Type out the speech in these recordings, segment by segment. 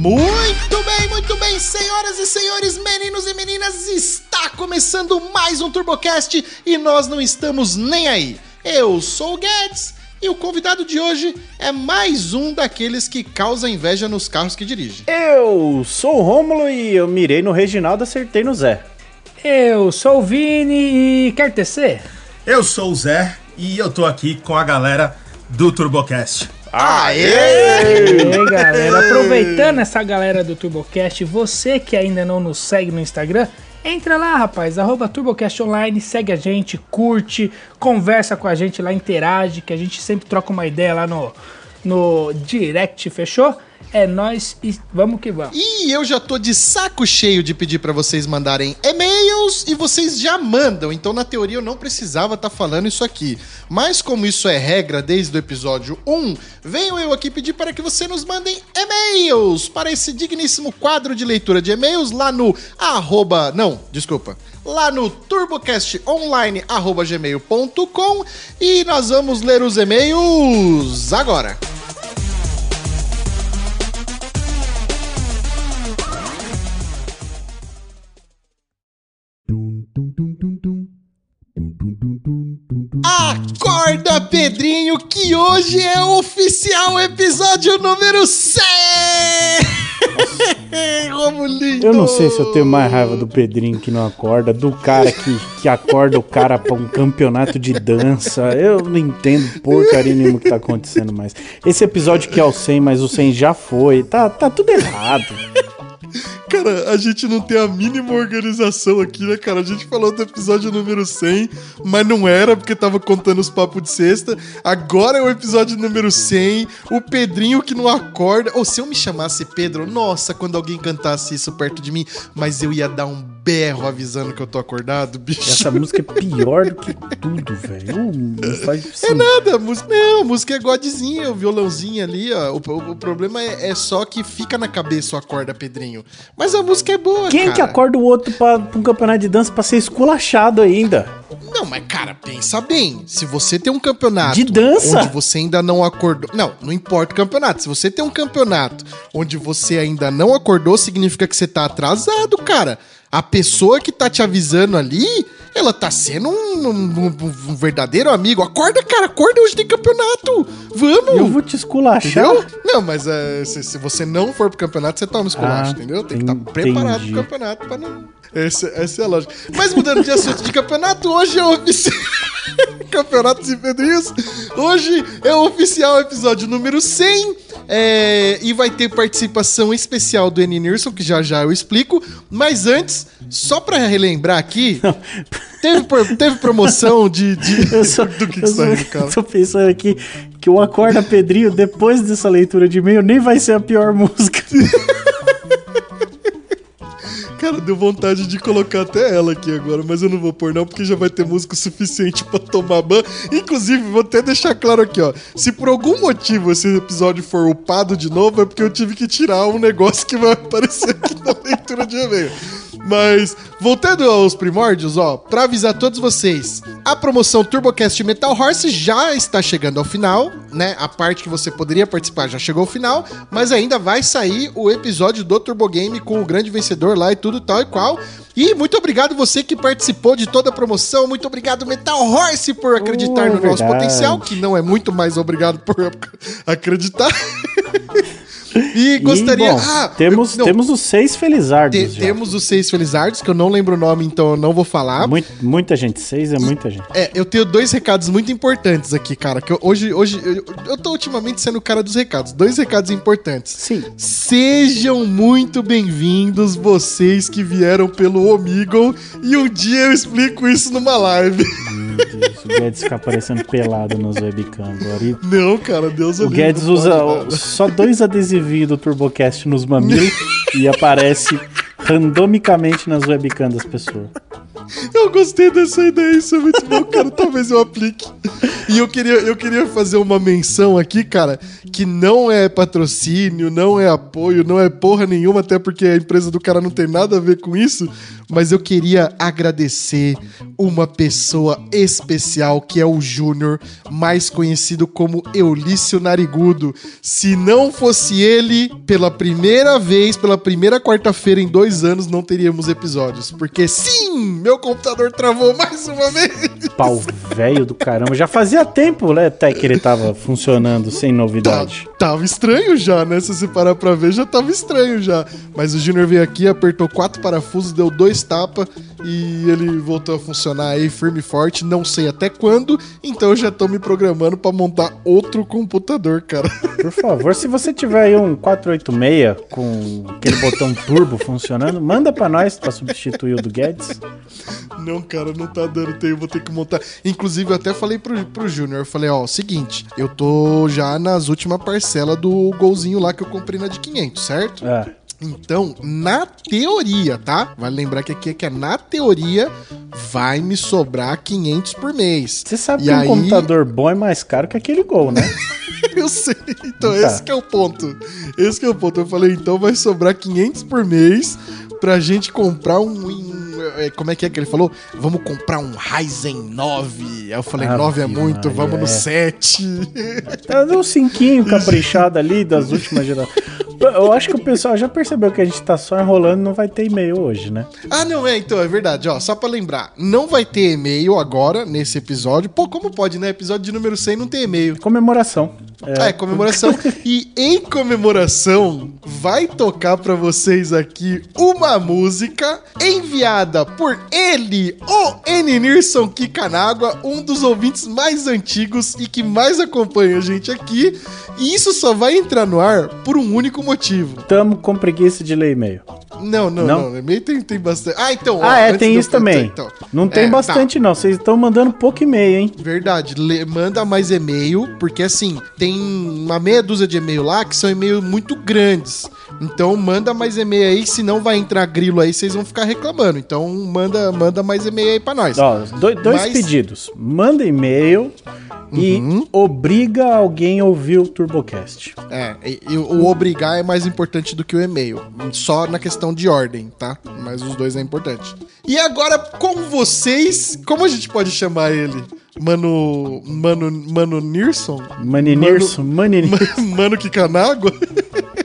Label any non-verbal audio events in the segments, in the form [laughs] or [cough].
Muito bem, muito bem, senhoras e senhores, meninos e meninas, está começando mais um TurboCast e nós não estamos nem aí. Eu sou o Guedes e o convidado de hoje é mais um daqueles que causa inveja nos carros que dirige. Eu sou o Rômulo e eu mirei no Reginaldo e acertei no Zé. Eu sou o Vini e quer tecer? Eu sou o Zé e eu tô aqui com a galera do TurboCast. Aê! E aí, galera, aproveitando essa galera do TurboCast, você que ainda não nos segue no Instagram, entra lá, rapaz, arroba TurboCast Online, segue a gente, curte, conversa com a gente lá, interage, que a gente sempre troca uma ideia lá no, no direct, fechou? É nós e vamos que vamos. E eu já tô de saco cheio de pedir pra vocês mandarem e-mails e vocês já mandam. Então, na teoria, eu não precisava estar falando isso aqui. Mas, como isso é regra desde o episódio 1, venho eu aqui pedir para que você nos mandem e-mails para esse digníssimo quadro de leitura de e-mails lá no arroba. Não, desculpa. Lá no turbocastonline.gmail.com e nós vamos ler os e-mails agora. Acorda, Pedrinho, que hoje é oficial episódio número 100! Romulinho! [laughs] Eu não sei se eu tenho mais raiva do Pedrinho que não acorda, do cara que, que acorda o cara pra um campeonato de dança. Eu não entendo porcaria nenhuma que tá acontecendo mais. Esse episódio que é o 100, mas o 100 já foi. Tá, tá tudo errado. Cara, a gente não tem a mínima organização aqui, né, cara? A gente falou do episódio número 100, mas não era porque tava contando os papos de sexta. Agora é o episódio número 100. O Pedrinho que não acorda. Ou se eu me chamasse Pedro, nossa, quando alguém cantasse isso perto de mim, mas eu ia dar um berro avisando que eu tô acordado, bicho. Essa música é pior do que tudo, velho. Não faz É nada, a música, não, a música é godzinha, o violãozinho ali, ó. O, o- o problema é, é só que fica na cabeça o acorda, Pedrinho. Mas a música é boa, Quem cara. que acorda o outro pra, pra um campeonato de dança pra ser esculachado ainda? Não, mas cara, pensa bem. Se você tem um campeonato De dança? onde você ainda não acordou. Não, não importa o campeonato. Se você tem um campeonato onde você ainda não acordou, significa que você tá atrasado, cara. A pessoa que tá te avisando ali, ela tá sendo um, um- um- verdadeiro amigo. Acorda, cara, acorda, hoje tem campeonato. Vamos! Eu vou te esculachar. Entendeu? Não, mas eh, se, se você não for pro campeonato, você toma esculacho, Ah, entendeu? Tem que estar entendi. preparado pro campeonato pra não. Essa, essa é a lógica. Mas mudando de assunto de campeonato, hoje é o oficial. [laughs] Campeonatos e Pedrinhos. Hoje é o oficial episódio número 100. é, e vai ter participação especial do N. Nilson, que já já eu explico. Mas antes, só pra relembrar aqui, [laughs] teve, teve promoção de. de- [laughs] Eu só, do que, que saiu, cara? tô pensando aqui que o Acorda Pedrinho, depois dessa leitura de e-mail, nem vai ser a pior música. Cara, deu vontade de colocar até ela aqui agora, mas eu não vou pôr não, porque já vai ter música suficiente pra tomar ban. Inclusive, vou até deixar claro aqui, ó. Se por algum motivo esse episódio for upado de novo, é porque eu tive que tirar um negócio que vai aparecer aqui na leitura de e-mail. Mas, voltando aos primórdios, ó, pra avisar todos vocês, a promoção TurboCast Metal Horse já está chegando ao final, né? A parte que você poderia participar já chegou ao final, mas ainda vai sair o episódio do Turbo Game com o grande vencedor lá e tudo tal e qual. E muito obrigado você que participou de toda a promoção, muito obrigado Metal Horse por acreditar Oh, no nosso verdade. potencial, que não é muito mais obrigado por [laughs] acreditar. E gostaria... E, bom, Ah, temos, eu- não, temos os seis Felizardos. te- temos os seis Felizardos, que eu não lembro o nome, então eu não vou falar. Muito- muita gente, seis é muita gente. É, eu tenho dois recados muito importantes aqui, cara. Que eu- hoje, hoje eu, eu tô ultimamente sendo o cara dos recados. Dois recados importantes. Sim. Sejam muito bem-vindos, vocês que vieram pelo Omegle. E um dia eu explico isso numa live. [laughs] Deus, o Guedes fica aparecendo pelado nos webcam agora. E Não, cara, Deus o Guedes usa o- só dois adesivinhos do TurboCast nos mamilos [laughs] e aparece randomicamente nas webcams das pessoas. Eu gostei dessa ideia, isso é muito bom, cara. [laughs] Talvez eu aplique. E eu queria, eu queria fazer uma menção aqui, cara, que não é patrocínio, não é apoio, não é porra nenhuma, até porque a empresa do cara não tem nada a ver com isso. Mas eu queria agradecer uma pessoa especial que é o Júnior, mais conhecido como Eulício Narigudo. Se não fosse ele, pela primeira vez, pela primeira quarta-feira em dois anos, não teríamos episódios. Porque sim, meu computador travou mais uma vez. Pau velho do caramba. Já fazia tempo, né, até que ele tava funcionando sem novidade. Tá, tava estranho já, né? Se você parar pra ver, já tava estranho já. Mas o Júnior veio aqui, apertou quatro parafusos, deu dois tapas e ele voltou a funcionar aí firme e forte. Não sei até quando, então eu já tô me programando pra montar outro computador, cara. Por favor, se você tiver aí um 486 com aquele botão turbo funcionando, manda pra nós pra substituir o do Guedes. Não, cara, não tá dando tempo, vou ter que montar. Inclusive, eu até falei pro, pro Júnior, eu falei, ó, seguinte, eu tô já nas últimas parcelas do golzinho lá que eu comprei na de 500, certo? É. Então, na teoria, tá? Vale lembrar que aqui é que é na teoria vai me sobrar 500 por mês. Você sabe E que um aí- computador bom é mais caro que aquele Gol, né? [laughs] Eu sei. Então, Tá. esse que é o ponto. Esse que é o ponto. Eu falei, então vai sobrar 500 por mês pra gente comprar um... é, Como é que é que ele falou? Vamos comprar um Ryzen 9. Aí eu falei, Ave 9 é muito, Maria, vamos no é. 7. Tá dando um cinquinho caprichado ali das últimas gerações. Eu acho que o pessoal já percebeu que a gente tá só enrolando e não vai ter e-mail hoje, né? Ah, não, é, então, é verdade, ó, só pra lembrar, não vai ter e-mail agora, nesse episódio, pô, como pode, né, episódio de número 100 não tem e-mail. Comemoração. É, comemoração. [laughs] e em comemoração, vai tocar pra vocês aqui uma música enviada por ele, o Eninirson Kikanágua, um dos ouvintes mais antigos e que mais acompanha a gente aqui. E isso só vai entrar no ar por um único motivo. Tamo com preguiça de ler e-mail. Não, não, Não? não. E-mail tem, tem bastante. Ah, então. ó, Ah, é, antes tem isso também. então, Não tem é, tá. bastante, não. Vocês estão mandando pouco e-mail, hein? Verdade, le- manda mais e-mail, porque assim, tem uma meia dúzia de e-mail lá que são e-mails muito grandes. Então manda mais e-mail aí, senão vai entrar grilo aí, vocês vão ficar reclamando. Então manda, manda mais e-mail aí pra nós. Ó, do- dois Mas- pedidos. Manda e-mail e Uhum. obriga alguém a ouvir o TurboCast. É, e- e o obrigar é mais importante do que o e-mail. Só na questão de ordem, tá? Mas os dois é importante. E agora com vocês, como a gente pode chamar ele? Mano. Mano. Mano Nirson? Maninirson, Maninirson. Mano Kikanágua? [laughs] [laughs]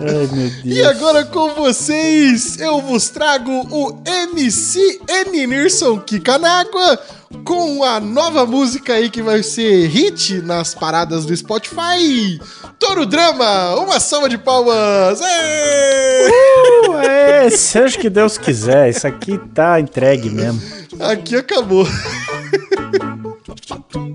Ai, meu Deus. E agora com vocês, eu vos trago o MC Eninirson Kikanágua com a nova música aí que vai ser hit nas paradas do Spotify. Toro Drama, uma salva de palmas! Uh, é, seja o que Deus quiser. Isso aqui tá entregue mesmo. Aqui acabou. [laughs]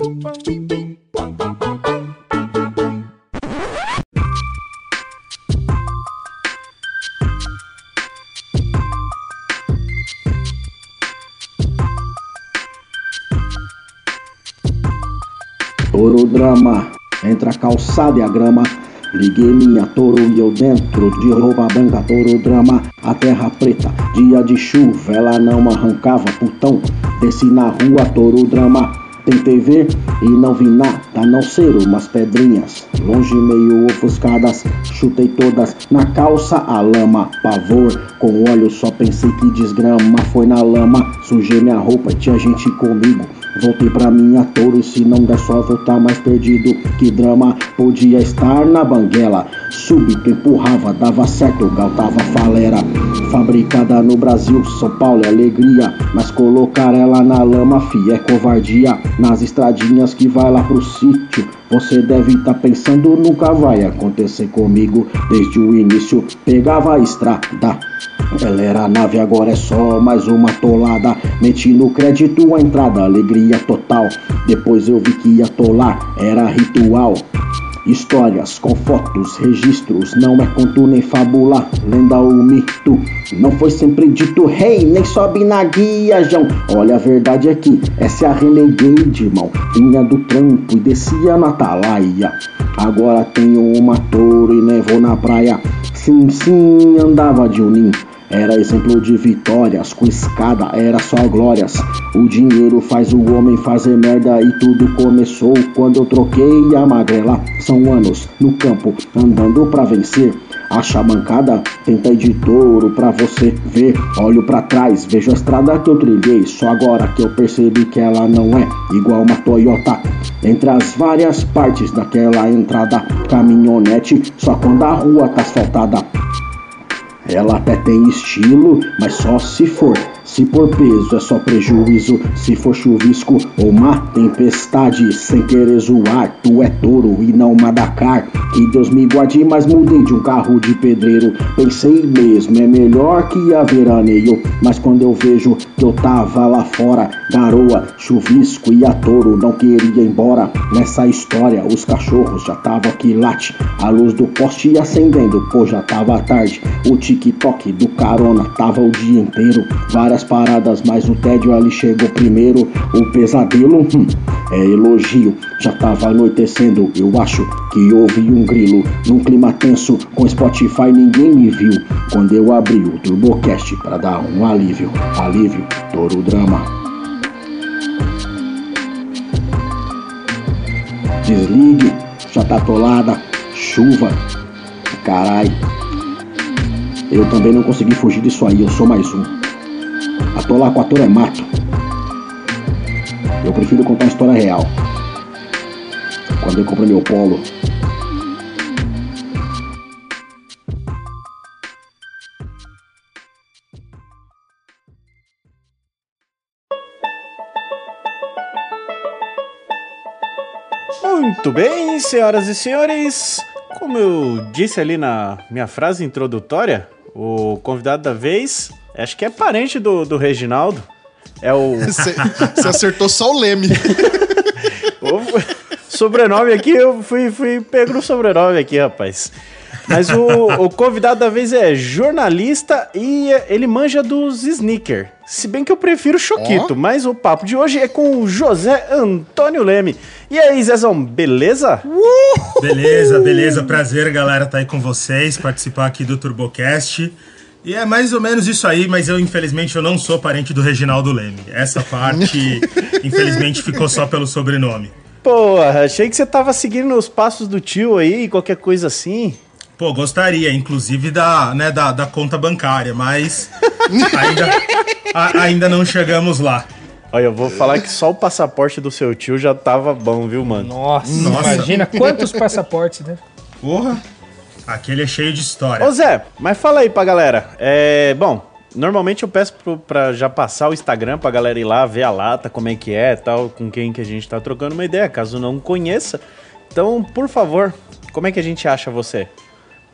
Drama, entre a calçada e a grama. Liguei minha toro e eu dentro de roupa branca, toro drama, a terra preta, dia de chuva, ela não arrancava putão. Desci na rua, toro drama, tentei ver e não vi nada, a não ser umas pedrinhas, longe meio ofuscadas, chutei todas na calça, a lama, pavor, com óleo só pensei que desgrama, foi na lama, sujei minha roupa, tinha gente comigo. Voltei pra minha touro se não der só voltar mais perdido. Que drama podia estar na banguela. Súbito empurrava, dava certo, galtava falera. Fabricada no Brasil, São Paulo é alegria. Mas colocar ela na lama, fi, é covardia. Nas estradinhas que vai lá pro sítio Você deve tá pensando, nunca vai acontecer comigo Desde o início, pegava a estrada ela era nave, agora é só mais uma tolada. Meti no crédito a entrada, alegria total. Depois eu vi que ia tolar, era ritual. Histórias com fotos, registros, não é conto nem fábula, lenda ou mito. Não foi sempre dito, rei, nem sobe na guia, João. Olha, a verdade é que essa é a Renegade, irmão. Vinha do trampo e descia na atalaia. Agora tenho uma touro e levou na praia. Sim, sim, andava de unim. Era exemplo de vitórias, com escada era só glórias. O dinheiro faz o homem fazer merda e tudo começou quando eu troquei a magrela. São anos no campo, andando pra vencer. Acha a mancada? Tenta de touro pra você ver. Olho pra trás, vejo a estrada que eu trilhei. Só agora que eu percebi que ela não é igual uma Toyota. Entre as várias partes daquela entrada, caminhonete, só quando a rua tá asfaltada. Ela até tem estilo, mas só se for. Se por peso é só prejuízo, se for chuvisco ou uma tempestade, sem querer zoar, tu é touro e não Madacar. Que Deus me guarde, mas mudei de um carro de pedreiro. Pensei mesmo, é melhor que a veraneio. Mas quando eu vejo que eu tava lá fora, garoa, chuvisco e a touro não queria ir embora. Nessa história, os cachorros já tava aqui late, a luz do poste acendendo, pô, já tava tarde. O TikTok do carona tava o dia inteiro, várias paradas, mas o tédio ali chegou primeiro. O pesadelo hum, é elogio. Já tava anoitecendo, eu acho que ouvi um grilo. Num clima tenso, com Spotify ninguém me viu. Quando eu abri o Turbocast pra dar um alívio, alívio, touro drama. Desligue, já tá atolada, chuva, carai. Eu também não consegui fugir disso aí, eu sou mais um. Atolar com ator é mato. Eu prefiro contar a história real. Quando eu comprei meu polo. Muito bem, senhoras e senhores. Como eu disse ali na minha frase introdutória, o convidado da vez, acho que é parente do, do Reginaldo. É o. [laughs] Você acertou só o Leme. [laughs] sobrenome aqui, eu fui, fui pego no sobrenome aqui, rapaz. Mas o, o convidado da vez é jornalista e ele manja dos sneaker. Se bem que eu prefiro Choquito, Ó. mas o papo de hoje é com o José Antônio Leme. E aí, Zezão, beleza? Beleza, beleza. Prazer, galera, tá aí com vocês, participar aqui do TurboCast. E é mais ou menos isso aí, mas eu, infelizmente, eu não sou parente do Reginaldo Leme. Essa parte, [laughs] infelizmente, ficou só pelo sobrenome. Porra, achei que você tava seguindo os passos do tio aí, qualquer coisa assim. Pô, gostaria, inclusive, da, né, da, da conta bancária, mas [laughs] ainda, a- ainda não chegamos lá. Olha, eu vou falar que só o passaporte do seu tio já tava bom, viu, mano? Nossa, Nossa. imagina quantos passaportes, né? Porra, aquele é cheio de história. Ô Zé, mas fala aí pra galera. É, bom, normalmente eu peço pro, pra já passar o Instagram pra galera ir lá ver a lata, como é que é tal, com quem que a gente tá trocando uma ideia, caso não conheça. Então, por favor, como é que a gente acha você?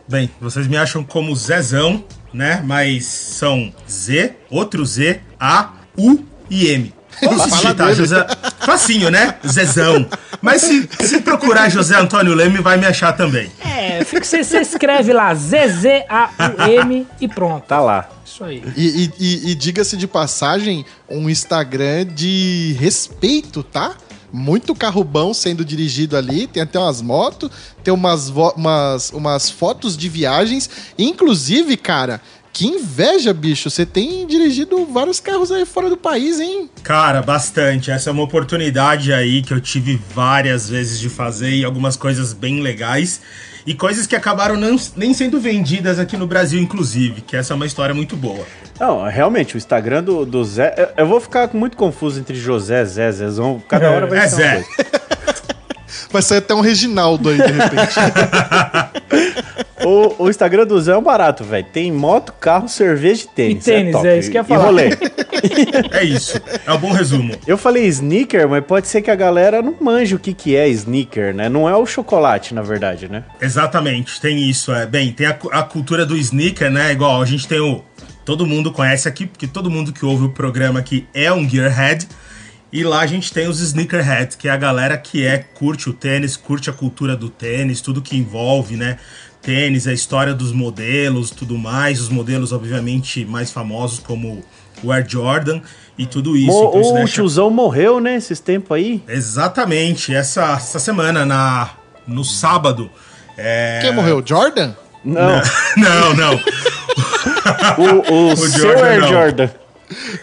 Bem, vocês me acham como Zezão, né? Mas são Z, outro Z, A, U e M. Ou se digitar José... Facinho, né? Zezão. Mas se, se procurar José Antônio Leme, vai me achar também. É, fica- você, você escreve lá Z-Z-A-U-M e pronto. Tá lá. Isso aí. E, e- e- e diga-se de passagem, um Instagram de respeito, tá? Muito carro bom sendo dirigido ali, tem até umas motos, tem umas, umas, umas fotos de viagens. Inclusive, cara, que inveja, bicho. Você tem dirigido vários carros aí fora do país, hein? Cara, bastante. Essa é uma oportunidade aí que eu tive várias vezes de fazer e algumas coisas bem legais. E coisas que acabaram não- nem sendo vendidas aqui no Brasil, inclusive, que essa é uma história muito boa. Não, realmente, o Instagram do, do Zé. eu- Eu vou ficar muito confuso entre José, Zé, Zezão. Cada hora vai É ser Zé. uma coisa. [laughs] Vai sair até um Reginaldo aí, de repente. [laughs] O, o Instagram do Zé é um barato, velho. Tem moto, carro, cerveja e tênis. E tênis, top. é isso que eu ia E falar. rolê. [laughs] É isso. É um bom resumo. Eu falei sneaker, mas pode ser que a galera não manje o que, que é sneaker, né? Não é o chocolate, na verdade, né? Exatamente, tem isso. É bem, tem a, a cultura do sneaker, né? Igual a gente tem o. Todo mundo conhece aqui, porque todo mundo que ouve o programa aqui é um gearhead. E lá a gente tem os sneakerheads, que é a galera que é curte o tênis, curte a cultura do tênis, tudo que envolve, né? Tênis, a história dos modelos, tudo mais. Os modelos, obviamente, mais famosos, como o Air Jordan e tudo isso. Mo- Então, isso o tiozão morreu, né? Esses tempos aí. Exatamente, essa, essa semana, na, no sábado. É... Quem morreu? Jordan? Não, [laughs] Não, não. [laughs] o, o, [laughs] O seu Jordan Air não. Jordan.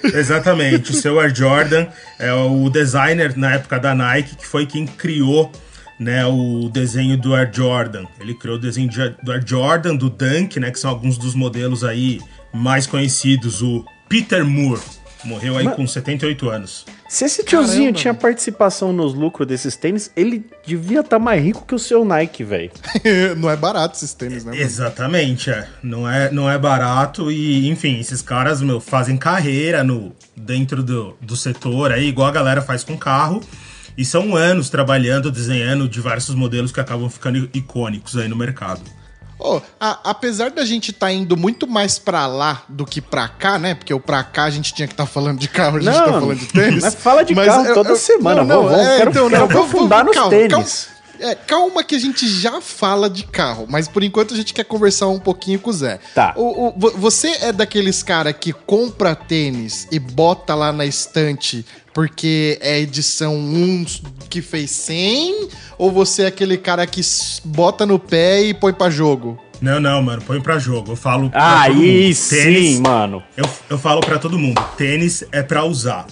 Exatamente. O seu Air Jordan é o designer na época da Nike, que foi quem criou né, o desenho do Air Jordan. Ele criou o desenho de- do Air Jordan, do Dunk, né, que são alguns dos modelos aí mais conhecidos. O Peter Moore morreu aí Mas- com 78 anos. Se esse tiozinho Caramba, tinha participação nos lucros desses tênis, ele devia estar mais rico que o seu Nike, velho. [laughs] não é barato esses tênis, né? mano? Exatamente, é. Não é, não é barato e, enfim, esses caras, meu, fazem carreira no, dentro do, do setor aí, igual a galera faz com carro. E são anos trabalhando, desenhando diversos modelos que acabam ficando icônicos aí no mercado. Ô, a- apesar da gente tá indo muito mais pra lá do que pra cá, né? Porque o pra cá a gente tinha que estar falando de carro, a gente tá falando de tênis. [laughs] mas fala de carro toda semana, Não, não, vamos, vamos, é, quero- então, quero não, aprofundar vamos- nos calma, tênis. calma. É, calma que a gente já fala de carro, mas por enquanto a gente quer conversar um pouquinho com o Zé. Tá. O, o- vo- você é daqueles cara que compra tênis e bota lá na estante porque é edição 1 que fez 100? Ou você é aquele cara que bota no pé e põe pra jogo? Não, não, mano, põe pra jogo. Eu falo pra todo Aí mundo, sim, mano. Eu, eu falo pra todo mundo, tênis é pra usar.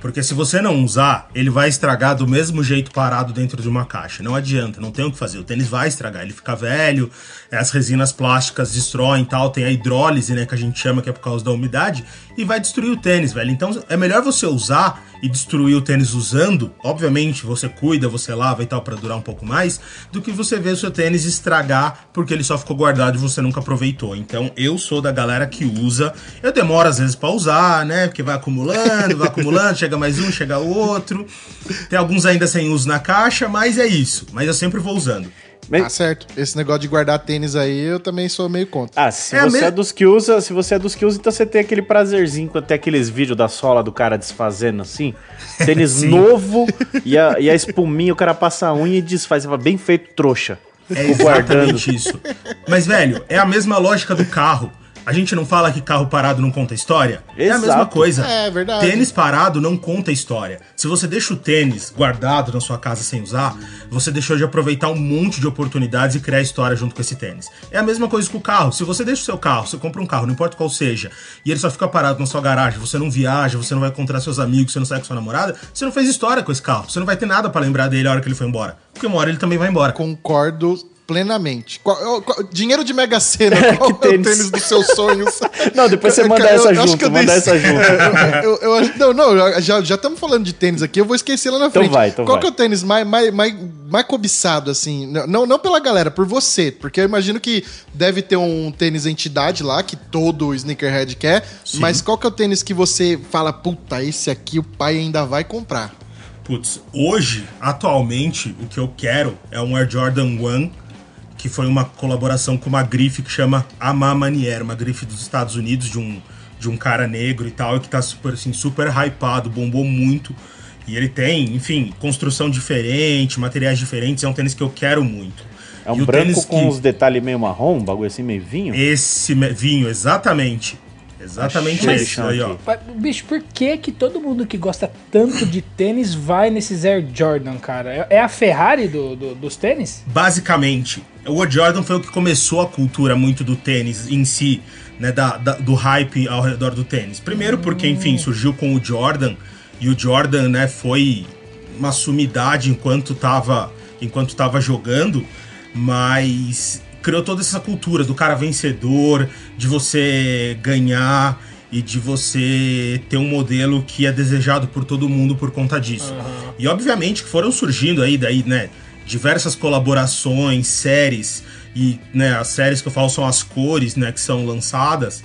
Porque se você não usar, ele vai estragar do mesmo jeito parado dentro de uma caixa. Não adianta, não tem o que fazer. O tênis vai estragar, ele fica velho, as resinas plásticas destroem e tal, tem a hidrólise, né, que a gente chama que é por causa da umidade, e vai destruir o tênis, velho. Então é melhor você usar e destruir o tênis usando. Obviamente, você cuida, você lava e tal pra durar um pouco mais, do que você ver o seu tênis estragar porque ele só ficou guardado e você nunca aproveitou. Então eu sou da galera que usa. Eu demoro às vezes pra usar, né? Porque vai acumulando, vai acumulando, [laughs] chega mais um, chega outro. Tem alguns ainda sem uso na caixa, mas é isso. Mas eu sempre vou usando. Mas- Tá certo. Esse negócio de guardar tênis aí, eu também sou meio contra. Ah, se É você me- é dos que usa, se você é dos que usa, então você tem aquele prazerzinho quando tem aqueles vídeos da sola do cara desfazendo assim. [laughs] Tênis novo e a, e a espuminha, o cara passa a unha e desfaz. Você fala, bem feito, trouxa. É Ficou guardando. exatamente isso. Mas, velho, é a mesma lógica do carro. A gente não fala que carro parado não conta história? É a Exato. mesma coisa. É, verdade. Tênis parado não conta história. Se você deixa o tênis guardado na sua casa sem usar, você deixou de aproveitar um monte de oportunidades e criar história junto com esse tênis. É a mesma coisa com o carro. Se você deixa o seu carro, você compra um carro, não importa qual seja, e ele só fica parado na sua garagem, você não viaja, você não vai encontrar seus amigos, você não sai com sua namorada, você não fez história com esse carro. Você não vai ter nada pra lembrar dele a hora que ele foi embora. Porque uma hora ele também vai embora. Concordo plenamente. Qual- qual- dinheiro de Mega Sena, qual que é o tênis? tênis dos seus sonhos? [laughs] Não, depois você manda essa eu acho junto, que eu manda dei- essa junto. É, [laughs] eu, não, não, já já estamos falando de tênis aqui, eu vou esquecer lá na Então frente. vai, então Qual vai. que é o tênis mais, mais, mais, mais cobiçado, assim? Não, não pela galera, por você. Porque eu imagino que deve ter um tênis entidade lá, que todo sneakerhead quer. Mas qual que é o tênis que você fala, puta, esse aqui o pai ainda vai comprar? Putz, hoje, atualmente, o que eu quero é um Air Jordan 1, que foi uma colaboração com uma grife que chama Amar Manier, uma grife dos Estados Unidos, de um, de um cara negro e tal, e que tá super, assim, super hypado, bombou muito. E ele tem, enfim, construção diferente, materiais diferentes, é um tênis que eu quero muito. É um E o branco tênis com que- os detalhes meio marrom, um bagulho assim meio vinho. Esse me- vinho, exatamente. Exatamente Achei esse aí, ó. Bicho, por que que todo mundo que gosta tanto de tênis vai nesses Air Jordan, cara? É- É a Ferrari do, do- dos tênis? Basicamente, o Air Jordan foi o que começou a cultura muito do tênis em si, né, da, da- do hype ao redor do tênis. Primeiro porque, enfim, surgiu com o Jordan, e o Jordan, né, foi uma sumidade enquanto tava, enquanto tava jogando, mas criou toda essa cultura do cara vencedor, de você ganhar e de você ter um modelo que é desejado por todo mundo por conta disso. E obviamente que foram surgindo aí daí, né, diversas colaborações, séries e, né, as séries que eu falo são as cores, né, que são lançadas,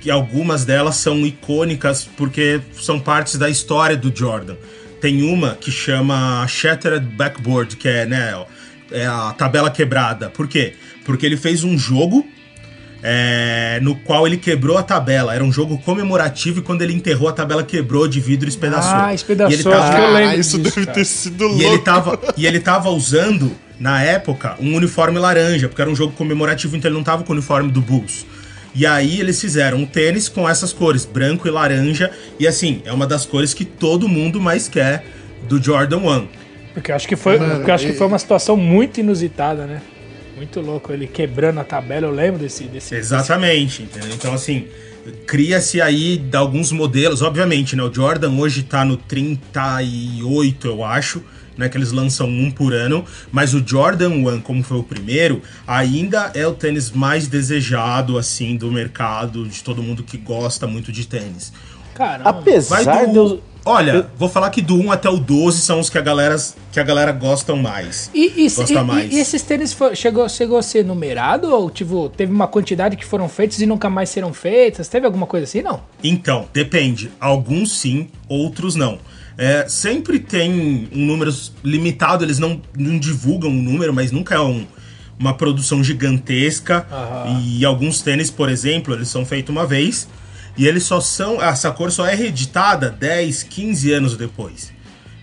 que algumas delas são icônicas porque são partes da história do Jordan. Tem uma que chama Shattered Backboard, que é, né, é a tabela quebrada. Por quê? Porque ele fez um jogo é, no qual ele quebrou a tabela. Era um jogo comemorativo e quando ele enterrou a tabela quebrou de vidro e espedaçou. Ah, espedaçou, E ele tava- eu lembro Ah, isso disso, deve cara. ter sido e louco. ele, tava, e ele tava usando, na época, um uniforme laranja, porque era um jogo comemorativo, então ele não tava com o uniforme do Bulls. E aí eles fizeram um tênis com essas cores, branco e laranja, e assim, é uma das cores que todo mundo mais quer do Jordan 1. Porque eu acho que foi, Mano, porque acho que e- foi uma situação muito inusitada, né? Muito louco, ele quebrando a tabela, eu lembro desse... desse Exatamente, entendeu? Então, assim, cria-se aí alguns modelos, obviamente, né? O Jordan hoje tá no 38, eu acho, né, que eles lançam um por ano, mas o Jordan 1, como foi o primeiro, ainda é o tênis mais desejado, assim, do mercado, de todo mundo que gosta muito de tênis. Caramba. Apesar Vai do- de eu... Olha, eu- vou falar que do 1 até o 12 são os que a galera, que a galera gostam mais. E, e- Gosta e- mais. e esses tênis fo- chegou, chegou a ser numerado ou tipo, teve uma quantidade que foram feitos e nunca mais serão feitas? Teve alguma coisa assim? Não. Então, depende. Alguns sim, outros não. É, sempre tem um número limitado, eles não, não divulgam o número, mas nunca é um- uma produção gigantesca. E alguns tênis, por exemplo, eles são feitos uma vez e eles só são. Essa cor só é reeditada 10, 15 anos depois.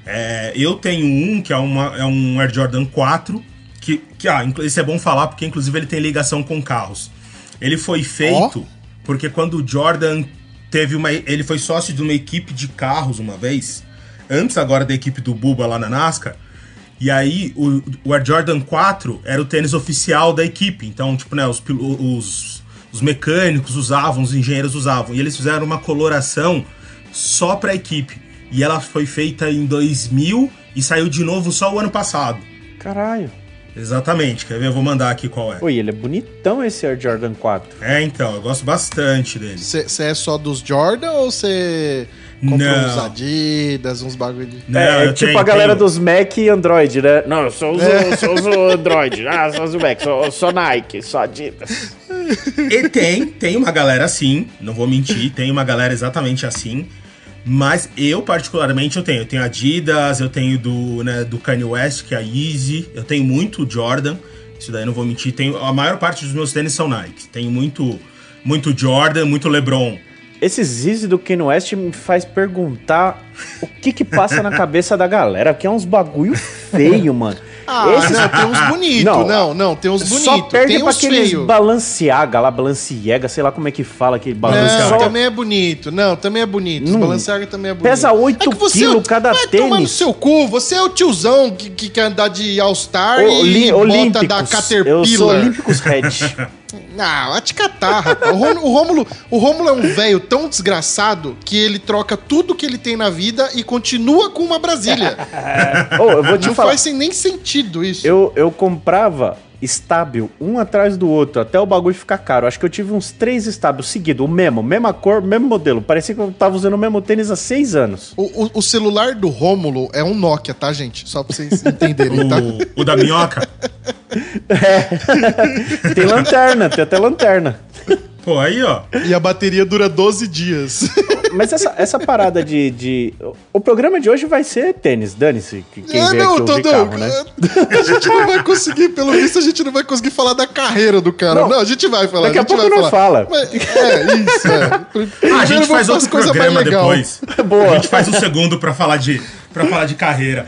É, eu tenho um que é, uma, é um Air Jordan 4, que, que ah, isso é bom falar porque inclusive ele tem ligação com carros. Ele foi feito porque quando o Jordan teve uma. Ele foi sócio de uma equipe de carros uma vez, antes agora da equipe do Buba lá na NASCAR. E aí o, o Air Jordan 4 era o tênis oficial da equipe. Então, tipo, né, os, os, os mecânicos usavam, os engenheiros usavam. E eles fizeram uma coloração só pra equipe. E ela foi feita em 2000 e saiu de novo só o ano passado. Caralho. Exatamente, quer ver? Eu vou mandar aqui qual é. Oi, ele é bonitão esse Air Jordan 4. É, então, eu gosto bastante dele. Você é só dos Jordan ou você comprou Não. uns Adidas, uns bagulho de... Não, é, é tipo tenho- a galera tenho- dos Mac e Android, né? Não, eu só uso, só uso Android. Ah, só uso Mac, só, só Nike, só Adidas. E tem, tem uma galera assim, não vou mentir, tem uma galera exatamente assim. Mas eu, particularmente, eu tenho. Eu tenho Adidas, eu tenho do, né, do Kanye West, que é a Yeezy. Eu tenho muito Jordan. Isso daí não vou mentir. Tenho, a maior parte dos meus tênis são Nike. Tenho muito, muito Jordan, muito LeBron. Esse Zizi do Kanye West me faz perguntar o que que passa na cabeça da galera, que é uns bagulho feio, mano. Ah, Esses- não, tem uns bonitos. Não, Não, não, tem uns Só bonitos. perde Tem pra aqueles feios. Balenciaga lá, Balenciaga, sei lá como é que fala aquele Não, Balenciaga. também é bonito. Não, também é bonito. Os Não. Balenciaga também é bonito. Pesa 8 quilos cada vai tomar no tênis. seu cu. Você é o tiozão que, que quer andar de All-Star e bota da Eu sou Caterpillar. Olímpicos Red. [laughs] Não, vai te catar, rapaz. O Rômulo, o Rômulo, o Rômulo é um velho tão desgraçado que ele troca tudo que ele tem na vida e continua com uma Brasília. [laughs] Ô, eu vou te Não falar. faz sem nem sentido isso. Eu, eu comprava estábil um atrás do outro até o bagulho ficar caro. Acho que eu tive uns três estábios seguidos, o mesmo, mesma cor, mesmo modelo. Parecia que eu tava usando o mesmo tênis há seis anos. O, o- o celular do Rômulo é um Nokia, tá, gente? Só pra vocês entenderem, tá? O, o da minhoca. [laughs] Tem lanterna, tem até lanterna. Pô, aí, ó. E a bateria dura 12 dias. [laughs] Mas essa, essa parada de, de. O programa de hoje vai ser tênis, dane-se. que Quem Ah, aqui ouvir carro, né? [laughs] A gente não vai conseguir, pelo visto, a gente não vai conseguir falar da carreira do cara. Não. Não, a gente vai falar. Daqui a gente pouco vai nós falar. fala. Mas- é, isso, é. Ah, a gente faz outro coisa mais programa legal. depois. [laughs] Boa. A gente faz um segundo pra falar de, pra falar de carreira.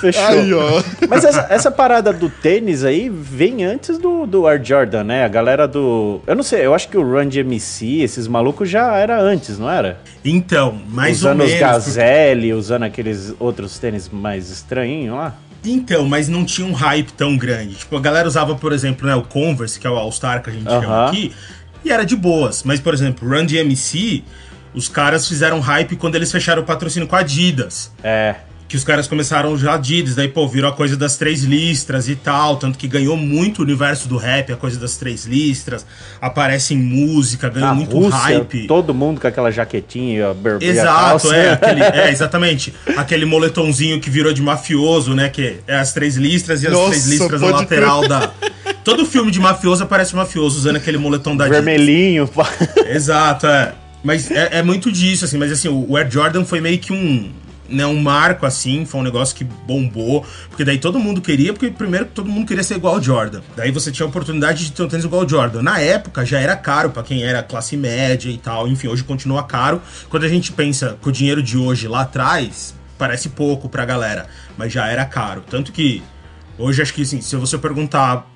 Fechou. Aí, ó. Mas essa, essa parada do tênis aí vem antes do, do Air Jordan, né? A galera do. Eu não sei, eu acho que o Run DMC, esses malucos já era antes, não era? Então, mais usando ou os menos. Gazelle, usando aqueles outros tênis mais estranhinhos lá. Então, mas não tinha um hype tão grande. Tipo, a galera usava, por exemplo, né, o Converse, que é o All-Star que a gente chama Aham. aqui, e era de boas. Mas, por exemplo, Run DMC, os caras fizeram hype quando eles fecharam o patrocínio com a Adidas. É. Que os caras começaram já Adidas, daí, pô, virou a coisa das três listras e tal. Tanto que ganhou muito o universo do rap, a coisa das três listras. Aparece em música, ganhou Na muito Rússia, hype. todo mundo com aquela jaquetinha a bermuda. Exato, é, [laughs] aquele, é, exatamente. Aquele moletomzinho que virou de mafioso, né? Que é as três listras e as Nossa, três listras na lateral da. Todo filme de mafioso aparece um mafioso usando aquele moletom da Adidas. Vermelhinho. Exato, é. Mas é, é muito disso, assim. Mas assim, o Air Jordan foi meio que um. Né, um marco, assim, foi um negócio que bombou. Porque daí todo mundo queria, porque primeiro todo mundo queria ser igual ao Jordan. Daí você tinha a oportunidade de ter um tênis igual ao Jordan. Na época já era caro pra quem era classe média e tal. Enfim, hoje continua caro. Quando a gente pensa com o dinheiro de hoje lá atrás, parece pouco pra galera. Mas já era caro. Tanto que hoje acho que assim, se você perguntar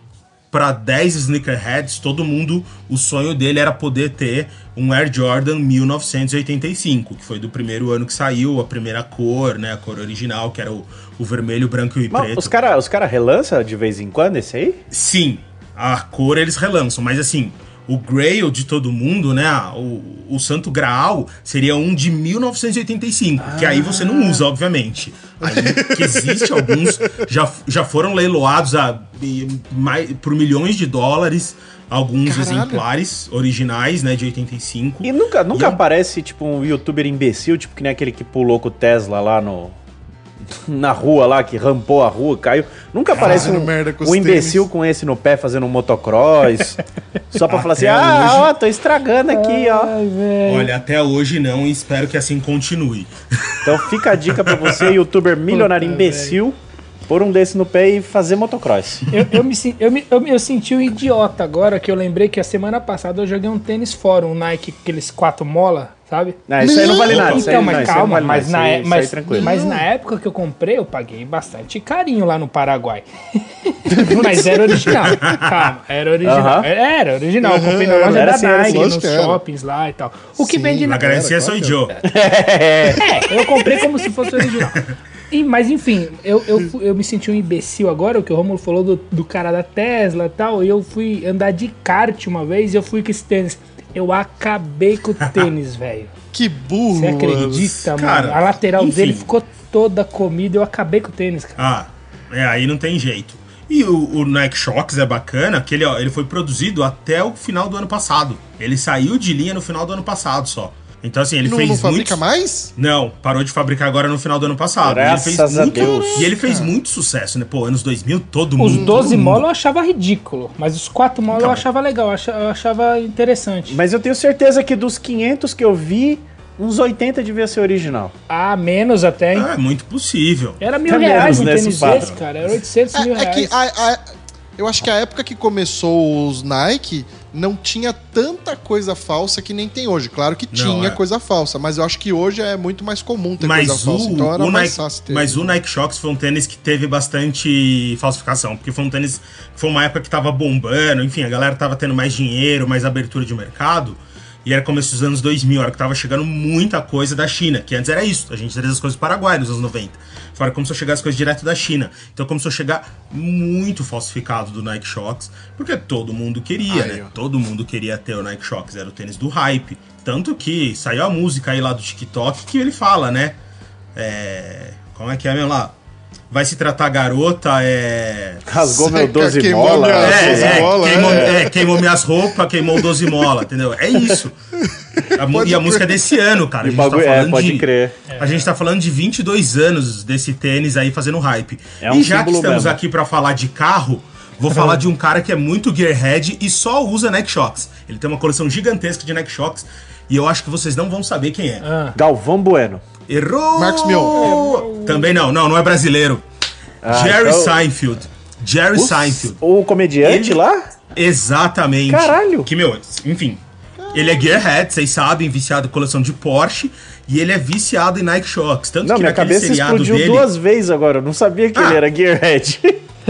para 10 sneakerheads, todo mundo, o sonho dele era poder ter um Air Jordan 1985, que foi do primeiro ano que saiu, a primeira cor, né, a cor original, que era o, o vermelho, branco e Mas preto. os caras os cara relançam de vez em quando esse aí? Sim, a cor eles relançam, mas assim, o Grail de todo mundo, né? O, o Santo Graal seria um de 1985, que aí você não usa, obviamente. Aí que existe alguns, já, já foram leiloados a, mais, por milhões de dólares, alguns Caralho. exemplares originais, né, de 85. E nunca, nunca E é- aparece, tipo, um youtuber imbecil, tipo que nem aquele que pulou com o Tesla lá no. Na rua lá, que rampou a rua, caiu. Nunca aparece fazendo um, merda com um imbecil tênis. com esse no pé fazendo um motocross. [laughs] só pra falar assim: Até ah, hoje- ó, tô estragando aqui, ó. Ai, velho. Olha, até hoje não, e espero que assim continue. [laughs] Então fica a dica pra você, youtuber milionário Puta, imbecil, pôr um desse no pé e fazer motocross. Eu, eu, me, eu, me, eu, me- eu senti um idiota agora que eu lembrei que a semana passada eu joguei um tênis fora, um Nike, aqueles quatro mola, sabe? Não, isso aí não vale nada. Então, mas isso aí não calma, vale nada, mas, isso na, é- isso aí mas, tranquilo. mas na época que eu comprei, eu paguei bastante carinho lá no Paraguai. [laughs] mas era original. Calma, era original. Aham. Era, era original. Eu comprei na loja era da assim, Nike, nos shoppings lá e tal. O que Sim, vende A na. garantia claro sou Joe. É, eu comprei como se fosse original. E, mas enfim, eu, eu, eu me senti um imbecil agora, o que o Romulo falou do, do cara da Tesla e tal, e eu fui andar de kart uma vez e eu fui com esse tênis. Eu acabei com o [laughs] tênis, velho. Que burro, Você acredita, mano? Cara, A lateral enfim. dele ficou toda comida, eu acabei com o tênis, cara. Ah, é, aí não tem jeito. E o, o Nike Shox é bacana, que ele, ó, ele foi produzido até o final do ano passado. Ele saiu de linha no final do ano passado só. Então, assim, ele Não, fez não fabrica muito... mais? Não, parou de fabricar agora no final do ano passado. Graças e ele fez a muito, Deus. E ele fez muito sucesso, né? Pô, anos 2000, todo Os mundo... 12 todo mundo- mola eu achava ridículo, mas os 4 mola eu Então, achava legal, eu achava, eu interessante. Mas eu tenho certeza que dos 500 que eu vi, uns 80 devia ser original. Ah, menos até, hein? É, muito possível. Era mil Até reais um tênis desse, cara. Era 800 mil É, é reais. que a- a- eu acho que a época que começou os Nike não tinha tanta coisa falsa que nem tem hoje. Claro que Não, tinha é. coisa falsa, mas eu acho que hoje é muito mais comum ter Mas coisa falsa. o, Então era o mais Nike, fácil ter. mas o Nike Shox foi um tênis que teve bastante falsificação, porque foi um tênis foi uma época que tava bombando, enfim, a galera tava tendo mais dinheiro, mais abertura de mercado, e era começo dos anos 2000, era que tava chegando muita coisa da China, que antes era isso, a gente trazia as coisas do Paraguai nos anos 90. Fora começou a chegar as coisas direto da China. Então começou a chegar muito falsificado do Nike Shox, porque todo mundo queria, Aí, né? ó. Todo mundo queria ter o Nike Shox, era o tênis do hype. Tanto que saiu a música aí lá do TikTok que ele fala, né? É. Como é que é mesmo lá? Vai se tratar garota, é. Rasgou meu Seca, 12 queimou mola. minha- É, 12 é, mola, queimou, é. é, queimou minhas roupas, queimou 12 mola, entendeu? É isso. A Pode e a música é desse ano, cara. A gente tá bagulho, é, falando pode de- crer. A gente tá falando de 22 anos desse tênis aí fazendo hype. É um e já que estamos mesmo. aqui pra falar de carro, vou [laughs] falar de um cara que é muito gearhead e só usa Nike Shox. Ele tem uma coleção gigantesca de Nike Shox e eu acho que vocês não vão saber quem é. Ah, Galvão Bueno. Errou! Marcos Mion. Também não, não, não é brasileiro. Ah, Jerry então- Seinfeld. Jerry O, Seinfeld. o comediante Ele- lá? Exatamente. Caralho. Que, meu, enfim. Ele é gearhead, vocês sabem, viciado em coleção de Porsche. E ele é viciado em Nike Shox. Tanto Não, que minha cabeça explodiu dele... duas vezes agora. Eu não sabia que Ah. ele era Gearhead.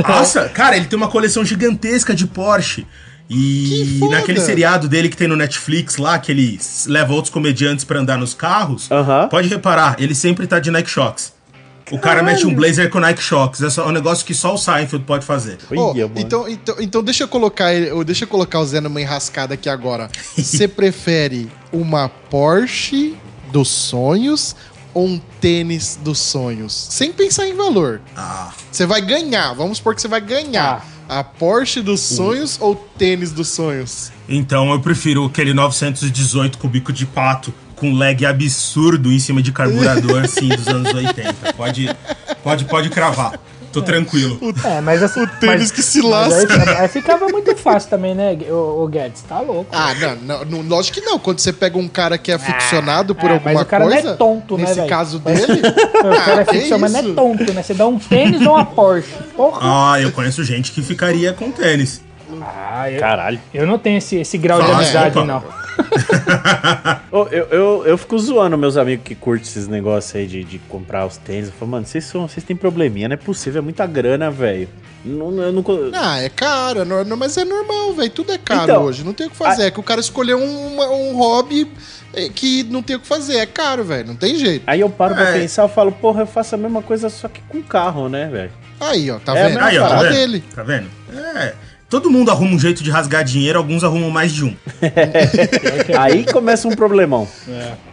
Nossa, cara, ele tem uma coleção gigantesca de Porsche. E naquele seriado dele que tem no Netflix lá, que ele leva outros comediantes pra andar nos carros, Aham. pode reparar, ele sempre tá de Nike Shox. O cara mete um blazer com Nike Shox. É só um negócio que só o Seinfeld pode fazer. Mano. então, então, então deixa eu colocar deixa eu colocar o Zé numa enrascada aqui agora. [laughs] Você prefere uma Porsche dos sonhos ou um tênis dos sonhos? Sem pensar em valor. Ah, Você vai ganhar, vamos supor que você vai ganhar. A Porsche dos sonhos ou tênis dos sonhos? então eu prefiro aquele 918 com bico de pato, com lag absurdo em cima de carburador, sim, dos anos 80. Pode, pode, pode cravar. Tô tranquilo. é, mas assim. O tênis que se mas lasca. Aí, aí ficava muito fácil também, né, o, Guedes? Tá louco. Ah, não, não, não, lógico que não. Quando você pega um cara que é aficionado por é, alguma mas o cara não é coisa, tonto, né, nesse caso dele, [laughs] O cara é que ficção, mas não é tonto, né? Você dá um tênis ou uma Porsche. Porra. Ah, eu conheço gente que ficaria com tênis. Ah, eu, Caralho. eu não tenho esse, esse grau de Ah, amizade, opa. não. [laughs] Eu, eu, eu fico zoando meus amigos que curtem esses negócios aí de, de comprar os tênis. Eu falo, mano, vocês, são, vocês têm probleminha, não é possível, é muita grana, velho. Não, eu não, Ah, é caro, é nor- mas é normal, velho. Tudo é caro Então, hoje. Não tem o que fazer. É que o cara escolheu um, um hobby eh, que não tem o que fazer. É caro, velho. Não tem jeito. Aí eu paro pra É. pensar, eu falo, porra, eu faço a mesma coisa só que com carro, né, velho? Aí, ó, tá É, vendo? mas Aí, ó, tá Fala vendo? dele. Tá vendo? É. todo mundo arruma um jeito de rasgar dinheiro, alguns arrumam mais de um. [laughs] Aí começa um problemão.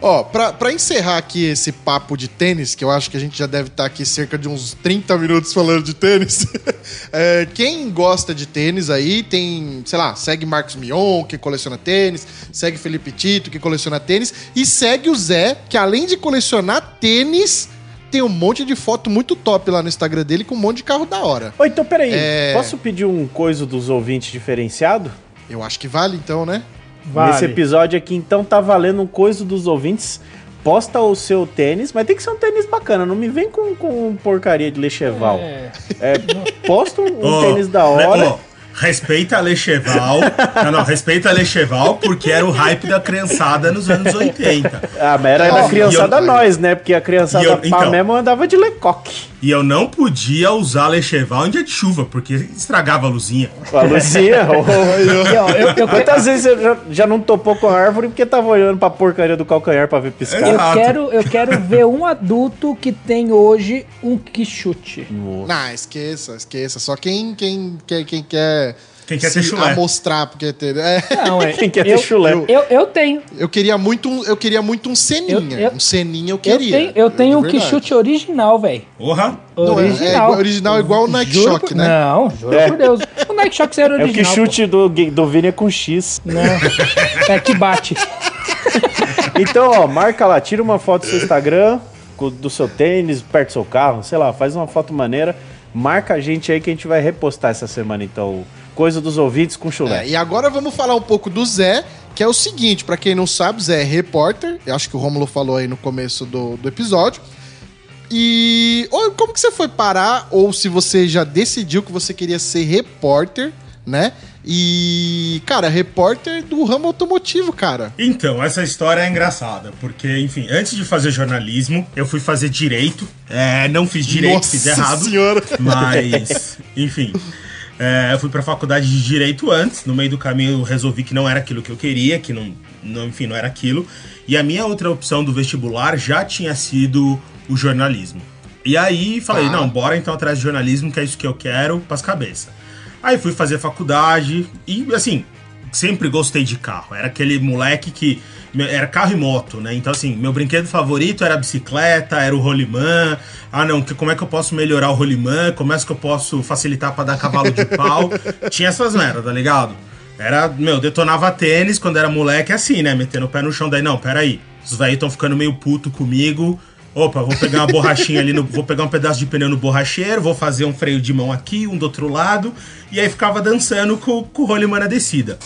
Ó, pra, pra encerrar aqui esse papo de tênis, que eu acho que a gente já deve estar aqui cerca de uns 30 minutos falando de tênis. [laughs] é, quem gosta de tênis aí, tem, sei lá, segue Marcos Mion, que coleciona tênis, segue Felipe Tito, que coleciona tênis, e segue o Zé, que além de colecionar tênis, tem um monte de foto muito top lá no Instagram dele com um monte de carro da hora. Ô, então peraí, É. posso pedir um coisa dos ouvintes diferenciado? Eu acho que vale então, né? Vale. Nesse episódio aqui, então, tá valendo um coisa dos ouvintes. Posta o seu tênis, mas tem que ser um tênis bacana. Não me vem com, com porcaria de lecheval. É. É, posta um, um Ô, tênis da hora. ô, respeita a Lecheval. não, não, respeita a Lecheval porque era o hype da criançada nos anos 80. Ah, mas era Ó, da criançada e eu- nós, né? Porque a criançada eu- pá então. mesmo andava de lecoque. E eu não podia usar Lecheval em dia de chuva, porque estragava a luzinha. A E, [laughs] ó, eu, eu, Quantas vezes eu já, já não topou com a árvore porque tava olhando pra porcaria do calcanhar pra ver piscar? eu Exato. quero, eu quero ver um adulto que tem hoje um quichute. Não, esqueça, esqueça. Só quem, quem, quem, quem quer Quem quer se ter chulé. amostrar, porque ter, é, Não, é. [laughs] Quem quer ter eu, chulé? Eu, eu tenho. eu queria muito um, eu queria muito um Seninha. Eu- eu- um Seninha eu Eu queria. tenho, eu tenho um de verdade. quichute original, velho. Porra! Não, é- é Original. igual- original igual o Nike Juro Shock, por- né? Não, juro É. por Deus. O Nike Shock era É o original. que chute do, do Vini é com X. Não. É que bate. [laughs] Então, ó, marca lá, tira uma foto do seu Instagram, do seu tênis, perto do seu carro, sei lá, faz uma foto maneira. Marca a gente aí que a gente vai repostar essa semana, então. Coisa dos ouvintes com chulé. É, e agora vamos falar um pouco do Zé, que é o seguinte, pra quem não sabe, Zé é repórter. Eu acho que o Romulo falou aí no começo do, do episódio. E ou como que você foi parar, ou se você já decidiu que você queria ser repórter, né? E, cara, repórter do ramo automotivo, cara. Então, essa história é engraçada, porque, enfim, antes de fazer jornalismo, eu fui fazer direito. É, não fiz direito, Nossa fiz errado. senhora. Mas, [laughs] enfim. É, eu fui pra faculdade de direito antes. No meio do caminho eu resolvi que não era aquilo que eu queria, que não, não enfim, não era aquilo. E a minha outra opção do vestibular já tinha sido o jornalismo. E aí falei, Tá. não, bora então atrás de jornalismo, que é isso que eu quero, pras cabeça. Aí fui fazer faculdade e, assim, sempre gostei de carro. Era aquele moleque que. Era carro e moto, né? Então, assim, meu brinquedo favorito era a bicicleta, era o rolimã. Ah, não, que, como é que eu posso melhorar o rolimã? Como é que eu posso facilitar pra dar cavalo de pau? [laughs] Tinha essas merdas, tá ligado? Era, meu, detonava tênis quando era moleque assim, né? Metendo o pé no chão. Daí, não, peraí. Os velhos estão ficando meio puto comigo. Opa, vou pegar uma borrachinha ali, no, vou pegar um pedaço de pneu no borracheiro, vou fazer um freio de mão aqui, um do outro lado. E aí ficava dançando com, com o rolimã na descida.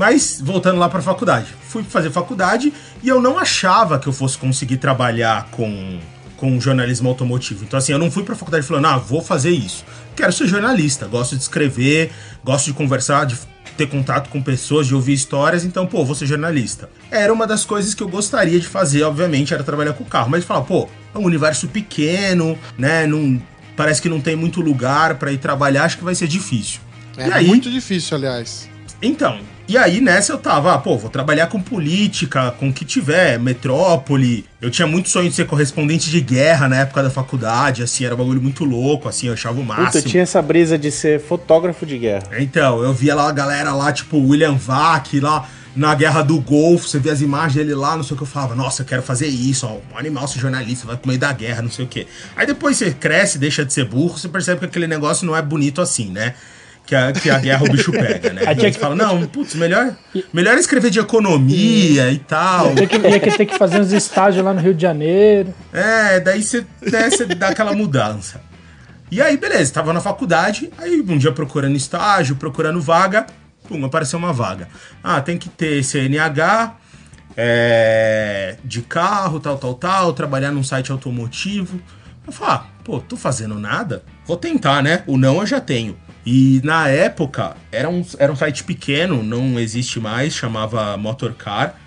Mas, voltando lá pra faculdade. Fui fazer faculdade e eu não achava que eu fosse conseguir trabalhar com, com jornalismo automotivo. Então, assim, eu não fui pra faculdade falando, ah, vou fazer isso. Quero ser jornalista, gosto de escrever, gosto de conversar, de ter contato com pessoas, de ouvir histórias, então, pô, vou ser jornalista. Era uma das coisas que eu gostaria de fazer, obviamente, era trabalhar com carro. Mas falar, pô, é um universo pequeno, né? Não, parece que não tem muito lugar pra ir trabalhar, acho que vai ser difícil. É e aí, muito difícil, aliás. então, e aí nessa eu tava, ah, pô, vou trabalhar com política, com o que tiver, metrópole. Eu tinha muito sonho de ser correspondente de guerra na época da faculdade, assim, era um bagulho muito louco, assim, eu achava o máximo. Puta, eu tinha essa brisa de ser fotógrafo de guerra. Então, eu via lá a galera lá, tipo, William Vac, lá na guerra do Golfo, você via as imagens dele lá, não sei o que, eu falava, nossa, eu quero fazer isso, ó, um animal ser jornalista, vai pro meio da guerra, não sei o que. Aí depois você cresce, deixa de ser burro, você percebe que aquele negócio não é bonito assim, né? Que a, que a guerra o bicho [laughs] pega, né? Aí tinha que- fala, não, putz, melhor, melhor escrever de economia e tal. Tem que, ia ter que fazer uns estágios lá no Rio de Janeiro. É, daí você, né, dá aquela mudança. E aí, beleza, tava na faculdade, aí um dia procurando estágio, procurando vaga, pum, apareceu uma vaga. Ah, tem que ter CNH, é, de carro, tal, tal, tal, trabalhar num site automotivo. Eu falei, ah, pô, tô fazendo nada? Vou tentar, né? O não eu já tenho. E na época, era um, era um site pequeno, não existe mais, chamava Motorcar.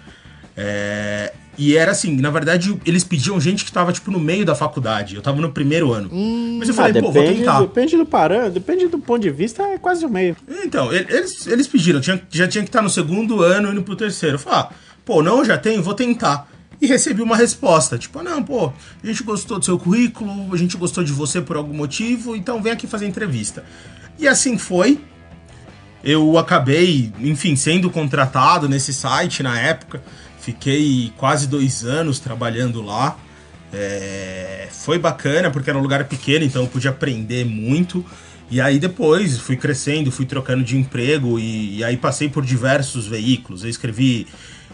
É, e era assim, na verdade, eles pediam gente que tava, tipo, no meio da faculdade. Eu tava no primeiro ano. Mas eu Ah, falei, pô, vou tentar. depende do parâmetro, depende do ponto de vista, é quase o meio. Então, eles, eles pediram, tinha, já tinha que estar no segundo ano indo pro terceiro. Eu falei, ah, pô, não, já tenho, vou tentar. E recebi uma resposta, tipo, ah, não, pô, a gente gostou do seu currículo, a gente gostou de você por algum motivo, então vem aqui fazer entrevista. E assim foi. eu acabei, enfim, sendo contratado nesse site na época. Fiquei quase dois anos trabalhando lá. É, foi bacana porque era um lugar pequeno, então eu podia aprender muito. E aí depois fui crescendo, fui trocando de emprego e, e aí passei por diversos veículos. Eu escrevi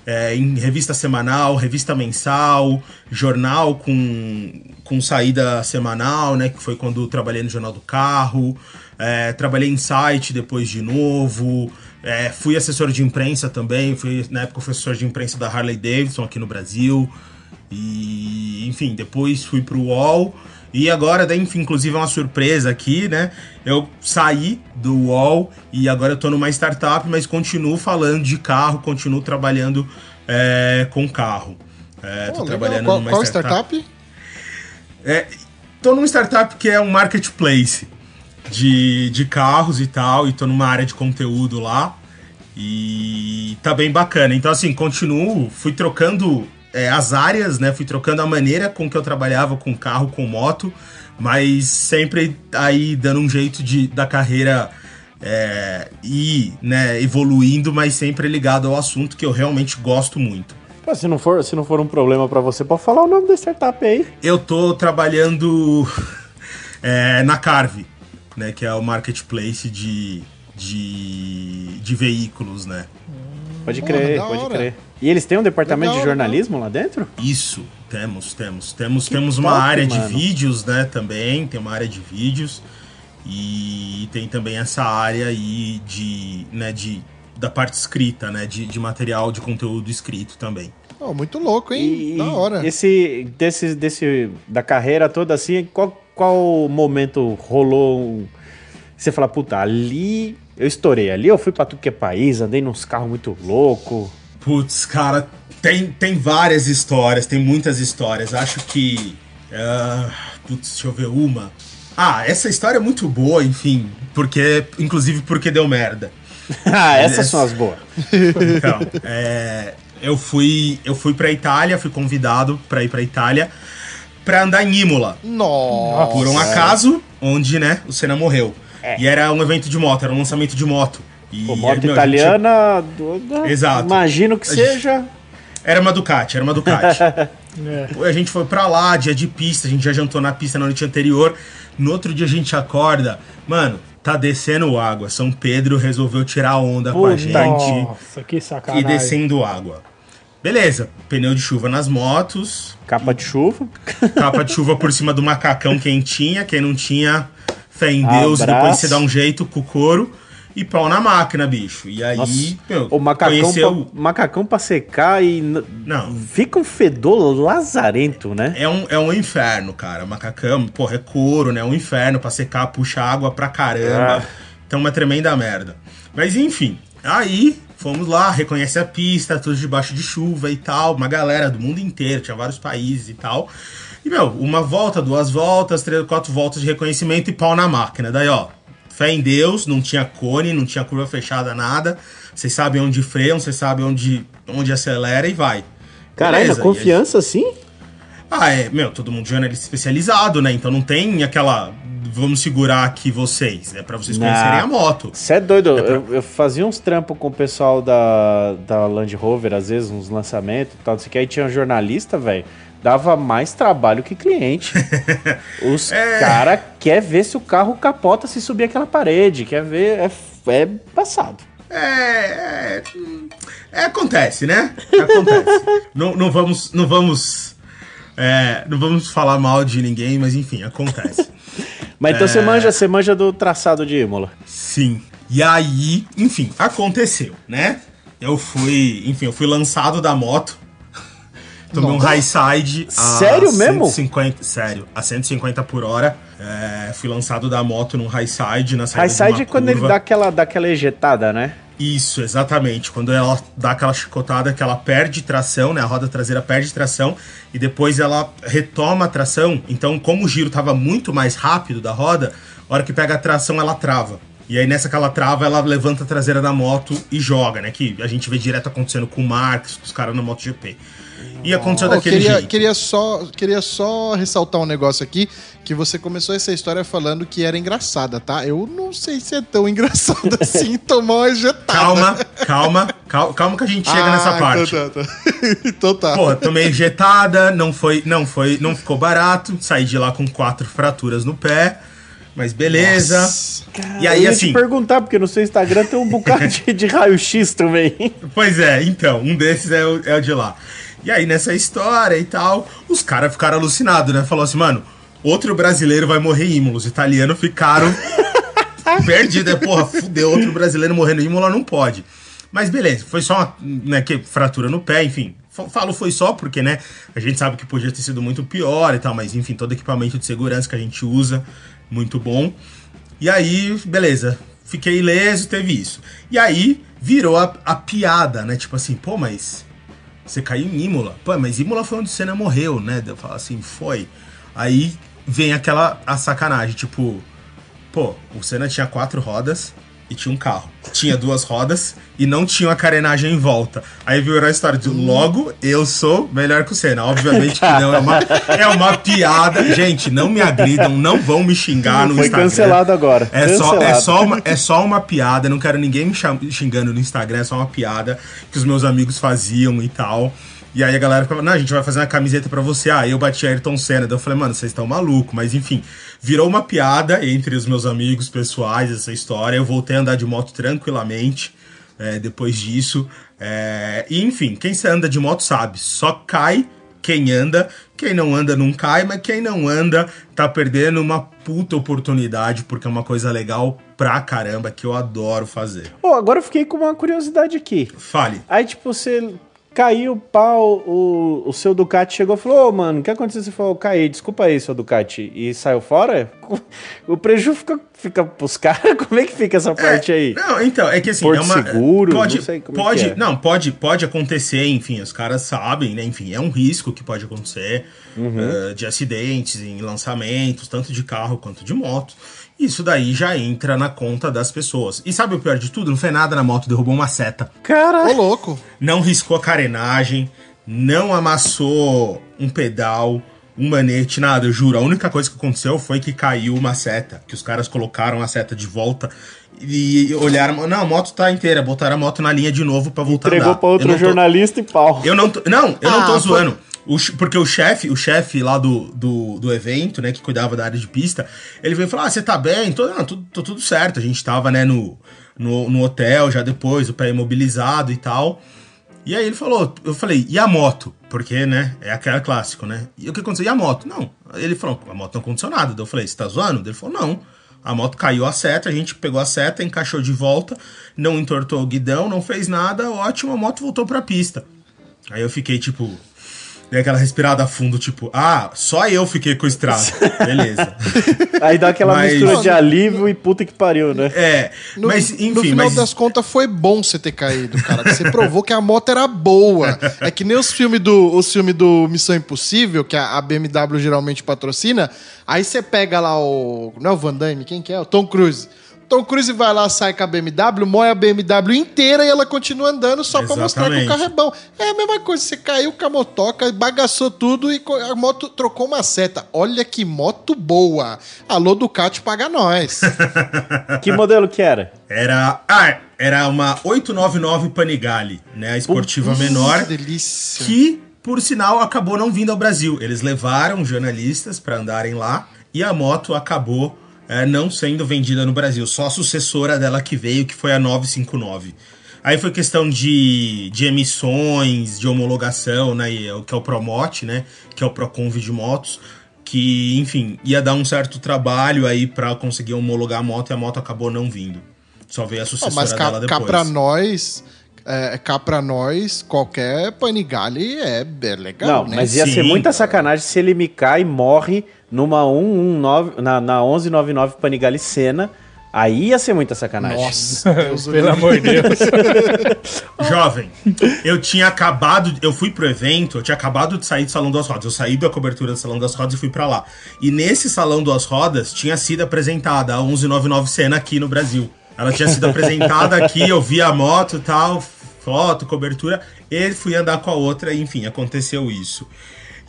é, em revista semanal, revista mensal, jornal com, com saída semanal, né? Que foi quando trabalhei no Jornal do Carro. É, trabalhei em site depois de novo. É, fui assessor de imprensa também. Fui, na época, assessor de imprensa da Harley Davidson aqui no Brasil. E, enfim, depois fui pro UOL. E agora, enfim, inclusive é uma surpresa aqui, né? Eu saí do UOL e agora eu tô numa startup, mas continuo falando de carro, continuo trabalhando é, com carro. É, tô Pô, trabalhando legal. Qual, numa qual startup. startup? É, tô numa startup que é um marketplace de, de carros e tal, e tô numa área de conteúdo lá. E tá bem bacana. Então, assim, continuo, fui trocando é, as áreas, né? Fui trocando a maneira com que eu trabalhava com carro, com moto, mas sempre aí dando um jeito de, da carreira é, ir né, evoluindo, mas sempre ligado ao assunto que eu realmente gosto muito. Pô, se, não for, se não for um problema pra você, pode falar o nome da startup aí. Eu tô trabalhando [laughs] é, na Carve, né? Que é o marketplace de, de, de veículos, né? Pode crer, pode crer. E eles têm um departamento Legal, de jornalismo lá dentro? Isso, temos, temos. Temos, Que temos uma top, área mano. de vídeos, né, também. Tem uma área de vídeos. E tem também essa área aí de, né, de, da parte escrita, né? De, de material de conteúdo escrito também. Oh, muito louco, hein? E da hora. esse desse, desse da carreira toda assim, qual, qual momento rolou um- você fala, puta, ali eu estourei, ali eu fui pra tudo que é país, andei nos carros muito louco. Putz, cara, tem, tem várias histórias, tem muitas histórias. Acho que. ah, putz, deixa eu ver uma. Ah, essa história é muito boa, enfim. Porque. Inclusive porque deu merda. [laughs] ah, essas Essa- são as boas. Então, é, eu fui. Eu fui pra Itália, fui convidado pra ir pra Itália pra andar em Imola. Nossa. Por um acaso, onde, né, o Senna morreu. E era um evento de moto, era um lançamento de moto. E, Pô, moto meu, a italiana, do- do- Exato. imagino que A gente- seja. gente- era uma Ducati, era uma Ducati. [laughs] É. A gente foi pra lá, dia de pista, a gente já jantou na pista na noite anterior. No outro dia a gente acorda, mano, tá descendo água. São Pedro resolveu tirar onda com a Puta gente Nossa, que e sacanagem. descendo água. Beleza, pneu de chuva nas motos, Capa de chuva. capa de chuva por cima do macacão quem tinha, quem não tinha, fé em Deus, e depois Abraço. você dá um jeito com o couro e pau na máquina, bicho. E aí, Nossa, meu, o macacão, conheceu... pra, macacão pra secar e. Não. Fica um fedor lazarento, né? É um, é um inferno, cara. Macacão, porra, é couro, né? É um inferno pra secar, puxa água pra caramba. Ah. Então, uma tremenda merda. Mas, enfim, aí fomos lá, reconhece a pista, tudo debaixo de chuva e tal. Uma galera do mundo inteiro, tinha vários países e tal. E, meu, uma volta, duas voltas, três, quatro voltas de reconhecimento e pau na máquina. Daí, ó, fé em Deus, não tinha cone, não tinha curva fechada, nada. Vocês sabem onde freiam, vocês sabem onde, onde acelera e vai. Caralho, confiança assim? ah, é, meu, todo mundo jornalista especializado, né? Então não tem aquela. Vamos segurar aqui vocês, é pra vocês conhecerem a moto. Você é doido? É pra- eu, eu fazia uns trampos com o pessoal da, da Land Rover, às vezes, uns lançamentos e tal, não sei o que. Aí tinha um jornalista, velho. Dava mais trabalho que cliente. [laughs] Os É. cara quer ver se o carro capota se subir aquela parede. Quer ver. É, é passado. É, é, hum, é, acontece, né? Acontece. [laughs] não, não vamos, não vamos, é, não vamos falar mal de ninguém, mas enfim, acontece. [laughs] Mas então É. você manja, você manja do traçado de Imola. Sim. E aí, enfim, aconteceu, né? Eu fui, enfim, eu fui lançado da moto. [laughs] Tomei um Nossa. high side Sério mesmo? 150, sério, a 150 por hora. É, fui lançado da moto num high side na saída High de side uma é quando ele curva. dá aquela, dá aquela ejetada, né? Isso, exatamente. Quando ela dá aquela chicotada que ela perde tração, né? A roda traseira perde tração e depois ela retoma a tração. Então, como o giro estava muito mais rápido da roda, a hora que pega a tração ela trava. E aí nessa que ela trava, ela levanta a traseira da moto e joga, né? Que a gente vê direto acontecendo com o Marx, com os caras na MotoGP. E aconteceu Pô, daquele queria, jeito. queria, só, queria só ressaltar um negócio aqui, que você começou essa história falando que era engraçada, tá? Eu não sei se é tão [laughs] engraçado assim tomar uma ejetada. Calma, calma, calma, calma que a gente chega Ah, nessa parte. [laughs] Então tá, tá. então tá. Pô, tomei injetada, não foi, não foi, não ficou barato. Saí de lá com quatro fraturas no pé, mas beleza. Nossa. E aí eu ia assim, te perguntar, porque no seu Instagram tem um bocado de, de raio-x também. [laughs] pois é, então, um desses é o, é o de lá. E aí nessa história e tal, os caras ficaram alucinados, né? Falou assim, mano, outro brasileiro vai morrer em Imola. Os italianos ficaram [laughs] perdidos, né? Porra, fudeu, outro brasileiro morrendo em Imola não pode. Mas beleza, foi só uma né, que, fratura no pé, enfim. Falo foi só porque, né, a gente sabe que podia ter sido muito pior e tal, mas enfim, todo equipamento de segurança que a gente usa, muito bom. E aí, beleza, fiquei ileso, teve isso. E aí, virou a, a piada, né, tipo assim, pô, mas você caiu em Imola. Pô, mas Imola foi onde o Senna morreu, né? Eu falo assim, foi. Aí vem aquela a sacanagem, tipo, pô, o Senna tinha quatro rodas e tinha um carro. Tinha duas rodas e não tinha uma carenagem em volta. Aí virou a história de logo eu sou melhor que o Senna. Obviamente que não, é uma, é uma piada. Gente, não me agridam, não vão me xingar no Foi Instagram. cancelado agora. É só, é, Cancelado. só uma, é só uma piada, não quero ninguém me xingando no Instagram, é só uma piada que os meus amigos faziam e tal. E aí a galera falava, não, a gente vai fazer uma camiseta pra você. Ah, eu bati Ayrton Senna. Daí eu falei, mano, vocês estão malucos. Mas enfim, virou uma piada entre os meus amigos pessoais essa história. Eu voltei a andar de moto tranquilamente é, depois disso. É, e enfim, quem anda de moto sabe, só cai quem anda, quem não anda não cai, mas quem não anda tá perdendo uma puta oportunidade, porque é uma coisa legal pra caramba que eu adoro fazer. Pô, agora eu fiquei com uma curiosidade aqui. Fale. Aí, tipo, você caiu, pau, o, o seu Ducati chegou e falou, ô, mano, o que aconteceu? Você falou, caí, desculpa aí, seu Ducati. E saiu fora? [laughs] O prejuízo fica, fica pros caras? [laughs] Como é que fica essa parte aí? Não, então, é que assim, Porto é uma. seguro, pode, não sei como é pode, é. Não, pode, pode acontecer, enfim, os caras sabem, né? Enfim, é um risco que pode acontecer Uhum. eh, de acidentes em lançamentos, tanto de carro quanto de moto. Isso daí já entra na conta das pessoas. E sabe o pior de tudo? Não foi nada na moto, derrubou uma seta. Ô, Cara, louco. Não riscou a carenagem, não amassou um pedal, um manete, nada, eu juro. A única coisa que aconteceu foi que caiu uma seta, que os caras colocaram a seta de volta e olharam, não, a moto tá inteira, botaram a moto na linha de novo pra voltar a entregou andar. pra outro não tô- jornalista e pau. eu não tô, não, eu não Ah, tô foi- zoando. O porque o chefe, o chefe lá do, do, do evento, né, que cuidava da área de pista, ele veio falar: ah, você tá bem? Tô, não, tudo, tô tudo certo. A gente tava, né, no, no, no hotel já depois, o pé imobilizado e tal. E aí ele falou, eu falei, e a moto? Porque, né, é aquela clássico, né? E o que aconteceu? E a moto? Não. Ele falou, a moto não aconteceu nada. Eu falei, você tá zoando? Ele falou, não. A moto caiu a seta, a gente pegou a seta, encaixou de volta, não entortou o guidão, não fez nada, ótimo, a moto voltou pra pista. Aí eu fiquei tipo. Dei aquela respirada a fundo, tipo, ah, só eu fiquei com o estrago. [laughs] Beleza. Aí dá aquela Mas- mistura de alívio e puta que pariu, né? É, No, mas enfim, no final mas. das contas foi bom você ter caído, cara. que Você provou que a moto era boa. [laughs] É que nem os filmes do, os filme do Missão Impossível, que a, a BMW geralmente patrocina. Aí você pega lá o. Não é o Van Damme, quem que é? O Tom Cruise. Tom Cruise vai lá, sai com a BMW, moe a BMW inteira e ela continua andando só pra mostrar que o carro é bom. É a mesma coisa, você caiu com a motoca, bagaçou tudo e a moto trocou uma seta. Olha que moto boa. Alô, Ducati, paga nós. [laughs] Que modelo que era? Era. Ah, era uma 899 Panigale, né? A esportiva menor. Que delícia. que, por sinal, acabou não vindo ao Brasil. Eles levaram jornalistas para andarem lá e a moto acabou é, não sendo vendida no Brasil. Só a sucessora dela que veio, que foi a 959. Aí foi questão de, de emissões, de homologação, né? é o que é o Promote, né? Que é o Proconv de motos. Que, enfim, ia dar um certo trabalho aí para conseguir homologar a moto e a moto acabou não vindo. Só veio a sucessora mas cá, dela cá depois. pra nós, é, cá pra nós, qualquer Panigale é, é legal, Não, né? mas ia ser Sim, muita cara. sacanagem se ele me cai e morre numa 119, na, na 1199 Panigale Sena. Aí ia ser muita sacanagem. Nossa, [laughs] Deus Pelo amor de Deus. [laughs] Jovem, eu tinha acabado, eu fui pro evento, eu tinha acabado de sair do Salão das Rodas. Eu saí da cobertura do Salão das Rodas e fui pra lá. E nesse Salão das Rodas tinha sido apresentada a 1199 Cena aqui no Brasil. Ela tinha sido apresentada aqui, eu vi a moto e tal, foto, cobertura, e fui andar com a outra, enfim, aconteceu isso.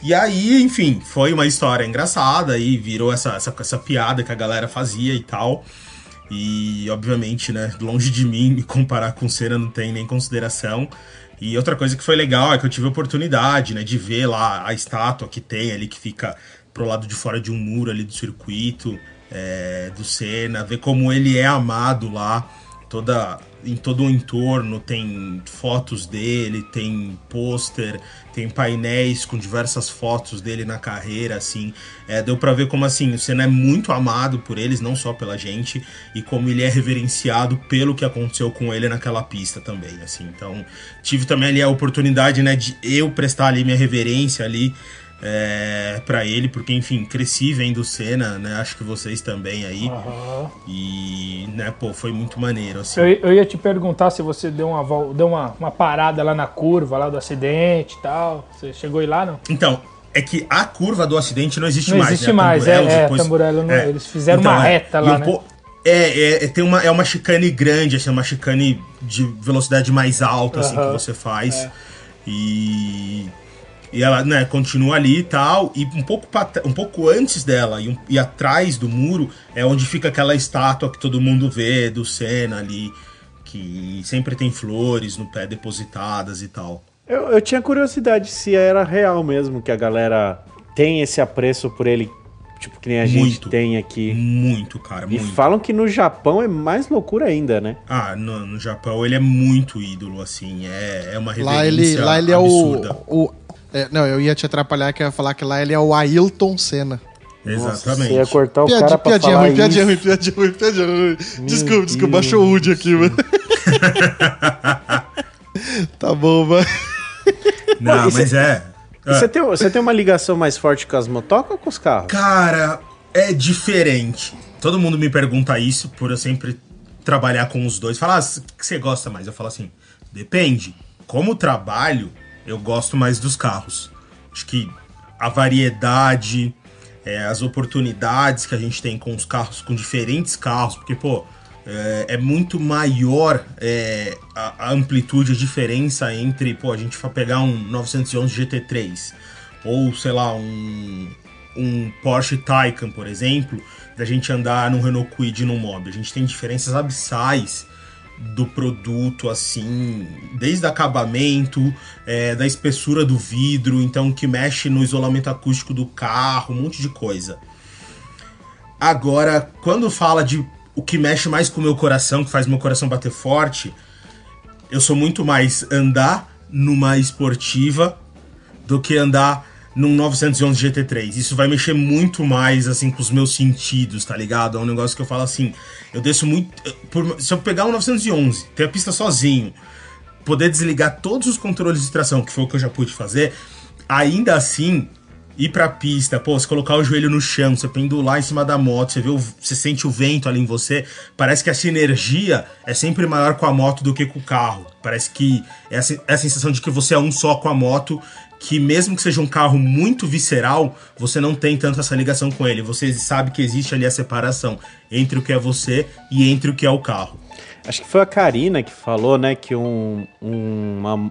E aí, enfim, foi uma história engraçada e virou essa, essa, essa piada que a galera fazia e tal. E, obviamente, né, longe de mim me comparar com Cena não tem nem consideração. E outra coisa que foi legal é que eu tive a oportunidade, né, de ver lá a estátua que tem ali, que fica pro lado de fora de um muro ali do circuito é, do Senna, ver como ele é amado lá, toda em todo o entorno tem fotos dele, tem pôster, tem painéis com diversas fotos dele na carreira, assim. É, deu para ver como assim o Senna é muito amado por eles, não só pela gente, e como ele é reverenciado pelo que aconteceu com ele naquela pista também, assim. Então tive também ali a oportunidade, né, de eu prestar ali minha reverência ali é, para ele, porque enfim, cresci vendo cena, né? Acho que vocês também aí. Uhum. E, né, pô, foi muito maneiro. Assim. Eu, eu, ia te perguntar se você deu uma, deu uma, uma parada lá na curva, lá do acidente e tal. Você chegou aí lá, não? Então, é que a curva do acidente não existe não mais. Existe né? mais, é, é, depois... Tamburello não, é. eles fizeram então, uma é, reta lá, um né? É, é, tem uma, é uma chicane grande, assim, uma chicane de velocidade mais alta, assim, que você faz. É. E e ela, né, continua ali e tal. E um pouco, um pouco antes dela e, um, e atrás do muro é onde fica aquela estátua que todo mundo vê do Senna ali. Que sempre tem flores no pé depositadas e tal. Eu, eu tinha curiosidade se era real mesmo que a galera tem esse apreço por ele Tipo, que nem a muito, gente tem aqui. Muito, cara. E muito. falam que no Japão é mais loucura ainda, né? Ah, no, no Japão ele é muito ídolo, assim. É, é uma referência Lá ele, lá ele absurda. é o, o é, não, eu ia te atrapalhar que eu ia falar que lá ele é o Ailton Senna. Exatamente. Você ia cortar o piadinha, cara pra piadinha falar ruim, piadinha ruim, piadinha ruim, piadinha ruim. Desculpa, desculpa, baixou o Wood aqui, mano. [laughs] tá bom, mano. Não, mas é. Você, tem, você tem uma ligação mais forte com as motocas ou com os carros? Cara, é diferente. Todo mundo me pergunta isso, por eu sempre trabalhar com os dois. Falar, ah, que você gosta mais? Eu falo assim, depende. Como trabalho, eu gosto mais dos carros. Acho que a variedade, é, as oportunidades que a gente tem com os carros, com diferentes carros, porque, pô, é, é muito maior é, a, a, amplitude, a diferença entre, pô, a gente pegar um 911 GT3 ou, sei lá, um, um Porsche Taycan, por exemplo, da gente andar num Renault Kwid num Mob. A gente tem diferenças abissais do produto, assim, desde acabamento, é, da espessura do vidro, então que mexe no isolamento acústico do carro, um monte de coisa. Agora, quando fala de o que mexe mais com o meu coração, que faz meu coração bater forte, eu sou muito mais andar numa esportiva do que andar num 911 GT3. Isso vai mexer muito mais, assim, com os meus sentidos, tá ligado? É um negócio que eu falo assim, eu desço muito... Por, se eu pegar um 911, ter a pista sozinho, poder desligar todos os controles de tração, que foi o que eu já pude fazer, ainda assim, ir pra pista, pô, você colocar o joelho no chão, você pendular em cima da moto, você vê o, você sente o vento ali em você, parece que a sinergia é sempre maior com a moto do que com o carro. Parece que é a, é a sensação de que você é um só com a moto que mesmo que seja um carro muito visceral, você não tem tanto essa ligação com ele. Você sabe que existe ali a separação entre o que é você e entre o que é o carro. Acho que foi a Karina que falou, né, que um, um, uma,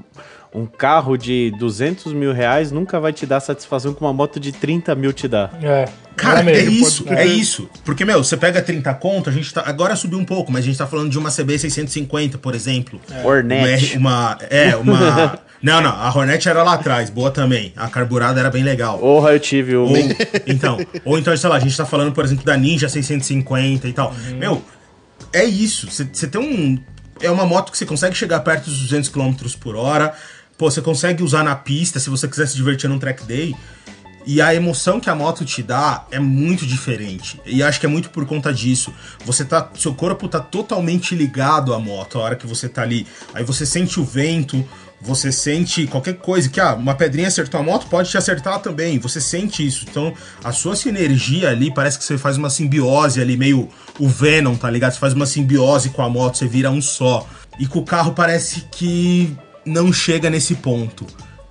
um carro de 200 mil reais nunca vai te dar satisfação que uma moto de 30 mil te dá. É. Cara, é, é isso, é isso. Porque, meu, você pega 30 conto, a gente tá. Agora subiu um pouco, mas a gente tá falando de uma CB 650, por exemplo. É. Hornet. Uma, é, uma. [laughs] não, não, a Hornet era lá atrás, boa também. A carburada era bem legal. Porra, eu tive uma. Ou, então, ou então, sei lá, a gente tá falando, por exemplo, da Ninja 650 e tal. Uhum. Meu, é isso. Você tem um. É uma moto que você consegue chegar perto dos 200 km por hora. Pô, você consegue usar na pista se você quiser se divertir num track day. E a emoção que a moto te dá é muito diferente. E acho que é muito por conta disso. Você tá. Seu corpo tá totalmente ligado à moto a hora que você tá ali. Aí você sente o vento, você sente qualquer coisa que ah, uma pedrinha acertou a moto, pode te acertar também. Você sente isso. Então, a sua sinergia ali parece que você faz uma simbiose ali, meio o Venom, tá ligado? Você faz uma simbiose com a moto, você vira um só. E com o carro parece que não chega nesse ponto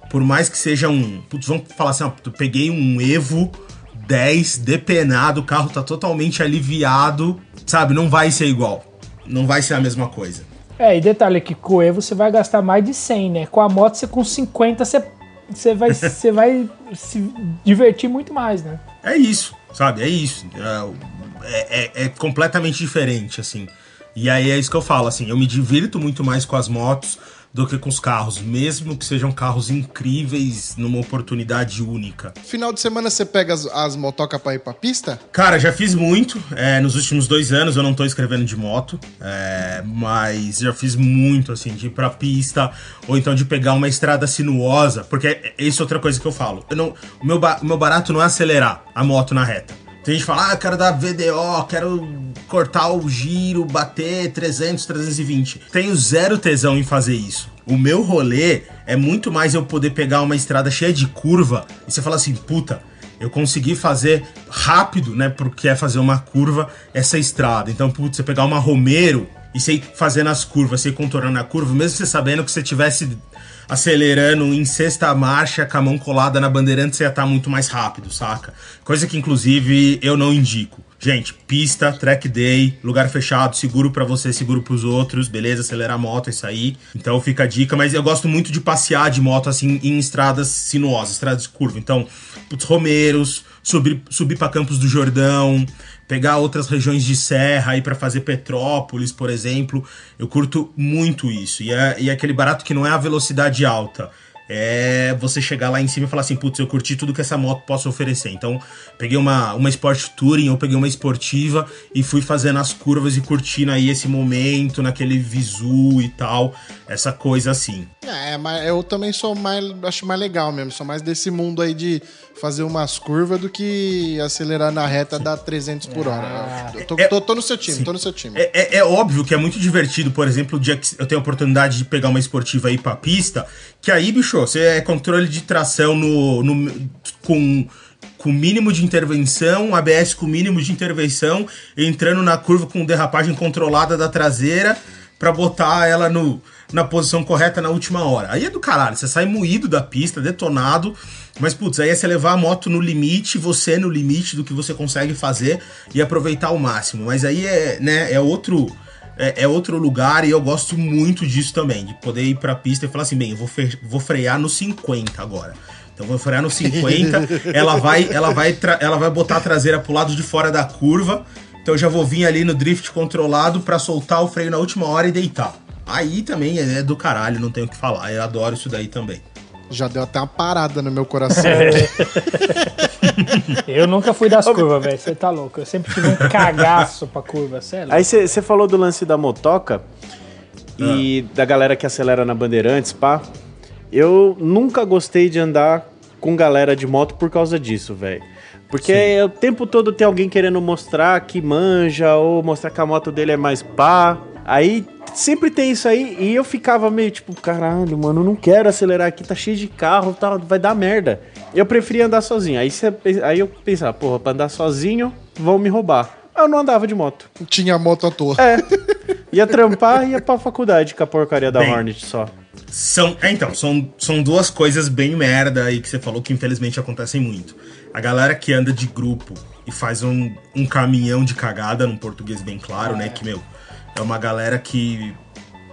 por mais que seja um. Putz, vamos falar assim, ó, peguei um Evo 10 depenado, o carro tá totalmente aliviado, sabe? Não vai ser igual. não vai ser a mesma coisa. É, e detalhe que com o Evo você vai gastar mais de 100, né? Com a moto você com 50 você, você, vai, [laughs] você vai se divertir muito mais, né? É isso, sabe? É isso. É, é, é completamente diferente, assim. E aí é isso que eu falo, assim, eu me divirto muito mais com as motos do que com os carros, mesmo que sejam carros incríveis numa oportunidade única. Final de semana você pega as, as motocas pra ir pra pista? Cara, já fiz muito. É, nos últimos dois anos eu não tô escrevendo de moto, é, mas já fiz muito, assim, de ir pra pista, ou então de pegar uma estrada sinuosa, porque isso é outra coisa que eu falo. Eu não, o meu, o meu barato não é acelerar a moto na reta. Tem gente que fala, ah, quero dar VDO, quero cortar o giro, bater 300, 320. Tenho zero tesão em fazer isso. O meu rolê é muito mais eu poder pegar uma estrada cheia de curva e você fala assim, puta, eu consegui fazer rápido, né, porque é fazer uma curva essa estrada. Então, putz, você pegar uma Romero e você ir fazendo as curvas, você ir contornando a curva, mesmo você sabendo que você tivesse acelerando em sexta marcha com a mão colada na bandeirante, você ia estar tá muito mais rápido, saca? Coisa que, inclusive, eu não indico. Gente, pista, track day, lugar fechado, seguro para você, seguro para os outros, beleza? Acelerar a moto, é isso aí. Então fica a dica, mas eu gosto muito de passear de moto assim em estradas sinuosas, estradas de curva. Então, putz, Romeiros, subir, subir para Campos do Jordão, pegar outras regiões de serra aí para fazer Petrópolis, por exemplo. Eu curto muito isso. E é, e é aquele barato que não é a velocidade alta é você chegar lá em cima e falar assim, putz, eu curti tudo que essa moto possa oferecer. Então, peguei uma, uma Sport Touring, ou peguei uma esportiva e fui fazendo as curvas e curtindo aí esse momento, naquele visu e tal, essa coisa assim. É, mas eu também sou mais, acho mais legal mesmo, sou mais desse mundo aí de fazer umas curvas do que acelerar na reta dar 300 por hora. Ah. Tô, é, tô, tô, no seu time, sim. tô no seu time. É, é, é, óbvio que é muito divertido, por exemplo, o dia que eu tenho a oportunidade de pegar uma esportiva aí pra pista, que aí, bicho, você é controle de tração no, no com com mínimo de intervenção, ABS com mínimo de intervenção, entrando na curva com derrapagem controlada da traseira para botar ela no, na posição correta na última hora. Aí é do caralho, você sai moído da pista, detonado, mas putz, aí é você levar a moto no limite, você no limite do que você consegue fazer e aproveitar ao máximo. Mas aí é, né, é outro é, é, outro lugar e eu gosto muito disso também, de poder ir pra pista e falar assim, bem, eu vou, vou frear no 50 agora. Então vou frear no 50, [laughs] ela vai, ela vai, ela vai botar a traseira pro lado de fora da curva. Então eu já vou vir ali no drift controlado para soltar o freio na última hora e deitar. Aí também é do caralho, não tenho o que falar. Eu adoro isso daí também. Já deu até uma parada no meu coração. [laughs] eu nunca fui das curvas, velho. Você tá louco. Eu sempre tive um [laughs] cagaço pra curva, sério. Aí você falou do lance da motoca e ah. da galera que acelera na Bandeirantes, pá. Eu nunca gostei de andar com galera de moto por causa disso, velho. Porque Sim. o tempo todo tem alguém querendo mostrar que manja ou mostrar que a moto dele é mais pá. Aí sempre tem isso aí e eu ficava meio tipo, caralho, mano, eu não quero acelerar aqui, tá cheio de carro, tá, vai dar merda. Eu preferia andar sozinho. Aí, cê, aí eu pensava, porra, pra andar sozinho, vão me roubar. Eu não andava de moto. Tinha moto à toa. É. Ia trampar e ia pra faculdade com a porcaria da Bem, Hornet só. São, é, então, são, são duas coisas bem merda aí que você falou que infelizmente acontecem muito. A galera que anda de grupo e faz um, um caminhão de cagada, num português bem claro, né? Que, meu, é uma galera que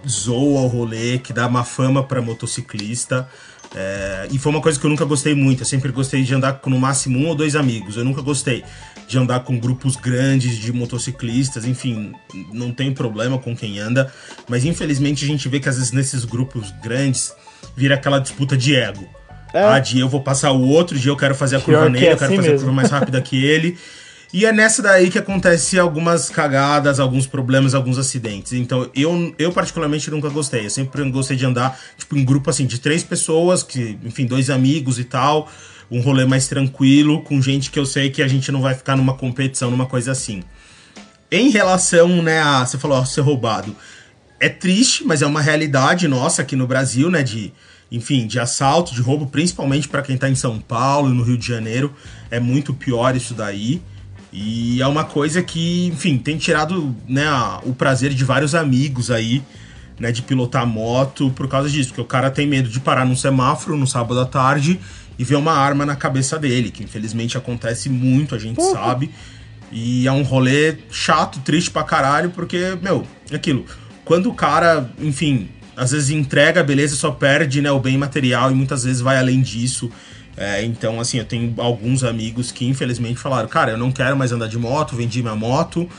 zoa o rolê, que dá uma fama para motociclista. É, e foi uma coisa que eu nunca gostei muito. Eu sempre gostei de andar com no máximo um ou dois amigos. Eu nunca gostei de andar com grupos grandes de motociclistas. Enfim, não tem problema com quem anda. Mas infelizmente a gente vê que às vezes nesses grupos grandes vira aquela disputa de ego. É. Ah, de eu vou passar o outro, de eu quero fazer a Pior curva nele, é eu quero assim fazer mesmo. a curva mais rápida que ele. [laughs] E é nessa daí que acontece algumas cagadas, alguns problemas, alguns acidentes. Então, eu, eu particularmente nunca gostei. Eu sempre gostei de andar, tipo, em grupo, assim, de três pessoas, que, enfim, dois amigos e tal. Um rolê mais tranquilo, com gente que eu sei que a gente não vai ficar numa competição, numa coisa assim. Em relação, né, a... Você falou, ó, ser roubado. É triste, mas é uma realidade nossa aqui no Brasil, né, de enfim, de assalto, de roubo, principalmente para quem está em São Paulo e no Rio de Janeiro, é muito pior isso daí. E é uma coisa que, enfim, tem tirado né, o prazer de vários amigos aí, né, de pilotar moto por causa disso, porque o cara tem medo de parar num semáforo no sábado à tarde e ver uma arma na cabeça dele, que infelizmente acontece muito, a gente sabe. E é um rolê chato, triste pra caralho, porque, meu, aquilo. Quando o cara, enfim, às vezes entrega a beleza, só perde né, o bem material e muitas vezes vai além disso. É, então, assim, eu tenho alguns amigos que infelizmente falaram, cara, eu não quero mais andar de moto, vendi minha moto.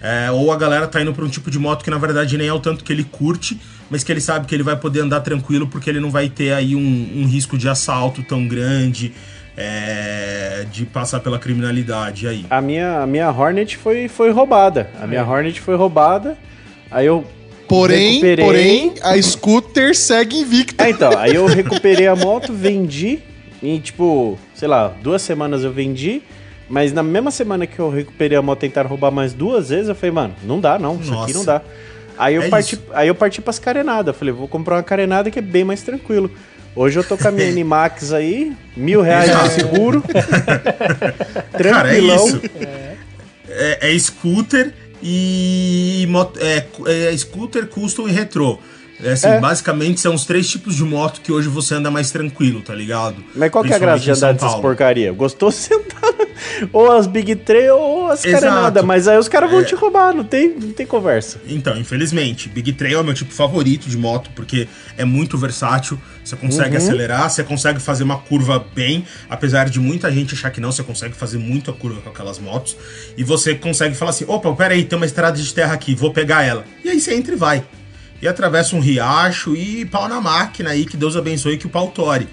É, ou a galera tá indo pra um tipo de moto que na verdade nem é o tanto que ele curte, mas que ele sabe que ele vai poder andar tranquilo porque ele não vai ter aí um, um risco de assalto tão grande, é, de passar pela criminalidade aí. A minha, a minha Hornet foi, foi roubada. A minha Hornet foi roubada. Aí eu Porém, Recuperei. porém, a scooter segue invicta. É, então, aí eu recuperei a moto, vendi. Em tipo, sei lá, duas semanas eu vendi. Mas na mesma semana que eu recuperei a moto tentaram roubar mais duas vezes, eu falei, mano, não dá não, isso aqui Nossa. não dá. Aí eu, É parti, isso. aí eu parti pras carenadas. Falei, vou comprar uma carenada que é bem mais tranquilo. Hoje eu tô com a minha [laughs] N-Max aí, mil reais de seguro. [laughs] Cara, é Tranquilão. isso. É, é scooter e é, é scooter, custom e retrô. É, assim, É. Basicamente são os três tipos de moto que hoje você anda mais tranquilo, tá ligado? Mas qual que é a graça de andar dessas porcaria? Gostou sentar ou as Big Trail ou as carenadas, mas aí os caras vão te roubar, não tem, não tem conversa. Então, infelizmente, Big Trail é o meu tipo favorito de moto, porque é muito versátil, você consegue Uhum. acelerar, você consegue fazer uma curva bem, apesar de muita gente achar que não, você consegue fazer muita curva com aquelas motos, e você consegue falar assim, opa, peraí, tem uma estrada de terra aqui, vou pegar ela. E aí você entra e vai. E atravessa um riacho e pau na máquina aí, que Deus abençoe que o pau tore.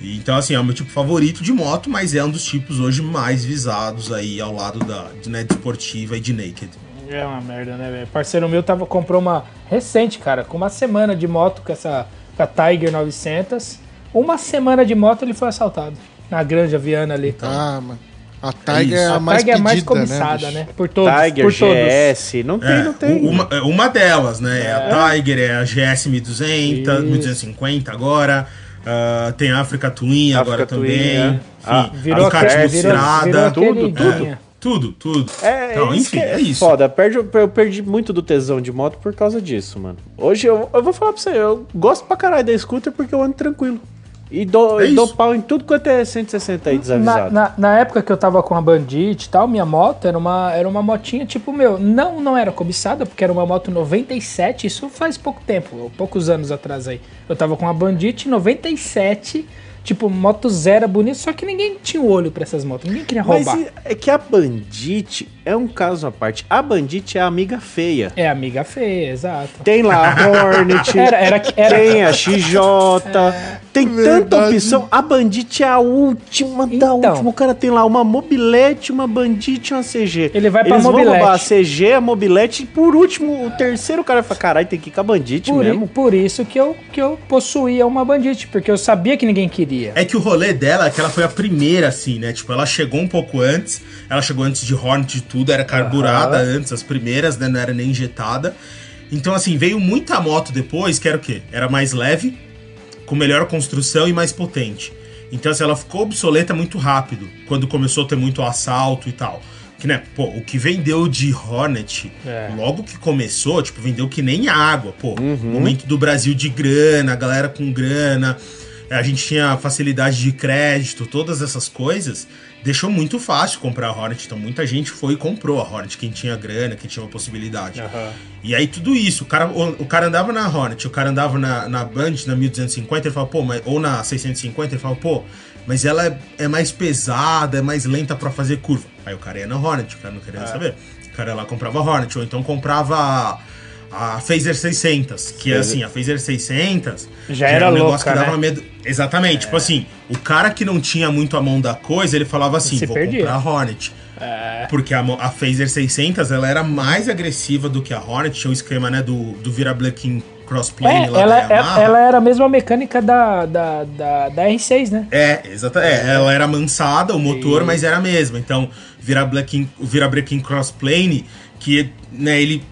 Então, assim, é o meu tipo favorito de moto, mas é um dos tipos hoje mais visados aí ao lado da de, né, de esportiva e de naked. É uma merda, né, velho? Parceiro meu tava, comprou uma recente, cara, com uma semana de moto com essa com a Tiger 900. Uma semana de moto ele foi assaltado na Granja Viana ali. Ah, mano. A Tiger é, isso. a a mais Tiger é a mais pedida, cobiçada, né? né? Por todos. Tiger, por todos. GS, não tem, É, não tem. Uma, é uma delas, né? É a Tiger, é a GS 1200, Isso. 1250 agora. ah, tem a Africa Twin agora Twin, também. é. Enfim, Ah, Virou, a Ducati virou tudo, tudo. Tudo, tudo. É, então, isso enfim, é, é isso. foda. Eu perdi, eu perdi muito do tesão de moto por causa disso, mano. Hoje eu, eu vou falar pra você, eu gosto pra caralho da scooter porque eu ando tranquilo. E dou, É e dou pau em tudo quanto é 160 aí Na, desavisado. na, na época que eu tava com a Bandit e tal, minha moto era uma, era uma motinha tipo, meu, não, não era cobiçada, porque era uma moto 97, isso faz pouco tempo, poucos anos atrás aí. Eu tava com a Bandit 97, tipo, moto zero, bonita, só que ninguém tinha o olho pra essas motos, ninguém queria Mas roubar. e- é que a Bandit é um caso à parte. A Bandit é a amiga feia. É amiga feia, exato. Tem lá a [laughs] Hornet, Era, era, era, tem a XJ, tem tanta Verdade. opção. A Bandit é a última da Então. última. O cara tem lá uma mobilete, uma Bandit e uma CG. Ele vai pra Eles vão mobilete. roubar a CG, a mobilete e por último, o terceiro cara fala, caralho, tem que ir com a Bandit por, i- mesmo. por isso que eu, que eu possuía uma Bandit, porque eu sabia que ninguém queria. É que o rolê dela é que ela foi a primeira, assim, né? Tipo, ela chegou um pouco antes, ela chegou antes de Hornet e tudo, era carburada antes, as primeiras, né? Não era nem injetada. Então, assim, veio muita moto depois, que era o quê? Era mais leve, com melhor construção e mais potente. Então, assim, ela ficou obsoleta muito rápido, quando começou a ter muito assalto e tal. Que, né, pô, o que vendeu de Hornet, É. logo que começou, tipo, vendeu que nem água, pô. Momento do Brasil de grana, galera com grana, a gente tinha facilidade de crédito, todas essas coisas, deixou muito fácil comprar a Hornet. Então muita gente foi e comprou a Hornet, quem tinha grana, quem tinha uma possibilidade. E aí tudo isso, o cara, o, o cara andava na Hornet, o cara andava na, na Band, na 1250, ele fala, pô, mas, ou na 650, ele fala, pô, mas ela é, é mais pesada, é mais lenta pra fazer curva. Aí o cara ia na Hornet, o cara não queria saber. O cara lá comprava a Hornet, ou então comprava a, Phaser 600, que é assim, a Phaser 600 Já era um negócio louca, que dava né? medo. Exatamente, tipo assim, o cara que não tinha muito a mão da coisa, ele falava assim, Se vou perdia. comprar a Hornet. Porque a, a Phaser 600, ela era mais agressiva do que a Hornet, tinha o esquema, né, do, do Vira Black Crossplane É, lá ela, da Yamaha. ela, ela era a mesma mecânica da, da, da, da R6, né? É, exata, é, ela era amansada, o motor, mas era a mesma. Então, vira Black vira Breaking Crossplane, que né, ele,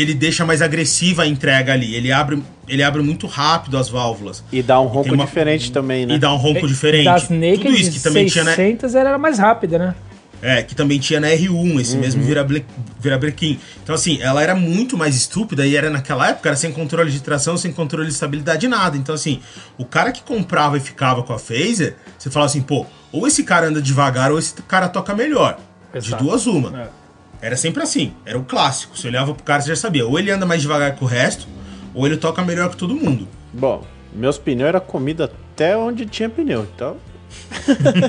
ele deixa mais agressiva a entrega ali. Ele abre, ele abre muito rápido as válvulas. E dá um ronco uma- diferente também, né? E dá um ronco diferente. Das Naked Tudo isso que também tinha, né? 600 era mais rápida, né? É, que também tinha na R1, esse Uhum. mesmo vira- virabrequim. Então, assim, ela era muito mais estúpida e era naquela época, era sem controle de tração, sem controle de estabilidade, nada. Então, assim, o cara que comprava e ficava com a Phaser, você fala assim, pô, ou esse cara anda devagar ou esse cara toca melhor. Exato. De duas, uma. É. Era sempre assim, era o clássico. Você olhava pro cara, você já sabia. Ou ele anda mais devagar que o resto, ou ele toca melhor que todo mundo. Bom, meus pneus era comida até onde tinha pneu, então.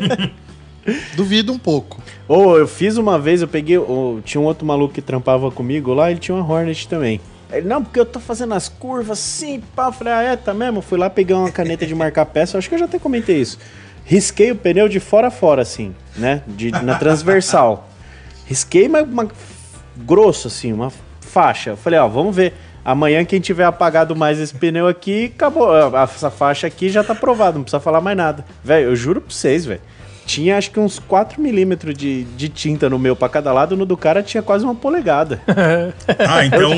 [laughs] Duvido um pouco. Ou eu fiz uma vez, eu peguei. ou tinha um outro maluco que trampava comigo lá, ele tinha uma Hornet também. Ele, não, porque eu tô fazendo as curvas assim, pá. Eu falei, ah, é, tá mesmo? Fui lá pegar uma caneta de marcar peça, acho que eu já até comentei isso. Risquei o pneu de fora a fora, assim, né? De, na transversal. Risquei, mas uma, grosso, assim, uma faixa. Eu falei, ó, vamos ver. Amanhã, quem tiver apagado mais esse pneu aqui, acabou. Essa faixa aqui já tá aprovada, não precisa falar mais nada. Velho, eu juro pra vocês, velho. Tinha acho que uns 4 milímetros de, de tinta no meu pra cada lado, no do cara tinha quase uma polegada. [laughs] Ah, então.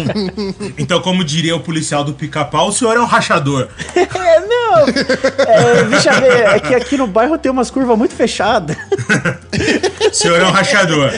então, como diria o policial do pica-pau, o senhor é um rachador. [laughs] é, não. É, deixa ver, é que aqui no bairro tem umas curvas muito fechadas. o [laughs] senhor é um rachador.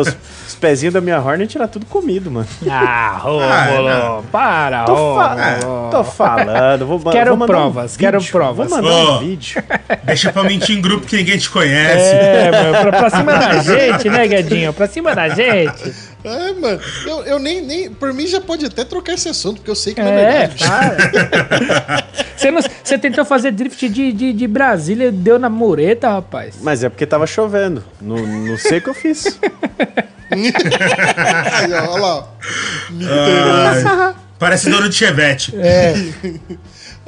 Os, os pezinhos da minha Hornet era tudo comido, mano. Ah, Rômulo, Ah, para, Tô, fa tô falando, vou, Quero vou mandar provas, um quero vídeo. provas. Vou mandar Ó. um vídeo. Deixa pra mentir em grupo que ninguém te conhece. É, [laughs] mano, pra, pra cima da gente, né, Guedinho? Pra cima da gente. É, mano. Eu, eu nem, nem. Por mim já pode até trocar esse assunto, porque eu sei que não é É, verdade. para. [laughs] Você, não- você tentou fazer drift de, de, de Brasília e deu na mureta, rapaz. Mas é porque tava chovendo. No, no seco eu fiz. [laughs] Aí, ó, olha lá. Ai, parece dono de chevette. É.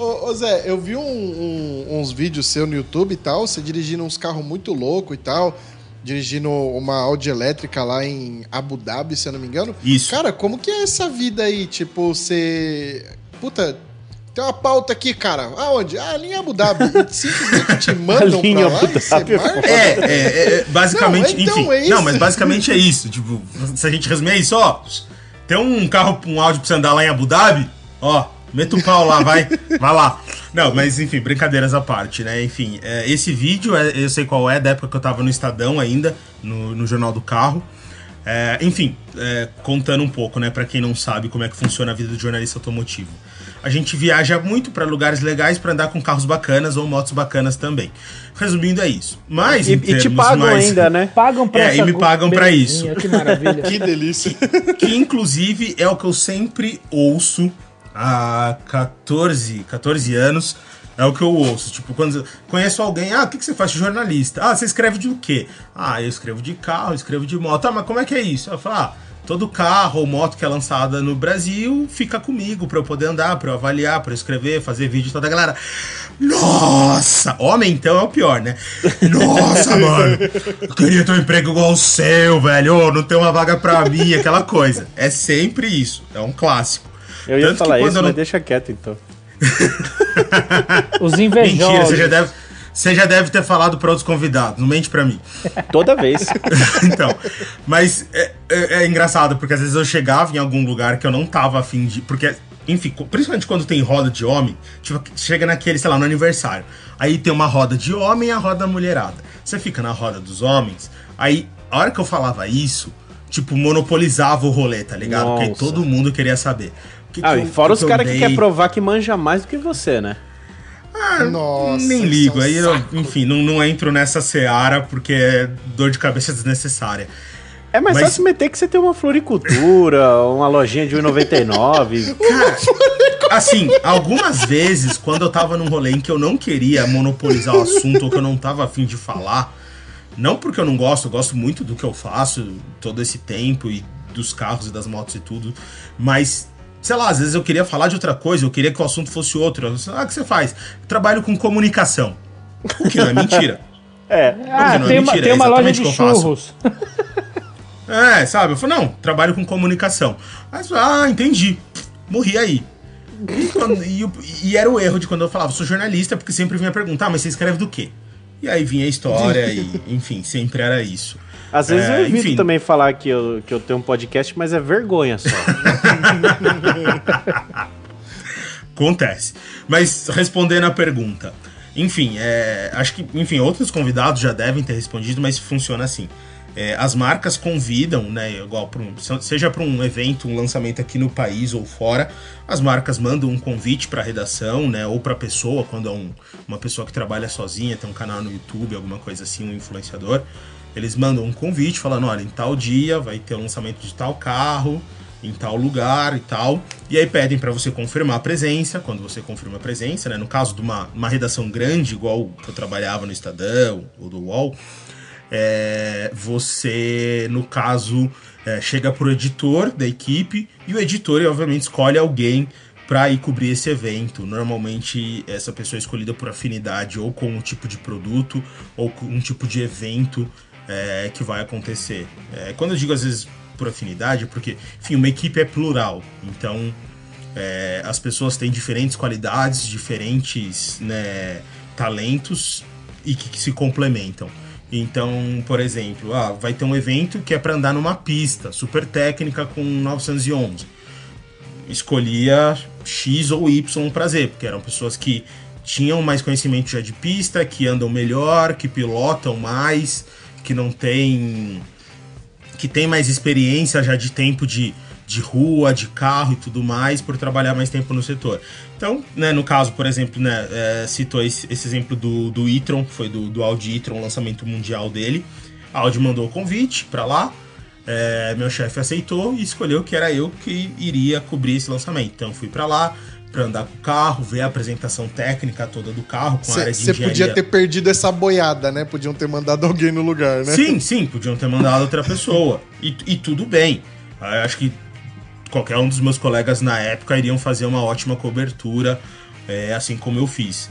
Ô, ô, Zé, eu vi um- um- uns vídeos seu no YouTube e tal, você dirigindo uns carros muito loucos e tal, dirigindo uma Audi elétrica lá em Abu Dhabi, se eu não me engano. Isso. Cara, como que é essa vida aí? Tipo, você. Puta, tem uma pauta aqui, cara. Aonde? Ah, ali em Abu Dhabi. E [laughs] simplesmente te mandam em pra lá Abu e você Dhabi é? É, é, é, basicamente, Não, então enfim. é isso. Não, mas basicamente é isso. Tipo, se a gente resumir é isso, ó. Tem um carro, um áudio pra você andar lá em Abu Dhabi, ó, meta o pau lá, vai, vai lá. Não, mas enfim, brincadeiras à parte, né? Enfim, é, esse vídeo, é, eu sei qual é, da época que eu tava no Estadão ainda, no, no Jornal do Carro. É, enfim, é, contando um pouco, né, pra quem não sabe como é que funciona a vida do jornalista automotivo. A gente viaja muito pra lugares legais pra andar com carros bacanas ou motos bacanas também. Resumindo, é isso. Mas, E, e te pagam mais- ainda, né? Pagam pra É, essa e me pagam pra belezinha, isso. Que maravilha. [laughs] Que delícia. que inclusive é o que eu sempre ouço há 14, 14 anos. É o que eu ouço. Tipo, quando conheço alguém, ah, o que, que você faz de jornalista? Ah, você escreve de o quê? Ah, eu escrevo de carro, escrevo de moto. Ah, mas como é que é isso? Eu falo, ah, todo carro ou moto que é lançada no Brasil fica comigo pra eu poder andar, pra eu avaliar, pra eu escrever, fazer vídeo toda a galera. Nossa! Homem, então, é o pior, né? Nossa, [laughs] mano! Eu queria ter um emprego igual o seu, velho. Ô, não tem uma vaga pra mim, aquela coisa. É sempre isso. É um clássico. Eu ia Tanto falar isso, eu mas não- deixa quieto então. Os [laughs] Mentira, invejosos. você já deve. Você já deve ter falado pra outros convidados, não mente pra mim. [laughs] Toda vez. [laughs] então, mas é, é- é engraçado, porque às vezes eu chegava em algum lugar que eu não tava afim de. Porque, enfim, principalmente quando tem roda de homem, tipo, chega naquele, sei lá, no aniversário. Aí tem uma roda de homem e a roda da mulherada. Você fica na roda dos homens, aí a hora que eu falava isso, tipo, monopolizava o rolê, tá ligado? Porque Nossa. todo mundo queria saber. Que Ah, que e fora o os caras que querem provar que manja mais do que você, né? Nossa. Nem ligo, é um aí eu, enfim, não, não entro nessa seara porque é dor de cabeça desnecessária. É mais Mas- fácil meter que você tem uma floricultura, [laughs] uma lojinha de 1,99. Assim, algumas vezes, quando eu tava num rolê em que eu não queria monopolizar o assunto ou que eu não tava afim de falar, não porque eu não gosto, eu gosto muito do que eu faço todo esse tempo e dos carros e das motos e tudo, mas. Sei lá, às vezes eu queria falar de outra coisa, eu queria que o assunto fosse outro. Eu, ah, o que você faz? Trabalho com comunicação. O que não é mentira. [laughs] É. Ah, não é tem uma, mentira, tem é uma loja de eu churros. [laughs] É, sabe? Eu falei, não, trabalho com comunicação. Fala, ah, entendi. Morri aí. E, quando- e e era o erro de quando eu falava, sou jornalista, porque sempre vinha perguntar, ah, mas você escreve do quê? E aí vinha a história e, enfim, sempre era isso. Às vezes É, eu evito enfim. também falar que eu, que eu tenho um podcast, mas é vergonha só. [laughs] Acontece. Mas respondendo a pergunta. Enfim, é, acho que, enfim, outros convidados já devem ter respondido, mas funciona assim. É, as marcas convidam, né, igual pra um- seja para um evento, um lançamento aqui no país ou fora, as marcas mandam um convite para a redação, né, ou para a pessoa, quando é um- uma pessoa que trabalha sozinha, tem um canal no YouTube, alguma coisa assim, um influenciador. Eles mandam um convite falando, olha, em tal dia vai ter o lançamento de tal carro, em tal lugar e tal. E aí pedem para você confirmar a presença, quando você confirma a presença, né? No caso de uma, uma redação grande, igual que eu trabalhava no Estadão ou do UOL, é, você, no caso, é, chega pro editor da equipe e o editor, obviamente, escolhe alguém para ir cobrir esse evento. Normalmente, essa pessoa é escolhida por afinidade ou com um tipo de produto ou com um tipo de evento é, que vai acontecer. É, quando eu digo às vezes por afinidade, é porque, enfim, uma equipe é plural. Então, é, as pessoas têm diferentes qualidades, diferentes né, talentos e que, que se complementam. Então, por exemplo, ah, vai ter um evento que é para andar numa pista super técnica com 911. Escolhia X ou Y para Z, porque eram pessoas que tinham mais conhecimento já de pista, que andam melhor, que pilotam mais, que não tem que tem mais experiência já de tempo de, de rua, de carro e tudo mais, por trabalhar mais tempo no setor. Então, né, no caso, por exemplo, né, é, citou esse, esse, exemplo do, do e-tron, foi do, do Audi e-tron, lançamento mundial dele. A Audi mandou o convite para lá, é, meu chefe aceitou e escolheu que era eu que iria cobrir esse lançamento. Então, fui para lá, para andar com o carro, ver a apresentação técnica toda do carro com cê, a área de Você podia ter perdido essa boiada, né? Podiam ter mandado alguém no lugar, né? Sim, sim, podiam ter mandado outra pessoa. E, e tudo bem. Eu acho que qualquer um dos meus colegas na época iriam fazer uma ótima cobertura, é, assim como eu fiz.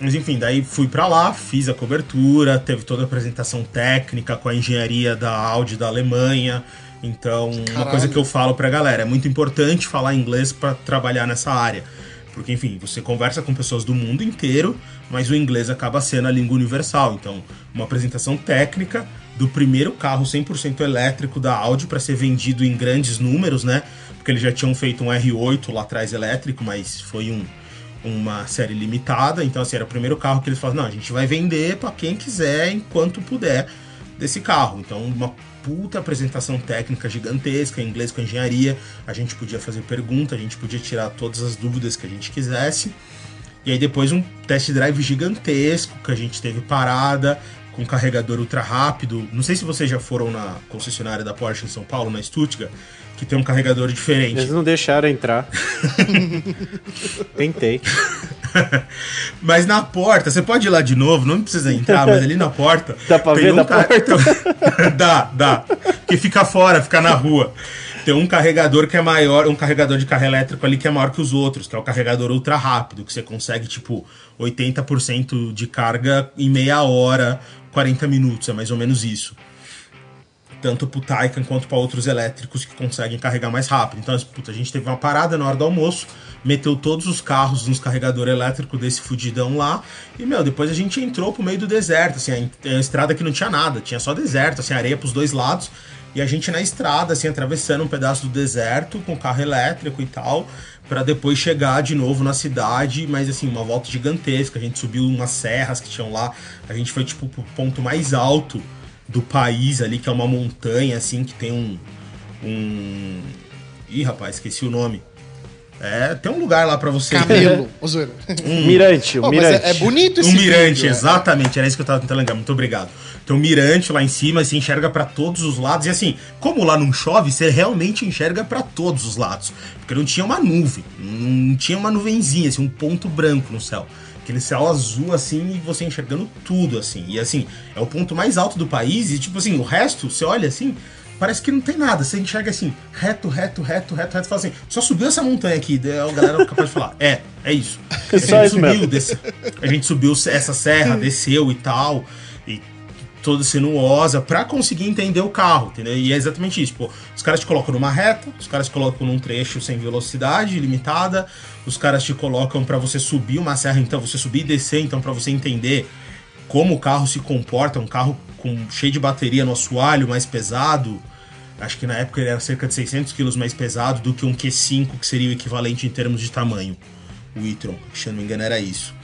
Mas enfim, daí fui para lá, fiz a cobertura, teve toda a apresentação técnica com a engenharia da Audi da Alemanha, então, Caralho. uma coisa que eu falo pra galera, é muito importante falar inglês para trabalhar nessa área. Porque, enfim, você conversa com pessoas do mundo inteiro, mas o inglês acaba sendo a língua universal. Então, uma apresentação técnica do primeiro carro 100% elétrico da Audi para ser vendido em grandes números, né? Porque eles já tinham feito um R8 lá atrás elétrico, mas foi um, uma série limitada. Então, assim, era o primeiro carro que eles falaram: não, a gente vai vender para quem quiser enquanto puder desse carro. Então, uma puta apresentação técnica gigantesca, em inglês com engenharia. A gente podia fazer pergunta, a gente podia tirar todas as dúvidas que a gente quisesse. E aí depois um test drive gigantesco que a gente teve parada com carregador ultra rápido. Não sei se vocês já foram na concessionária da Porsche em São Paulo, na Stuttgart, que tem um carregador diferente. Eles não deixaram entrar. [laughs] Tentei. mas na porta, você pode ir lá de novo, não precisa entrar, mas ali na porta. [laughs] Dá pra ver um da car... porta? [laughs] dá, dá. Que fica fora, fica na rua. Tem um carregador que é maior, um carregador de carro elétrico ali que é maior que os outros, que é o carregador ultra rápido, que você consegue, tipo, 80% de carga em meia hora, 40 minutos, é mais ou menos isso tanto pro Taycan quanto para outros elétricos que conseguem carregar mais rápido. Então, puta, a gente teve uma parada na hora do almoço, meteu todos os carros nos carregador elétrico desse fudidão lá, e, meu, depois a gente entrou pro meio do deserto, assim, a, a estrada que não tinha nada, tinha só deserto, assim, areia pros dois lados, e a gente na estrada, assim, atravessando um pedaço do deserto com carro elétrico e tal, para depois chegar de novo na cidade, mas assim, uma volta gigantesca. A gente subiu umas serras que tinham lá, a gente foi tipo pro ponto mais alto do país ali, que é uma montanha, assim, que tem um. um... Ih, rapaz, esqueci o nome. É, tem um lugar lá para você. Camelo, um... Mirante, oh, mirante. É, é, bonito esse Um mirante, vídeo, é. exatamente. É. Era isso que eu tava tentando lembrar. Muito obrigado. Tem um mirante lá em cima, você enxerga para todos os lados. E assim, como lá não chove, você realmente enxerga para todos os lados. Porque não tinha uma nuvem. Não tinha uma nuvenzinha, assim, um ponto branco no céu aquele céu azul assim e você enxergando tudo assim. E assim, é o ponto mais alto do país e tipo assim, o resto, você olha assim, parece que não tem nada. Você enxerga assim, reto, reto, reto, reto, reto, fala assim, só subiu essa montanha aqui. Daí a galera é capaz de falar, é, é isso. [laughs] É só a, gente subiu, desce, a gente subiu essa serra, desceu e tal toda sinuosa para conseguir entender o carro, entendeu? E é exatamente isso. Pô, os caras te colocam numa reta, os caras te colocam num trecho sem velocidade limitada, os caras te colocam para você subir uma serra, então você subir e descer, então para você entender como o carro se comporta, um carro com cheio de bateria no assoalho, mais pesado. Acho que na época ele era cerca de 600 kg mais pesado do que um Q5, que seria o equivalente em termos de tamanho. O e-tron, se não me engano era isso.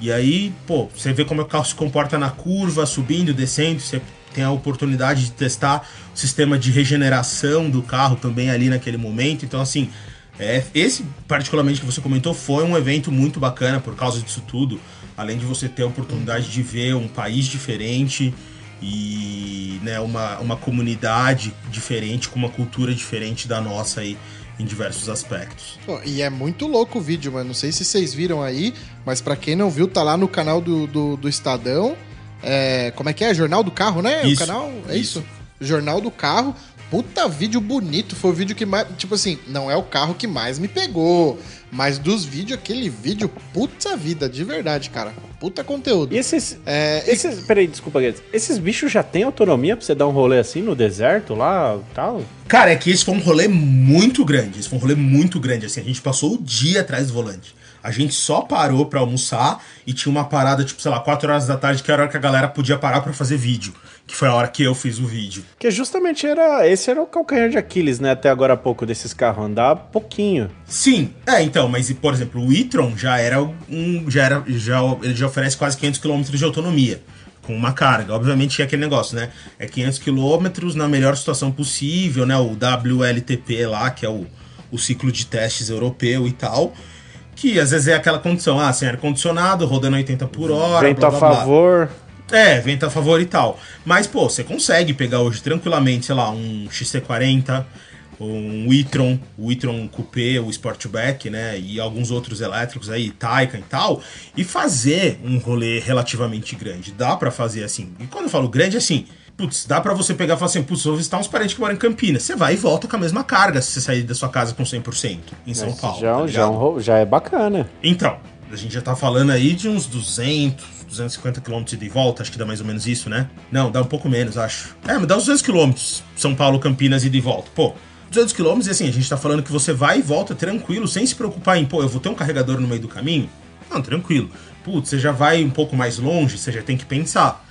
E aí, pô, você vê como o carro se comporta na curva, subindo, descendo, você tem a oportunidade de testar o sistema de regeneração do carro também ali naquele momento. Então, assim, é, esse particularmente que você comentou foi um evento muito bacana por causa disso tudo. Além de você ter a oportunidade de ver um país diferente e né, uma, uma comunidade diferente, com uma cultura diferente da nossa aí em diversos aspectos. E é muito louco o vídeo, mano. Não sei se vocês viram aí, mas pra quem não viu, tá lá no canal do, do, do Estadão. É, como é que é? Jornal do Carro, né? Isso, o canal? É isso. isso. Jornal do Carro. Puta vídeo bonito. Foi o vídeo que mais. Tipo assim, não é o carro que mais me pegou. Mas dos vídeos, aquele vídeo, puta vida, de verdade, cara. Puta conteúdo. E esses. É, esses peraí, desculpa, Guedes. Esses bichos já têm autonomia pra você dar um rolê assim no deserto lá tal? Cara, é que esse foi um rolê muito grande. Esse foi um rolê muito grande. Assim, a gente passou o dia atrás do volante. A gente só parou pra almoçar e tinha uma parada, tipo, sei lá, 4 horas da tarde, que era a hora que a galera podia parar pra fazer vídeo. Que foi a hora que eu fiz o vídeo. Porque justamente era. Esse era o calcanhar de Aquiles, né? Até agora há pouco desses carros andar pouquinho. Sim, é, então, mas por exemplo, o e-tron já era um. Já era. Já, ele já oferece quase 500 km de autonomia. Com uma carga. Obviamente é aquele negócio, né? É 500 km na melhor situação possível, né? O WLTP lá, que é o, o ciclo de testes europeu e tal. Que às vezes é aquela condição, ah, sem ar-condicionado, rodando 80 por hora. Vento blá, a blá, blá. É, vento a favor e tal. Mas, pô, você consegue pegar hoje tranquilamente, sei lá, um XC40, um e-tron, o e-tron Coupé, o Sportback, né, e alguns outros elétricos aí, Taycan e tal, e fazer um rolê relativamente grande. Dá pra fazer assim. E quando eu falo grande, assim, putz, dá pra você pegar e falar assim, putz, vou visitar uns parentes que moram em Campinas. Você vai e volta com a mesma carga se você sair da sua casa com 100% em São Paulo. já, tá já, é já é bacana. Então, a gente já tá falando aí de uns 200, 250 quilômetros de volta, acho que dá mais ou menos isso, né? Não, dá um pouco menos, acho. É, mas dá uns 200 quilômetros, São Paulo, Campinas, e volta. Pô, 200 quilômetros, e assim, a gente tá falando que você vai e volta tranquilo, sem se preocupar em, pô, eu vou ter um carregador no meio do caminho? Não, tranquilo. Putz, você já vai um pouco mais longe, você já tem que pensar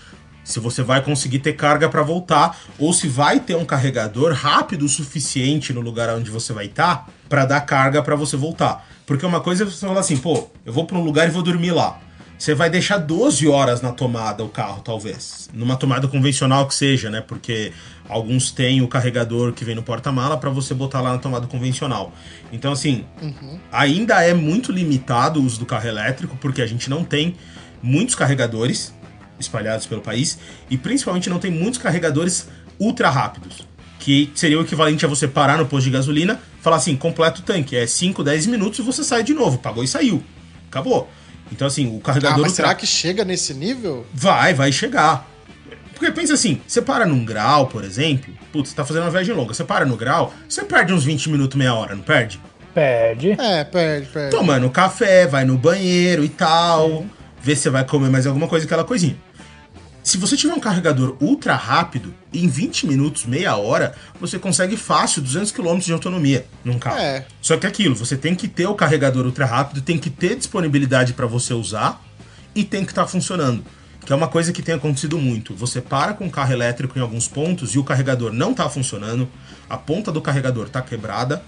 se você vai conseguir ter carga para voltar ou se vai ter um carregador rápido o suficiente no lugar onde você vai estar para dar carga para você voltar. Porque uma coisa é você falar assim, pô, eu vou para um lugar e vou dormir lá. Você vai deixar 12 horas na tomada o carro, talvez. Numa tomada convencional que seja, né? Porque alguns têm o carregador que vem no porta-mala para você botar lá na tomada convencional. Então, assim, ainda é muito limitado o uso do carro elétrico, porque a gente não tem muitos carregadores espalhados pelo país e principalmente não tem muitos carregadores ultra rápidos, que seria o equivalente a você parar no posto de gasolina, falar assim, completa o tanque, é 5, 10 minutos e você sai de novo, pagou e saiu. Acabou. Então assim, o Ah, carregador mas ultra- será que chega nesse nível? Vai, vai chegar. Porque pensa assim, você para num grau, por exemplo, putz, você tá fazendo uma viagem longa, você para no grau, você perde uns 20 minutos, meia hora, não perde? Perde. É, perde, perde. tomando café, vai no banheiro e tal, vê se você vai comer mais alguma coisa, aquela coisinha. Se você tiver um carregador ultra rápido, em 20 minutos, meia hora, você consegue fácil 200 km de autonomia num carro. É. Só que aquilo, você tem que ter o carregador ultra rápido, tem que ter disponibilidade para você usar e tem que estar funcionando. Que é uma coisa que tem acontecido muito. Você para com o carro elétrico em alguns pontos e o carregador não está funcionando, a ponta do carregador está quebrada,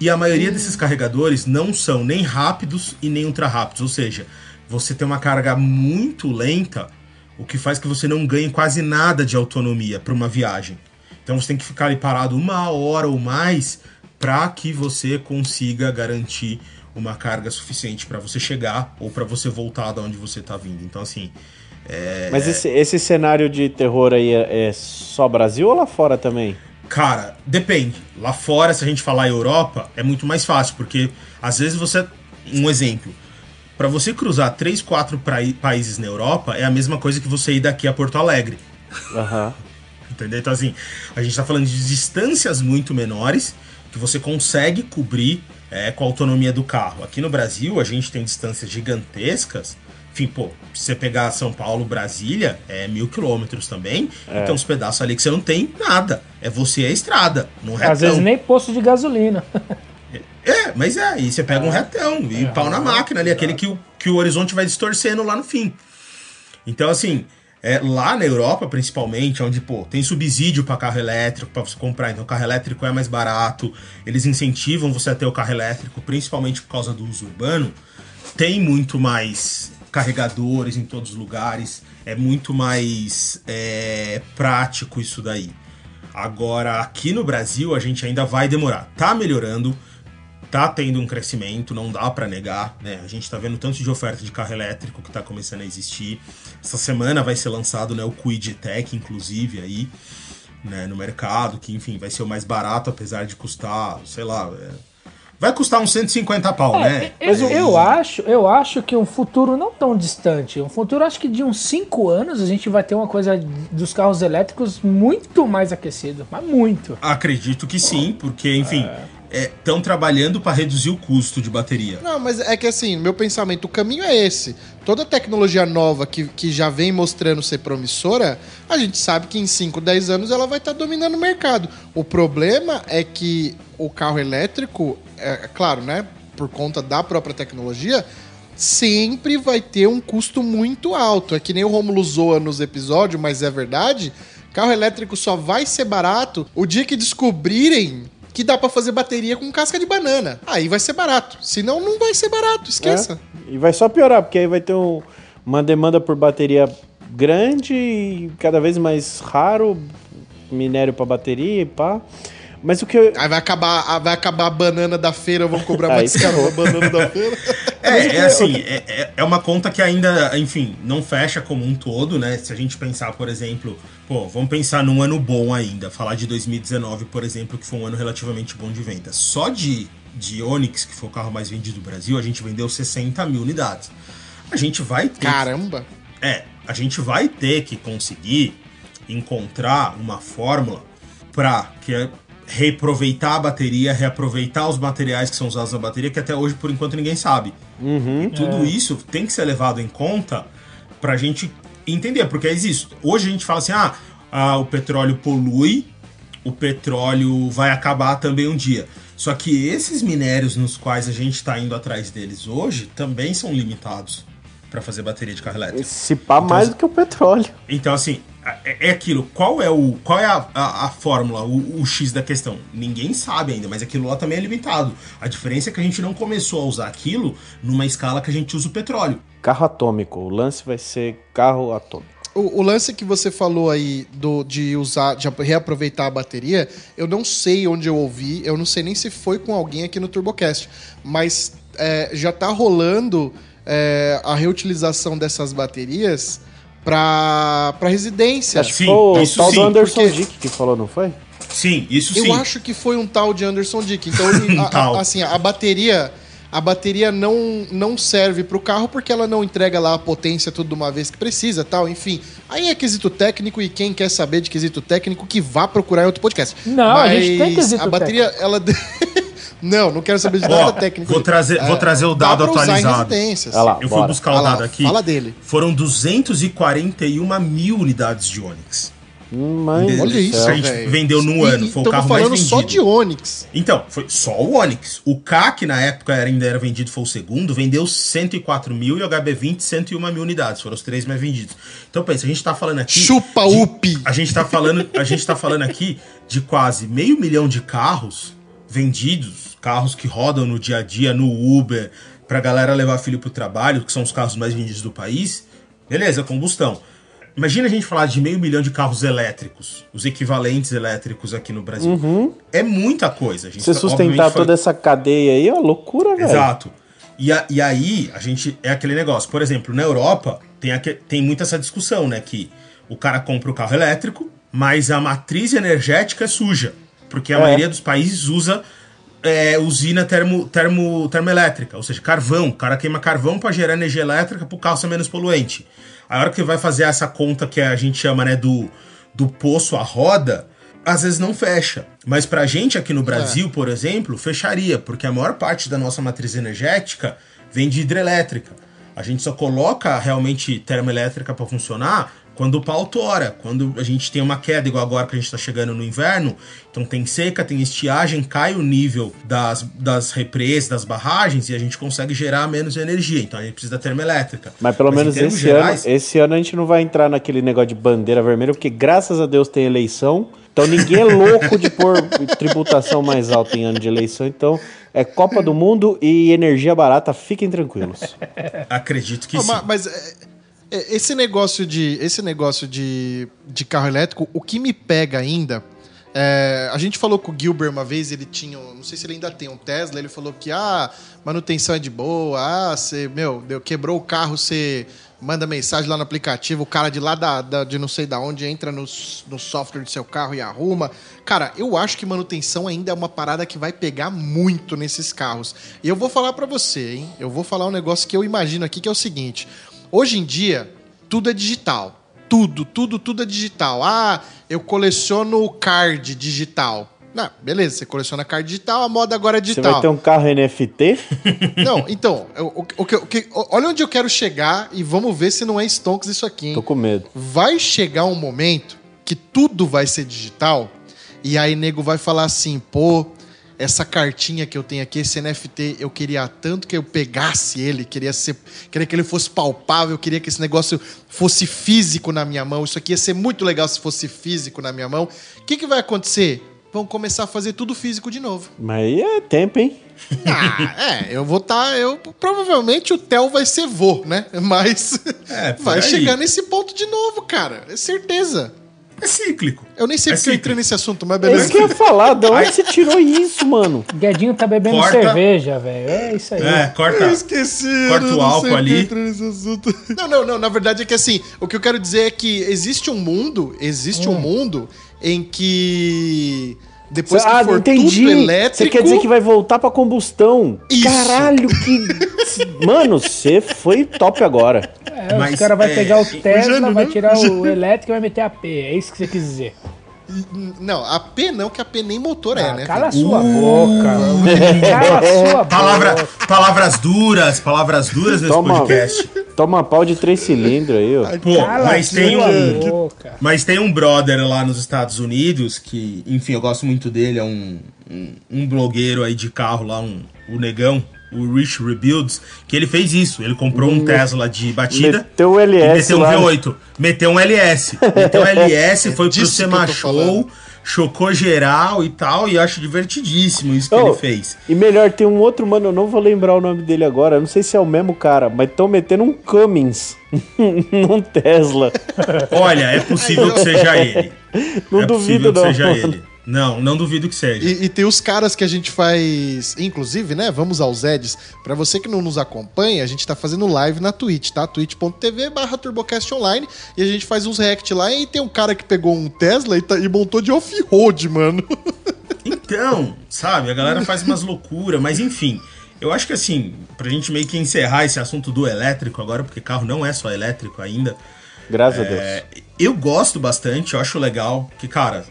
e a maioria desses carregadores não são nem rápidos e nem ultra rápidos. Ou seja, você tem uma carga muito lenta, o que faz que você não ganhe quase nada de autonomia para uma viagem. Então você tem que ficar ali parado uma hora ou mais para que você consiga garantir uma carga suficiente para você chegar ou para você voltar da onde você está vindo. Então assim, Mas esse, esse cenário de terror aí é, é só Brasil ou lá fora também? Cara, depende. Lá fora, se a gente falar Europa, é muito mais fácil, porque às vezes você. Um exemplo. Pra você cruzar três, quatro países na Europa, é a mesma coisa que você ir daqui a Porto Alegre. Aham. Entendeu? Então, assim, a gente tá falando de distâncias muito menores que você consegue cobrir é, com a autonomia do carro. Aqui no Brasil, a gente tem distâncias gigantescas. Enfim, pô, se você pegar São Paulo, Brasília, é mil quilômetros também. Então, os pedaços ali que você não tem nada. É você e a estrada, no retão. Às vezes nem posto de gasolina. É, mas é, e você pega um retão e pau na máquina ali, aquele que o, que o horizonte vai distorcendo lá no fim. Então, assim, é, lá na Europa, principalmente, onde, pô, tem subsídio para carro elétrico para você comprar, então o carro elétrico é mais barato, eles incentivam você a ter o carro elétrico, principalmente por causa do uso urbano, tem muito mais carregadores em todos os lugares, é muito mais é, prático isso daí. Agora, aqui no Brasil, a gente ainda vai demorar. Tá melhorando, tá tendo um crescimento, não dá para negar, né? A gente tá vendo tanto de oferta de carro elétrico que tá começando a existir. Essa semana vai ser lançado, né, o Quid Tech, inclusive, aí, né, no mercado, que, enfim, vai ser o mais barato, apesar de custar, sei lá, é... vai custar uns 150 pau, né? É, eu, eu acho, eu acho que um futuro não tão distante, um futuro acho que de uns 5 anos a gente vai ter uma coisa dos carros elétricos muito mais aquecido, mas muito. Acredito que sim, porque, enfim, estão trabalhando para reduzir o custo de bateria. Não, mas é que assim, meu pensamento, o caminho é esse. Toda tecnologia nova que, que já vem mostrando ser promissora, a gente sabe que em 5, 10 anos ela vai estar dominando o mercado. O problema é que o carro elétrico, é, é claro, né? Por conta da própria tecnologia, sempre vai ter um custo muito alto. É que nem o Romulo zoa nos episódios, mas é verdade. Carro elétrico só vai ser barato o dia que descobrirem que dá para fazer bateria com casca de banana. Aí vai ser barato. Senão não vai ser barato, esqueça. É. E vai só piorar, porque aí vai ter um, uma demanda por bateria grande e cada vez mais raro, minério para bateria e pá. Mas o que eu... Aí vai acabar, vai acabar a banana da feira, vão cobrar mais caro a banana da feira. [laughs] É, é assim, é, é uma conta que ainda, enfim, não fecha como um todo, né? Se a gente pensar, por exemplo, pô, vamos pensar num ano bom ainda, falar de 2019, por exemplo, que foi um ano relativamente bom de venda. Só de, de Onix, que foi o carro mais vendido do Brasil, a gente vendeu 60 mil unidades. A gente vai ter. Caramba! Que, é, a gente vai ter que conseguir encontrar uma fórmula para que reaproveitar a bateria, reaproveitar os materiais que são usados na bateria, que até hoje, por enquanto, ninguém sabe. Uhum. E tudo é. isso tem que ser levado em conta pra gente entender, porque existe. Hoje a gente fala assim: ah, ah, o petróleo polui, o petróleo vai acabar também um dia. Só que esses minérios nos quais a gente está indo atrás deles hoje também são limitados para fazer bateria de carro elétrico. Se pá então, mais do que o petróleo. Então, assim, é, é aquilo. Qual é o qual é a, a, a fórmula, o, o, X da questão? Ninguém sabe ainda, mas aquilo lá também é limitado. A diferença é que a gente não começou a usar aquilo numa escala que a gente usa o petróleo. Carro atômico. O lance vai ser carro atômico. O, o, lance que você falou aí do, de usar, de reaproveitar a bateria, eu não sei onde eu ouvi, eu não sei nem se foi com alguém aqui no TurboCast, mas é, já tá rolando é, a reutilização dessas baterias pra, pra residência. Acho que foi o tal sim, do Anderson porque... Dick que falou, não foi? Sim, isso eu sim. Eu acho que foi um tal de Anderson Dick. Então, [laughs] ele, a, a, assim, a bateria a bateria não, não serve para o carro porque ela não entrega lá a potência tudo de uma vez que precisa, tal, enfim. Aí é quesito técnico e quem quer saber de quesito técnico que vá procurar em outro podcast. Não, Mas a gente tem quesito A bateria, técnico. ela [laughs] Não, não quero saber de nada técnico. Vou trazer, vou trazer o dado atualizado. Lá, eu fui buscar o dado aqui. Fala dele. Foram 241 mil unidades de Onix. Mas olha isso, a gente véio. vendeu num ano. Foi o carro mais vendido. só de Onix. Então, foi só o Onix. O K, que na época ainda era vendido, foi o segundo, vendeu 104 mil e o HB20 101 mil unidades. Foram os três mais vendidos. Então, pensa, a gente tá falando aqui. Chupa de, UP! A gente tá falando, a gente tá falando aqui de quase meio milhão de carros vendidos, carros que rodam no dia a dia, no Uber, pra galera levar filho pro trabalho, que são os carros mais vendidos do país. Beleza, combustão. Imagina a gente falar de meio milhão de carros elétricos, os equivalentes elétricos aqui no Brasil. Uhum. É muita coisa. A gente Você tá, sustentar toda essa cadeia aí é uma loucura, velho. Exato. E, a, e aí, a gente. É aquele negócio. Por exemplo, na Europa, tem, aqu, tem muito essa discussão, né? Que o cara compra o carro elétrico, mas a matriz energética é suja. Porque a é. maioria dos países usa é, usina termo, termo, termoelétrica, ou seja, carvão. O cara queima carvão para gerar energia elétrica para o carro ser menos poluente. A hora que vai fazer essa conta que a gente chama né, do, do poço à roda, às vezes não fecha. Mas pra gente aqui no Brasil, é. por exemplo, fecharia, porque a maior parte da nossa matriz energética vem de hidrelétrica. A gente só coloca realmente termoelétrica para funcionar quando o pau tora, quando a gente tem uma queda, igual agora que a gente está chegando no inverno, então tem seca, tem estiagem, cai o nível das, das represas, das barragens, e a gente consegue gerar menos energia. Então a gente precisa da termoelétrica. Mas pelo Mas menos esse, gerais... ano, esse ano a gente não vai entrar naquele negócio de bandeira vermelha, porque graças a Deus tem eleição. Então ninguém é louco de pôr [laughs] tributação mais alta em ano de eleição. Então é Copa do Mundo e energia barata, fiquem tranquilos. Acredito que sim. Mas, mas é, esse negócio de esse negócio de, de carro elétrico, o que me pega ainda É, a gente falou com o Gilbert uma vez, ele tinha, não sei se ele ainda tem um Tesla, ele falou que ah, manutenção é de boa, ah, você, meu, deu, quebrou o carro, você manda mensagem lá no aplicativo, o cara de lá da, da- de não sei da onde entra no, no software do seu carro e arruma. Cara, eu acho que manutenção ainda é uma parada que vai pegar muito nesses carros. E eu vou falar pra você, hein? Eu vou falar um negócio que eu imagino aqui que é o seguinte: hoje em dia tudo é digital. Tudo, tudo, tudo é digital. Ah, eu coleciono card digital. Não, beleza, você coleciona card digital, a moda agora é Você digital. vai ter um carro NFT? [laughs] Não, então, o, o o olha onde eu quero chegar e vamos ver se não é stonks isso aqui, hein? Tô com medo. Vai chegar um momento que tudo vai ser digital e aí nego vai falar assim, pô, essa cartinha que eu tenho aqui, esse NFT, eu queria tanto que eu pegasse ele, queria ser, queria que ele fosse palpável, eu queria que esse negócio fosse físico na minha mão. Isso aqui ia ser muito legal se fosse físico na minha mão. O que, que vai acontecer? Vão começar a fazer tudo físico de novo. Mas aí é tempo, hein? Ah, é, eu vou estar. eu provavelmente o Theo vai ser vô, né? Mas É, vai aí. chegar nesse ponto de novo, cara. É certeza. É cíclico. Eu nem sei É porque eu entrei nesse assunto, mas É isso beleza. que eu ia falar. De onde você tirou isso, mano? Guedinho tá bebendo Corta. cerveja, velho. É isso aí. É, corta. Eu esqueci. Corta eu o álcool sei porque ali. eu entrei nesse assunto. [laughs] Não, não, não. Na verdade é que assim, o que eu quero dizer é que existe um mundo, existe Hum. um mundo em que depois que ah, for entendi. tudo elétrico. Você quer dizer que vai voltar pra combustão? Isso. Caralho, que. [laughs] Mano, você foi top agora. É, Mas, os caras vão é, pegar o o Tesla, Jânio, vai né? tirar O o elétrico e vai meter a P. É isso que você quis dizer. Não, a P não, que a P nem motor é, Ah, né? cala a sua boca. Cala a sua [laughs] Palavra, boca. palavras duras, palavras duras nesse Toma. podcast. Toma pau de três cilindros aí, ó. Pô, Cala mas tem um. boca. Mas tem um brother lá nos Estados Unidos que, enfim, eu gosto muito dele, é um, um, um blogueiro aí de carro lá, um, o Negão, o Rich Rebuilds, que ele fez isso. Ele comprou um Tesla de batida. Meteu e LS meteu um lá. V8. Meteu um LS. Meteu um LS, [laughs] foi pro que Sema Show, chocou geral e tal, e acho divertidíssimo isso que Oh, ele fez. E melhor, tem um outro mano, eu não vou lembrar o nome dele agora. Não sei se é o mesmo cara, mas estão metendo um Cummins [laughs] num Tesla. Olha, é possível que seja [laughs] ele. Não é duvido, possível que não. seja ele. Não, não duvido que seja. E, e tem os caras que a gente faz. Inclusive, né? Vamos aos Eds. Pra você que não nos acompanha, a gente tá fazendo live na Twitch, tá? twitch.tv barra Turbocast Online. E a gente faz uns react lá. E tem um cara que pegou um Tesla e, tá- e montou de off-road, mano. [laughs] Então, sabe, a galera faz umas loucuras, mas enfim. Eu acho que assim, pra gente meio que encerrar esse assunto do elétrico agora, porque carro não é só elétrico ainda. Graças a Deus. é, eu gosto bastante, eu acho legal que, cara,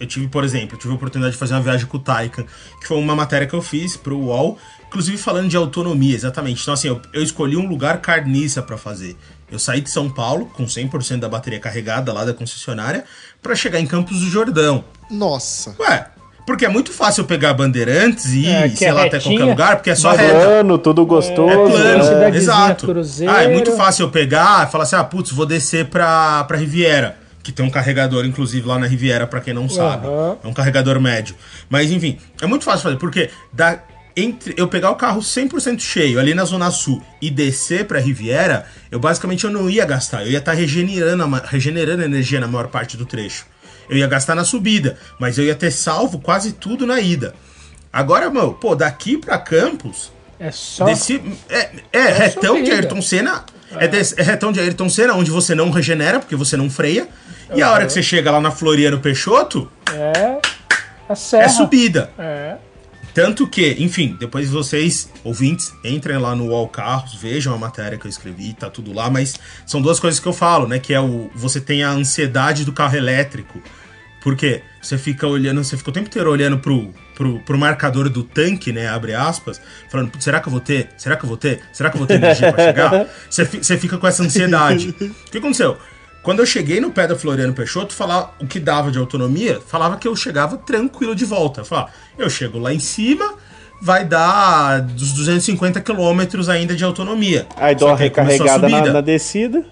eu tive, por exemplo, eu tive a oportunidade de fazer uma viagem com o Taycan, que foi uma matéria que eu fiz pro UOL, inclusive falando de autonomia, exatamente. Então, assim, eu, eu escolhi um lugar carniça pra fazer. Eu saí de São Paulo com 100% da bateria carregada lá da concessionária pra chegar em Campos do Jordão. Nossa. Ué, porque é muito fácil eu pegar Bandeirantes e ir, É, que sei é lá, até retinha, qualquer lugar, porque é só vai reta. Plano, tudo gostoso. É plano, cidadezinha exato. cruzeiro. Ah, é muito fácil eu pegar e falar assim, ah, putz, vou descer pra, pra Riviera, que tem um carregador, inclusive, lá na Riviera, pra quem não sabe. Aham. É um carregador médio. Mas, enfim, é muito fácil fazer, porque da, entre eu pegar o carro 100% cheio ali na Zona Sul e descer pra Riviera, eu basicamente eu não ia gastar, eu ia estar regenerando, a ma- regenerando energia na maior parte do trecho. Eu ia gastar na subida, mas eu ia ter salvo quase tudo na ida. Agora, meu, pô, daqui pra Campos, É só. Desse, é, é, retão de subida. Ayrton Senna. É. é retão de Ayrton Senna, onde você não regenera, porque você não freia. E a hora que você chega lá na Floriano Peixoto, É. A serra. é subida. É. Tanto que, enfim, depois vocês, ouvintes, entrem lá no Wall Carros, vejam a matéria que eu escrevi, tá tudo lá, mas são duas coisas que eu falo, né? Que é o. Você tem a ansiedade do carro elétrico. Porque você fica olhando, você fica o tempo inteiro olhando pro, pro, pro marcador do tanque, né? Abre aspas, falando, "Putz, será que eu vou ter? Será que eu vou ter? Será que eu vou ter energia pra chegar? [laughs] Você, você fica com essa ansiedade. O que aconteceu? Quando eu cheguei no pé da Floriano Peixoto, falar o que dava de autonomia, falava que eu chegava tranquilo de volta. Eu falava, eu chego lá em cima, vai dar dos 250 quilômetros ainda de autonomia. Aí dou Só uma recarregada na, na descida.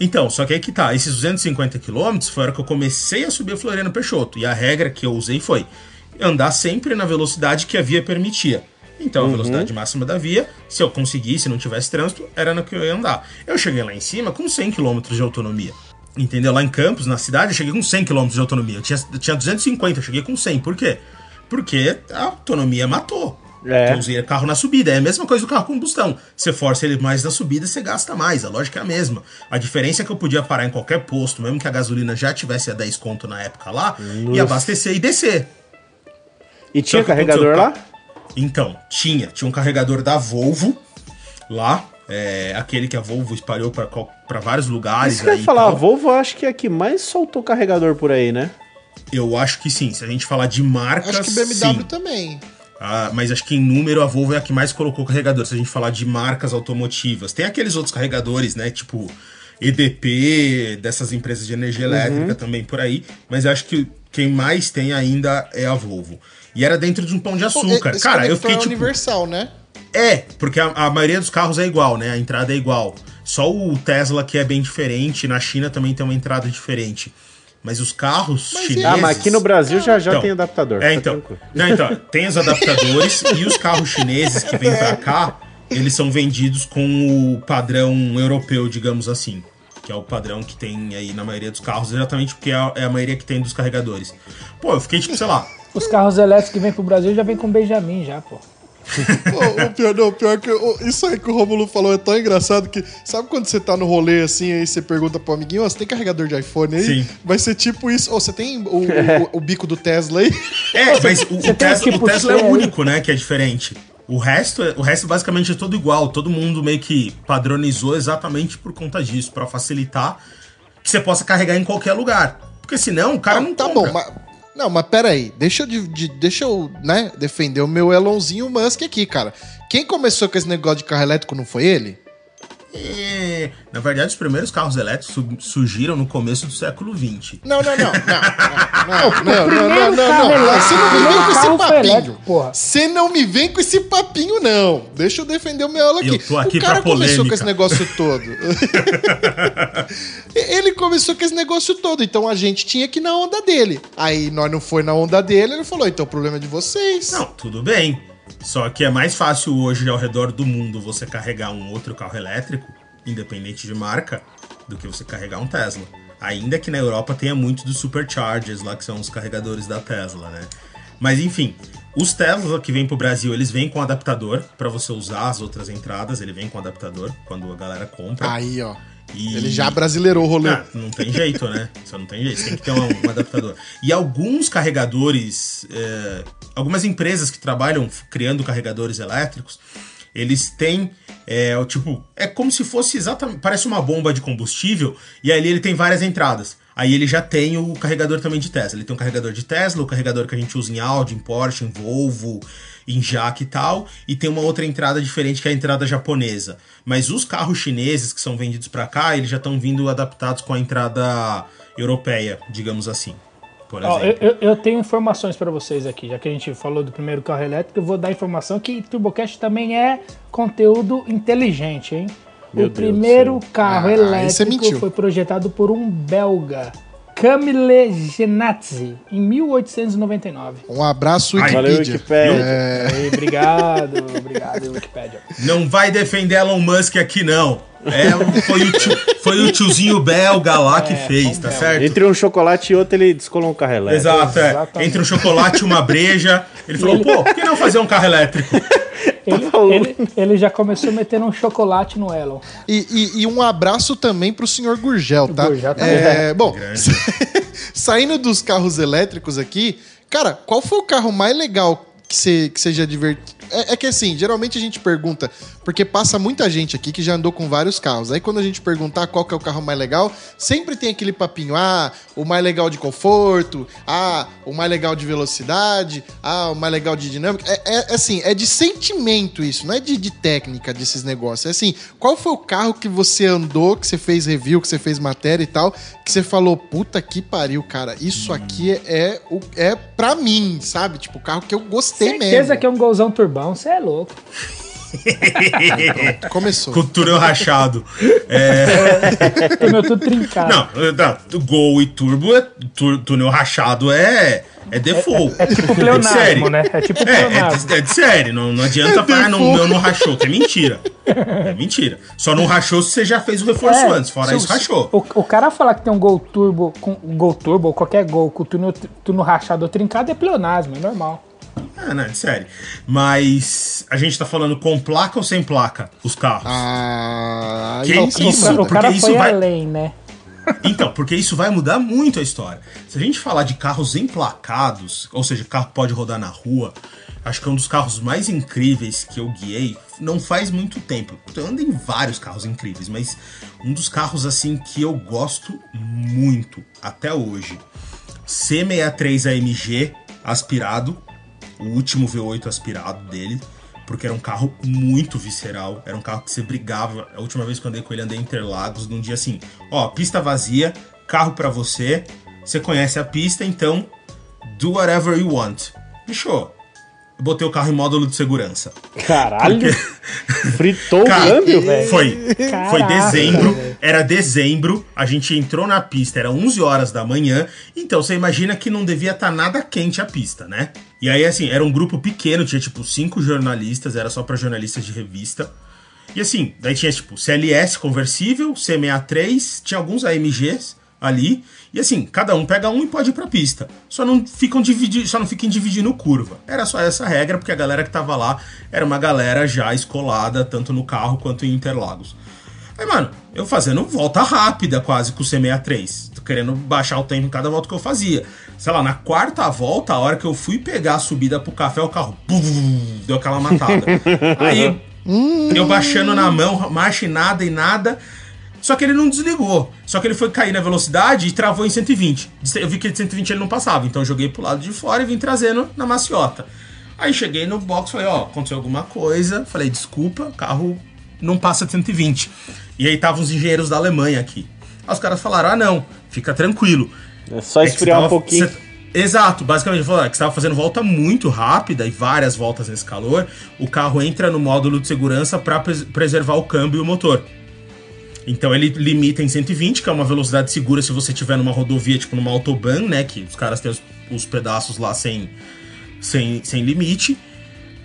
Então, só que aí que tá, esses 250 quilômetros foi a hora que eu comecei a subir a Floriano Peixoto. E a regra que eu usei foi andar sempre na velocidade que a via permitia. Então, a velocidade máxima da via, se eu conseguisse, se não tivesse trânsito, era no que eu ia andar. Eu cheguei lá em cima com 100 km de autonomia. Entendeu? Lá em Campos, na cidade, eu cheguei com 100 km de autonomia. Eu tinha, eu tinha 250, eu cheguei com 100. Por quê? Porque a autonomia matou. É. Eu usei carro na subida. É a mesma coisa do carro combustão. Você força ele mais na subida, você gasta mais. A lógica é a mesma. A diferença é que eu podia parar em qualquer posto, mesmo que a gasolina já tivesse a 10 conto na época lá, e abastecer e descer. E tinha carregador lá? Então, tinha. Tinha um carregador da Volvo lá. É, aquele que a Volvo espalhou para vários lugares. Isso que eu ia falar, a. Volvo eu acho que é a que mais soltou carregador por aí, né? Eu acho que sim. Se a gente falar de marcas. Acho que BMW sim. também. Ah, mas acho que em número a Volvo é a que mais colocou carregador. Se a gente falar de marcas automotivas. Tem aqueles outros carregadores, né? Tipo EDP, dessas empresas de energia elétrica também por aí. Mas eu acho que quem mais tem ainda é a Volvo. E era dentro de um pão de açúcar. Esse Cara, eu conector fiquei é tipo. universal, né? É, porque a, a maioria dos carros é igual, né? A entrada é igual. Só o Tesla que é bem diferente. Na China também tem uma entrada diferente. Mas os carros Mas chineses. Ah, mas aqui no Brasil já, já Então, tem adaptador. É, tá então. tranquilo. Não, então, tem os adaptadores e os carros chineses que vêm pra cá, eles são vendidos com o padrão europeu, digamos assim. Que é o padrão que tem aí na maioria dos carros, exatamente porque é a, é a maioria que tem dos carregadores. Pô, eu fiquei tipo, sei lá. Os carros elétricos que vêm pro Brasil já vem com Benjamin já, pô. O pior, não, o pior que o- isso aí que o Romulo falou é tão engraçado que sabe quando você tá no rolê assim, aí você pergunta pro amiguinho, ó, você tem carregador de iPhone aí? Sim. Vai ser tipo isso, ou você tem o, o- o bico do Tesla aí? É, mas o, o Tesla, tipo o Tesla é o aí? único, né, que é diferente. O resto, é- o resto basicamente é todo igual. Todo mundo meio que padronizou exatamente por conta disso, pra facilitar que você possa carregar em qualquer lugar. Porque senão o cara não tá compra. bom, mas. Não, mas pera aí, deixa eu, de- de- deixa eu né, defender o meu Elonzinho Musk aqui, cara. Quem começou com esse negócio de carro elétrico não foi ele? É, na verdade, os primeiros carros elétricos su- surgiram no começo do século XX. Não, não, não. Não, não, não, não, não, não, não, Você não me vem com esse papinho. elétrico, porra. Você não me vem com esse papinho, não. Deixa eu defender o meu elo aqui. Eu tô aqui o cara pra começou com polêmica. esse negócio todo. [laughs] ele começou com esse negócio todo, então a gente tinha que ir na onda dele. Aí nós não foi na onda dele, ele falou, então o problema é de vocês. Não, tudo bem. Só que é mais fácil hoje ao redor do mundo você carregar um outro carro elétrico, independente de marca, do que você carregar um Tesla. Ainda que na Europa tenha muito dos superchargers lá, que são os carregadores da Tesla, né? Mas enfim, os Teslas que vêm pro Brasil, eles vêm com adaptador para você usar as outras entradas, ele vem com adaptador quando a galera compra. Aí, ó. E- Ele já brasileirou o rolê. Ah, não tem jeito, né? Só não tem jeito. Você tem que ter um, um adaptador. E alguns carregadores, é, algumas empresas que trabalham criando carregadores elétricos, eles têm, é, o tipo, é como se fosse exatamente, parece uma bomba de combustível e ali ele tem várias entradas. Aí ele já tem o carregador também de Tesla. Ele tem um carregador de Tesla, o carregador que a gente usa em Audi, em Porsche, em Volvo, em Jaque e tal, e tem uma outra entrada diferente que é a entrada japonesa. Mas os carros chineses que são vendidos para cá, eles já estão vindo adaptados com a entrada europeia, digamos assim. Por exemplo. eu, eu- eu tenho informações pra vocês aqui, já que a gente falou do primeiro carro elétrico, eu vou dar informação que TurboCast também é conteúdo inteligente, hein? Meu o Deus primeiro carro Ah, você elétrico foi projetado por um belga, Camille Genatzi, em 1899. Um abraço, Ai, Valeu, Wikipedia. Wikipedia. Aí, obrigado, obrigado, Wikipedia. Não vai defender Elon Musk aqui, não. É, foi, o tio- foi o tiozinho belga lá que fez, tá certo? Entre um chocolate e outro, ele descolou um carro elétrico. Exato, é. Exatamente. Entre um chocolate e uma breja. Ele falou, pô, por que não fazer um carro elétrico? [laughs] Ele, ele, ele já começou metendo um chocolate no Elon. E, e- e um abraço também pro senhor Gurgel, tá? Gurgel também. É, bom, Grande. [laughs] saindo dos carros elétricos aqui, cara, qual foi o carro mais legal que você que você já divertiu? É, é que assim, geralmente a gente pergunta, porque passa muita gente aqui que já andou com vários carros. Aí quando a gente perguntar qual que é o carro mais legal, sempre tem aquele papinho, ah, o mais legal de conforto, ah, o mais legal de velocidade, ah, o mais legal de dinâmica. É, é, assim, é de sentimento isso, não é de, de técnica desses negócios. É assim, qual foi o carro que você andou, que você fez review, que você fez matéria e tal, que você falou, puta que pariu, cara, isso aqui é, o, é pra mim, sabe? Tipo, o carro que eu gostei Certeza mesmo. que é um golzão turbão, você é louco. [laughs] [laughs] Começou. Com o túnel rachado. É, Tem meu tudo trincado. não, não, o Gol e Turbo, é, tu- túnel rachado é, É default. É tipo de pleonasmo, série. né? É tipo É, é pleonasmo. de, é de série, não, não adianta falar, ah, não, meu não rachou, que é mentira. É mentira. Só não rachou se você já fez o reforço É, antes, fora se- isso, rachou. O, o cara falar que tem um gol turbo, com um gol turbo, ou qualquer gol com o turno, turno rachado ou trincado é pleonasmo, é normal. Ah, não, de série. Mas a gente tá falando com placa ou sem placa, os carros? Ah, Que não, isso? o, ca- o porque cara isso foi vai- além, né? Então, porque isso vai mudar muito a história. Se a gente falar de carros emplacados, ou seja, carro pode rodar na rua, acho que é um dos carros mais incríveis que eu guiei não faz muito tempo. Eu ando em vários carros incríveis, mas um dos carros assim que eu gosto muito até hoje. C63 AMG aspirado, o último V8 aspirado dele, porque era um carro muito visceral, era um carro que você brigava. A última vez que eu andei com ele, andei em Interlagos, num dia assim, ó, pista vazia, carro pra você, você conhece a pista, então do whatever you want. Bicho, botei o carro em módulo de segurança. Caralho, fritou Cara, o câmbio, velho. Foi. Foi dezembro. Era dezembro. A gente entrou na pista, era 11 horas da manhã. Então você imagina que não devia estar nada quente a pista, né? E aí, assim, era um grupo pequeno, tinha tipo cinco jornalistas, era só pra jornalistas de revista. E assim, daí tinha tipo CLS conversível, C63, tinha alguns AMGs ali. E assim, cada um pega um e pode ir pra pista. Só não ficam dividindo, só não fiquem dividindo curva. Era só essa regra, porque a galera que tava lá era uma galera já escolada, tanto no carro quanto em Interlagos. Aí, mano, eu fazendo volta rápida quase com o C63. Tô querendo baixar o tempo em cada volta que eu fazia. Sei lá, na quarta volta, a hora que eu fui pegar a subida pro café, o carro bum, deu aquela matada. [laughs] Aí eu baixando na mão, marcha e nada e nada. Só que ele não desligou. Só que ele foi cair na velocidade e travou em 120. Eu vi que de 120 ele não passava. Então eu joguei pro lado de fora e vim trazendo na maciota. Aí cheguei no box falei, ó, aconteceu alguma coisa. Falei, desculpa, o carro não passa de 120. E aí estavam os engenheiros da Alemanha aqui. Aí os caras falaram, ah não, fica tranquilo. É só É que esfriar você um tava- pouquinho. você- Exato, basicamente falou que você estava fazendo volta muito rápida e várias voltas nesse calor. O carro entra no módulo de segurança para preservar o câmbio e o motor. Então ele limita em 120, que é uma velocidade segura se você estiver numa rodovia, tipo numa autobahn, né? Que os caras têm os, os pedaços lá sem, sem, sem limite.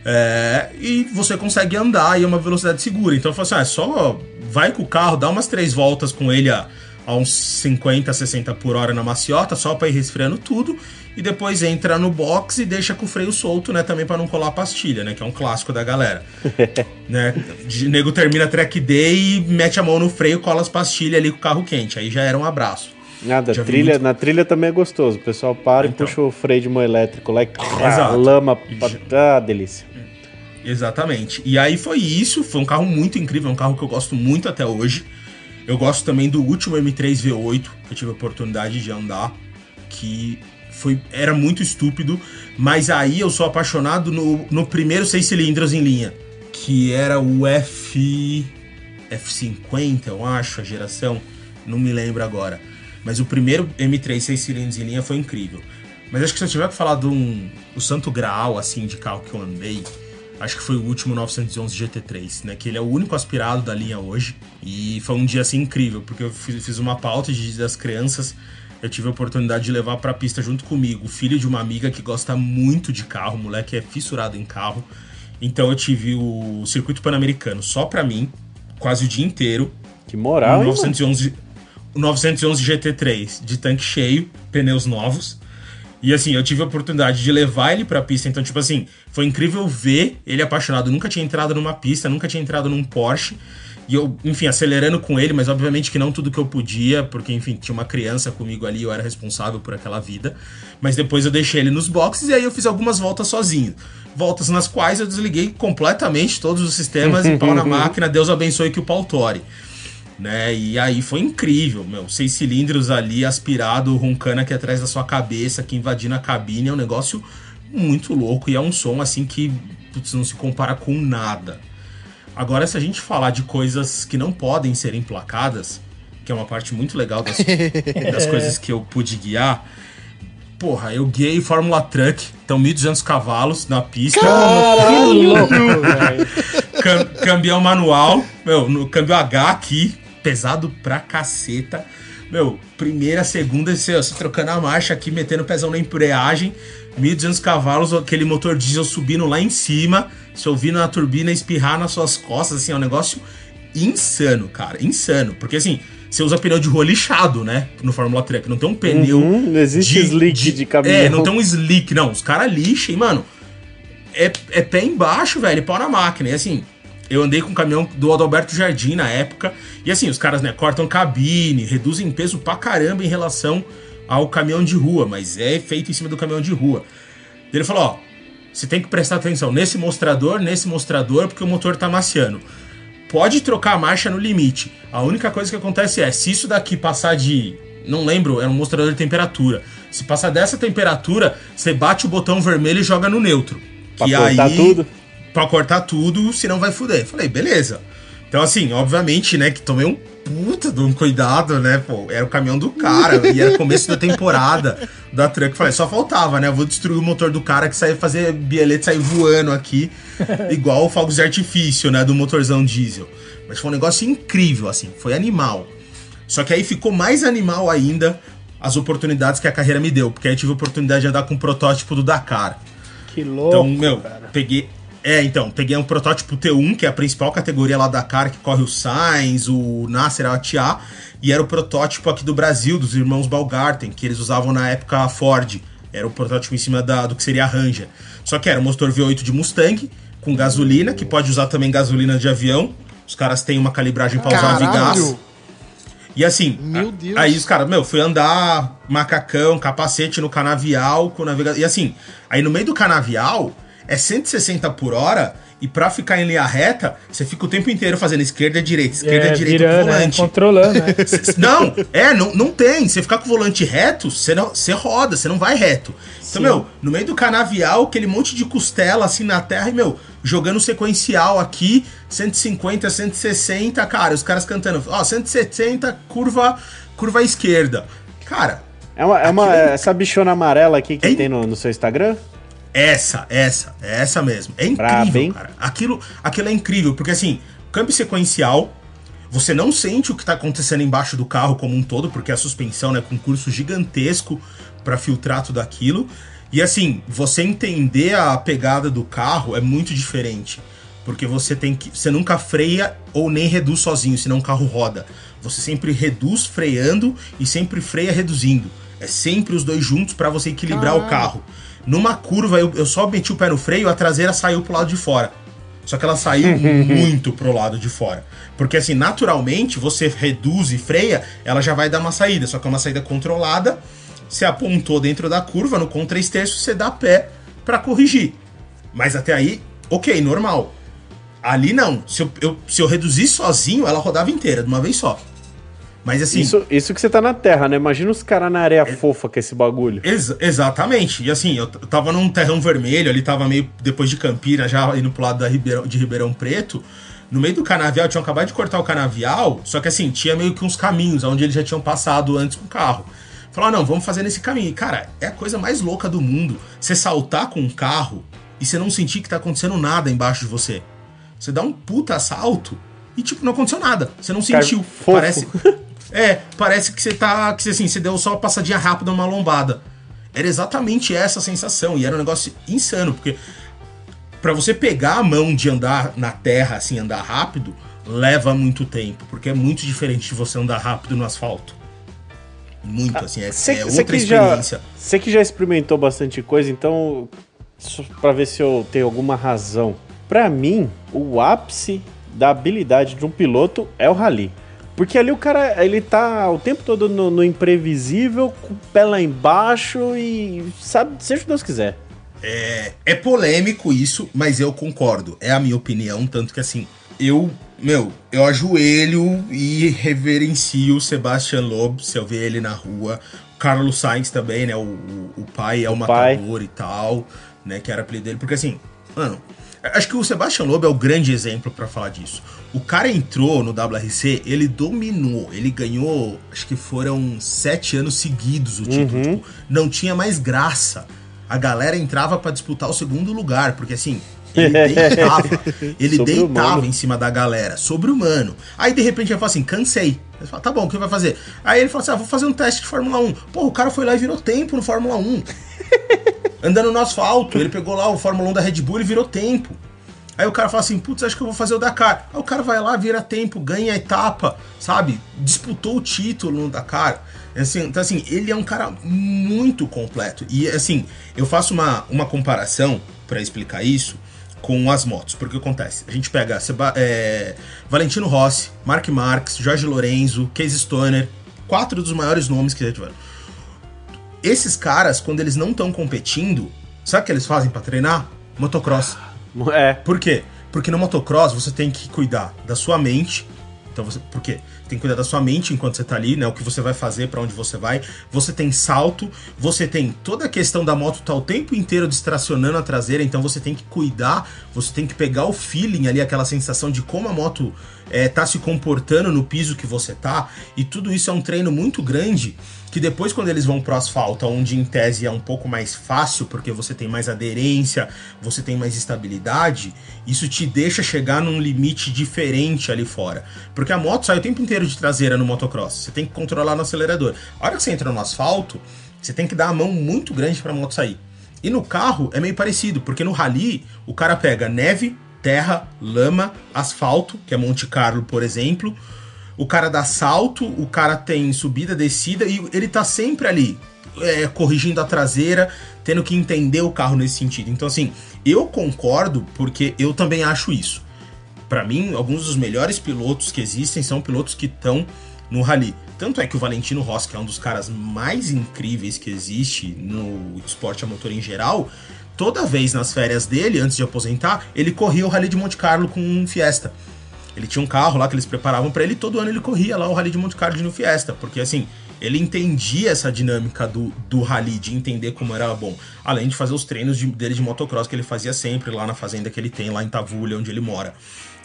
É, e você consegue andar e é uma velocidade segura. Então eu falo assim: ah, é só vai com o carro, dá umas três voltas com ele a, a uns 50, 60 por hora na maciota, só pra ir resfriando tudo. E depois entra no box e deixa com o freio solto, né? Também pra não colar a pastilha, né? Que é um clássico da galera. [laughs] né? De- Nego termina track day e mete a mão no freio, cola as pastilhas ali com o carro quente. Aí já era um abraço. Nada, Já trilha, muito- na trilha também é gostoso. O pessoal para Então. e puxa o freio de mão elétrico lá e Exato. lama. Ah, delícia. Exatamente. E aí foi isso, foi um carro muito incrível, é um carro que eu gosto muito até hoje. Eu gosto também do último M3 V8, que eu tive a oportunidade de andar, que foi era muito estúpido, mas aí eu sou apaixonado no, no primeiro seis cilindros em linha, que era o F F50, eu acho, a geração, não me lembro agora. Mas o primeiro M3 seis cilindros em linha foi incrível. Mas acho que se eu tiver que falar de um o santo graal assim de carro que eu andei, acho que foi o último 911 GT3, né? Que ele é o único aspirado da linha hoje. E foi um dia assim incrível, porque eu fiz, uma pauta de das crianças. Eu tive a oportunidade de levar pra pista junto comigo o filho de uma amiga que gosta muito de carro, o moleque é fissurado em carro. Então eu tive o circuito pan-americano só pra mim, quase o dia inteiro. Que moral, o hein? mano? 911, o 911 GT3 de tanque cheio, pneus novos. E assim, eu tive a oportunidade de levar ele pra pista, então, tipo assim, foi incrível ver ele apaixonado. Nunca tinha entrado numa pista, nunca tinha entrado num Porsche. E eu, enfim, acelerando com ele, mas obviamente que não tudo que eu podia, porque, enfim, tinha uma criança comigo ali, eu era responsável por aquela vida. Mas depois eu deixei ele nos boxes e aí eu fiz algumas voltas sozinho. Voltas nas quais eu desliguei completamente todos os sistemas e pau na [laughs] máquina, Deus abençoe que o pau tore né? E aí foi incrível, meu. Seis cilindros ali, aspirado, roncando aqui atrás da sua cabeça, que invadindo a cabine. É um negócio muito louco e é um som assim que putz, não se compara com nada. Agora, se a gente falar de coisas que não podem ser emplacadas, que é uma parte muito legal das, [laughs] das coisas que eu pude guiar. Porra, eu guiei Fórmula Truck, então 1.200 cavalos na pista. Velho. Cam- cambião manual, meu, no câmbio H aqui, pesado pra caceta. Meu, primeira, segunda, você, você trocando a marcha aqui, metendo o pezão na embreagem, 1.200 cavalos, aquele motor diesel subindo lá em cima, você ouvindo a turbina espirrar nas suas costas, assim, é um negócio insano, cara, insano. Porque assim, você usa pneu de rua lixado, né? No Fórmula Truck. Não tem um pneu. Uhum, não existe slick de, de caminhão. É, não tem um slick, não. Os caras lixam, e, mano. É, é pé embaixo, velho, e pau na máquina. E assim, eu andei com o caminhão do Adalberto Jardim na época. E assim, os caras, né, cortam cabine, reduzem peso pra caramba em relação ao caminhão de rua, mas é feito em cima do caminhão de rua. Ele falou: ó, você tem que prestar atenção nesse mostrador, nesse mostrador, porque o motor tá maciando pode trocar a marcha no limite. A única coisa que acontece é, se isso daqui passar de. Não lembro, é um mostrador de temperatura. Se passar dessa temperatura, você bate o botão vermelho e joga no neutro. Pra que aí, tudo? Pra cortar tudo, senão vai fuder. Falei, beleza. Então, assim, obviamente, né, que tomei um puta de um cuidado, né? Pô, era o caminhão do cara e era começo da temporada da Truck. Falei, só faltava, né? Eu vou destruir o motor do cara que saiu fazer bielete sair voando aqui, igual o fogos de artifício, né? Do motorzão diesel. Mas foi um negócio incrível, assim, foi animal. Só que aí ficou mais animal ainda as oportunidades que a carreira me deu, porque aí eu tive a oportunidade de andar com um protótipo do Dakar. Que louco. Então, meu, cara. peguei é, então, peguei um protótipo T1, que é a principal categoria lá da cara, que corre o Sainz, o Nasser Atiá, e era o protótipo aqui do Brasil, dos irmãos Balgarten, que eles usavam na época a Ford. Era o protótipo em cima da, do que seria a Ranger. Só que era um motor V8 de Mustang, com gasolina, que pode usar também gasolina de avião. Os caras têm uma calibragem para usar Avigás. E assim, meu Deus. aí os caras, meu, fui andar macacão, capacete no canavial, com navegação. E assim, aí no meio do canavial, é 160 por hora e pra ficar em linha reta, você fica o tempo inteiro fazendo esquerda, direita, esquerda, é, direita virando, com o volante. É, controlando, né? [laughs] não, é, não, não tem. Você ficar com o volante reto, você, não, você roda, você não vai reto. Então, Sim. meu, no meio do canavial, aquele monte de costela assim na terra e, meu, jogando sequencial aqui, 150, 160, cara, os caras cantando, ó, 160, curva, curva esquerda. Cara. É uma, é uma é essa bichona amarela aqui que é... tem no, no seu Instagram? Essa, essa, é essa mesmo. É incrível, cara. Aquilo, aquilo é incrível, porque assim, câmbio sequencial, você não sente o que está acontecendo embaixo do carro como um todo, porque a suspensão é né, com um curso gigantesco para filtrar tudo aquilo. E assim, você entender a pegada do carro é muito diferente. Porque você tem que. Você nunca freia ou nem reduz sozinho, senão o carro roda. Você sempre reduz freando e sempre freia reduzindo. É sempre os dois juntos para você equilibrar o carro. Numa curva, eu, eu só meti o pé no freio, a traseira saiu pro lado de fora. Só que ela saiu [laughs] muito pro lado de fora. Porque assim, naturalmente, você reduz e freia, ela já vai dar uma saída. Só que é uma saída controlada. Você apontou dentro da curva, no com 3 terços, você dá pé para corrigir. Mas até aí, ok, normal. Ali não. Se eu, eu, se eu reduzir sozinho, ela rodava inteira, de uma vez só. Mas assim. Isso, isso que você tá na terra, né? Imagina os caras na areia é, fofa com esse bagulho. Ex exatamente. E assim, eu tava num terrão vermelho, ali tava meio depois de Campina, já indo pro lado da Ribeirão, de Ribeirão Preto. No meio do canavial, tinham acabado de cortar o canavial, só que assim, tinha meio que uns caminhos onde eles já tinham passado antes com o carro. Falaram, não, vamos fazer nesse caminho. E, cara, é a coisa mais louca do mundo. Você saltar com um carro e você não sentir que tá acontecendo nada embaixo de você. Você dá um puta salto e, tipo, não aconteceu nada. Você não sentiu. Parece. [laughs] É, parece que você tá. Que assim, você deu só uma passadinha rápida numa lombada. Era exatamente essa sensação. E era um negócio insano, porque para você pegar a mão de andar na terra, assim, andar rápido, leva muito tempo. Porque é muito diferente de você andar rápido no asfalto. Muito, ah, assim, é, cê, é outra experiência. Você que já experimentou bastante coisa, então, para ver se eu tenho alguma razão. Para mim, o ápice da habilidade de um piloto é o rally. Porque ali o cara, ele tá o tempo todo no, no imprevisível, com o pé lá embaixo e sabe, seja o que Deus quiser. É, é polêmico isso, mas eu concordo. É a minha opinião, tanto que assim, eu, meu, eu ajoelho e reverencio o Sebastian Loeb se eu ver ele na rua. Carlos Sainz também, né? O, o, o pai é o, o matador pai. e tal, né? Que era apelido dele. Porque assim, mano, Acho que o Sebastian Loeb é o grande exemplo para falar disso. O cara entrou no WRC, ele dominou, ele ganhou, acho que foram sete anos seguidos o título. Uhum. Tipo, não tinha mais graça. A galera entrava para disputar o segundo lugar, porque assim, Ele [laughs] deitava, ele deitava em cima da galera, sobre-humano. Aí de repente ele fala assim: cansei. Ele fala, tá bom, o que vai fazer? Aí ele fala assim: ah, vou fazer um teste de Fórmula 1. Pô, o cara foi lá e virou tempo no Fórmula 1. [laughs] Andando no asfalto, ele pegou lá o Fórmula 1 da Red Bull e virou tempo. Aí o cara fala assim, putz, acho que eu vou fazer o Dakar. Aí o cara vai lá, vira tempo, ganha a etapa, sabe? Disputou o título no Dakar. Assim, então, assim, ele é um cara muito completo. E, assim, eu faço uma, uma comparação para explicar isso com as motos. Porque o que acontece? A gente pega Seba- é, Valentino Rossi, Mark Marques, Jorge Lorenzo, Casey Stoner, quatro dos maiores nomes que já tiveram. Esses caras, quando eles não estão competindo, sabe o que eles fazem para treinar? Motocross. É. Por quê? Porque no motocross você tem que cuidar da sua mente. Então você, por quê? Tem que cuidar da sua mente enquanto você tá ali, né? O que você vai fazer, para onde você vai. Você tem salto, você tem toda a questão da moto tá o tempo inteiro distracionando a traseira, então você tem que cuidar, você tem que pegar o feeling ali, aquela sensação de como a moto é, tá se comportando no piso que você tá. E tudo isso é um treino muito grande que depois quando eles vão pro asfalto, onde em tese é um pouco mais fácil, porque você tem mais aderência, você tem mais estabilidade, isso te deixa chegar num limite diferente ali fora. Porque a moto sai o tempo inteiro de traseira no motocross, você tem que controlar no acelerador. A hora que você entra no asfalto, você tem que dar a mão muito grande pra moto sair. E no carro é meio parecido, porque no rally o cara pega neve, terra, lama, asfalto, que é Monte Carlo, por exemplo, o cara dá salto, o cara tem subida, descida e ele tá sempre ali, é, corrigindo a traseira, tendo que entender o carro nesse sentido. Então, assim, eu concordo porque eu também acho isso. Pra mim, alguns dos melhores pilotos que existem são pilotos que estão no rally. Tanto é que o Valentino Rossi, que é um dos caras mais incríveis que existe no esporte a motor em geral, toda vez nas férias dele, antes de aposentar, ele corria o Rally de Monte Carlo com um Fiesta. Ele tinha um carro lá que eles preparavam pra ele e todo ano ele corria lá o Rally de Monte Carlo no Fiesta, porque assim, ele entendia essa dinâmica do, do rally, de entender como era bom. Além de fazer os treinos de- dele de motocross que ele fazia sempre lá na fazenda que ele tem, lá em Tavulha, onde ele mora.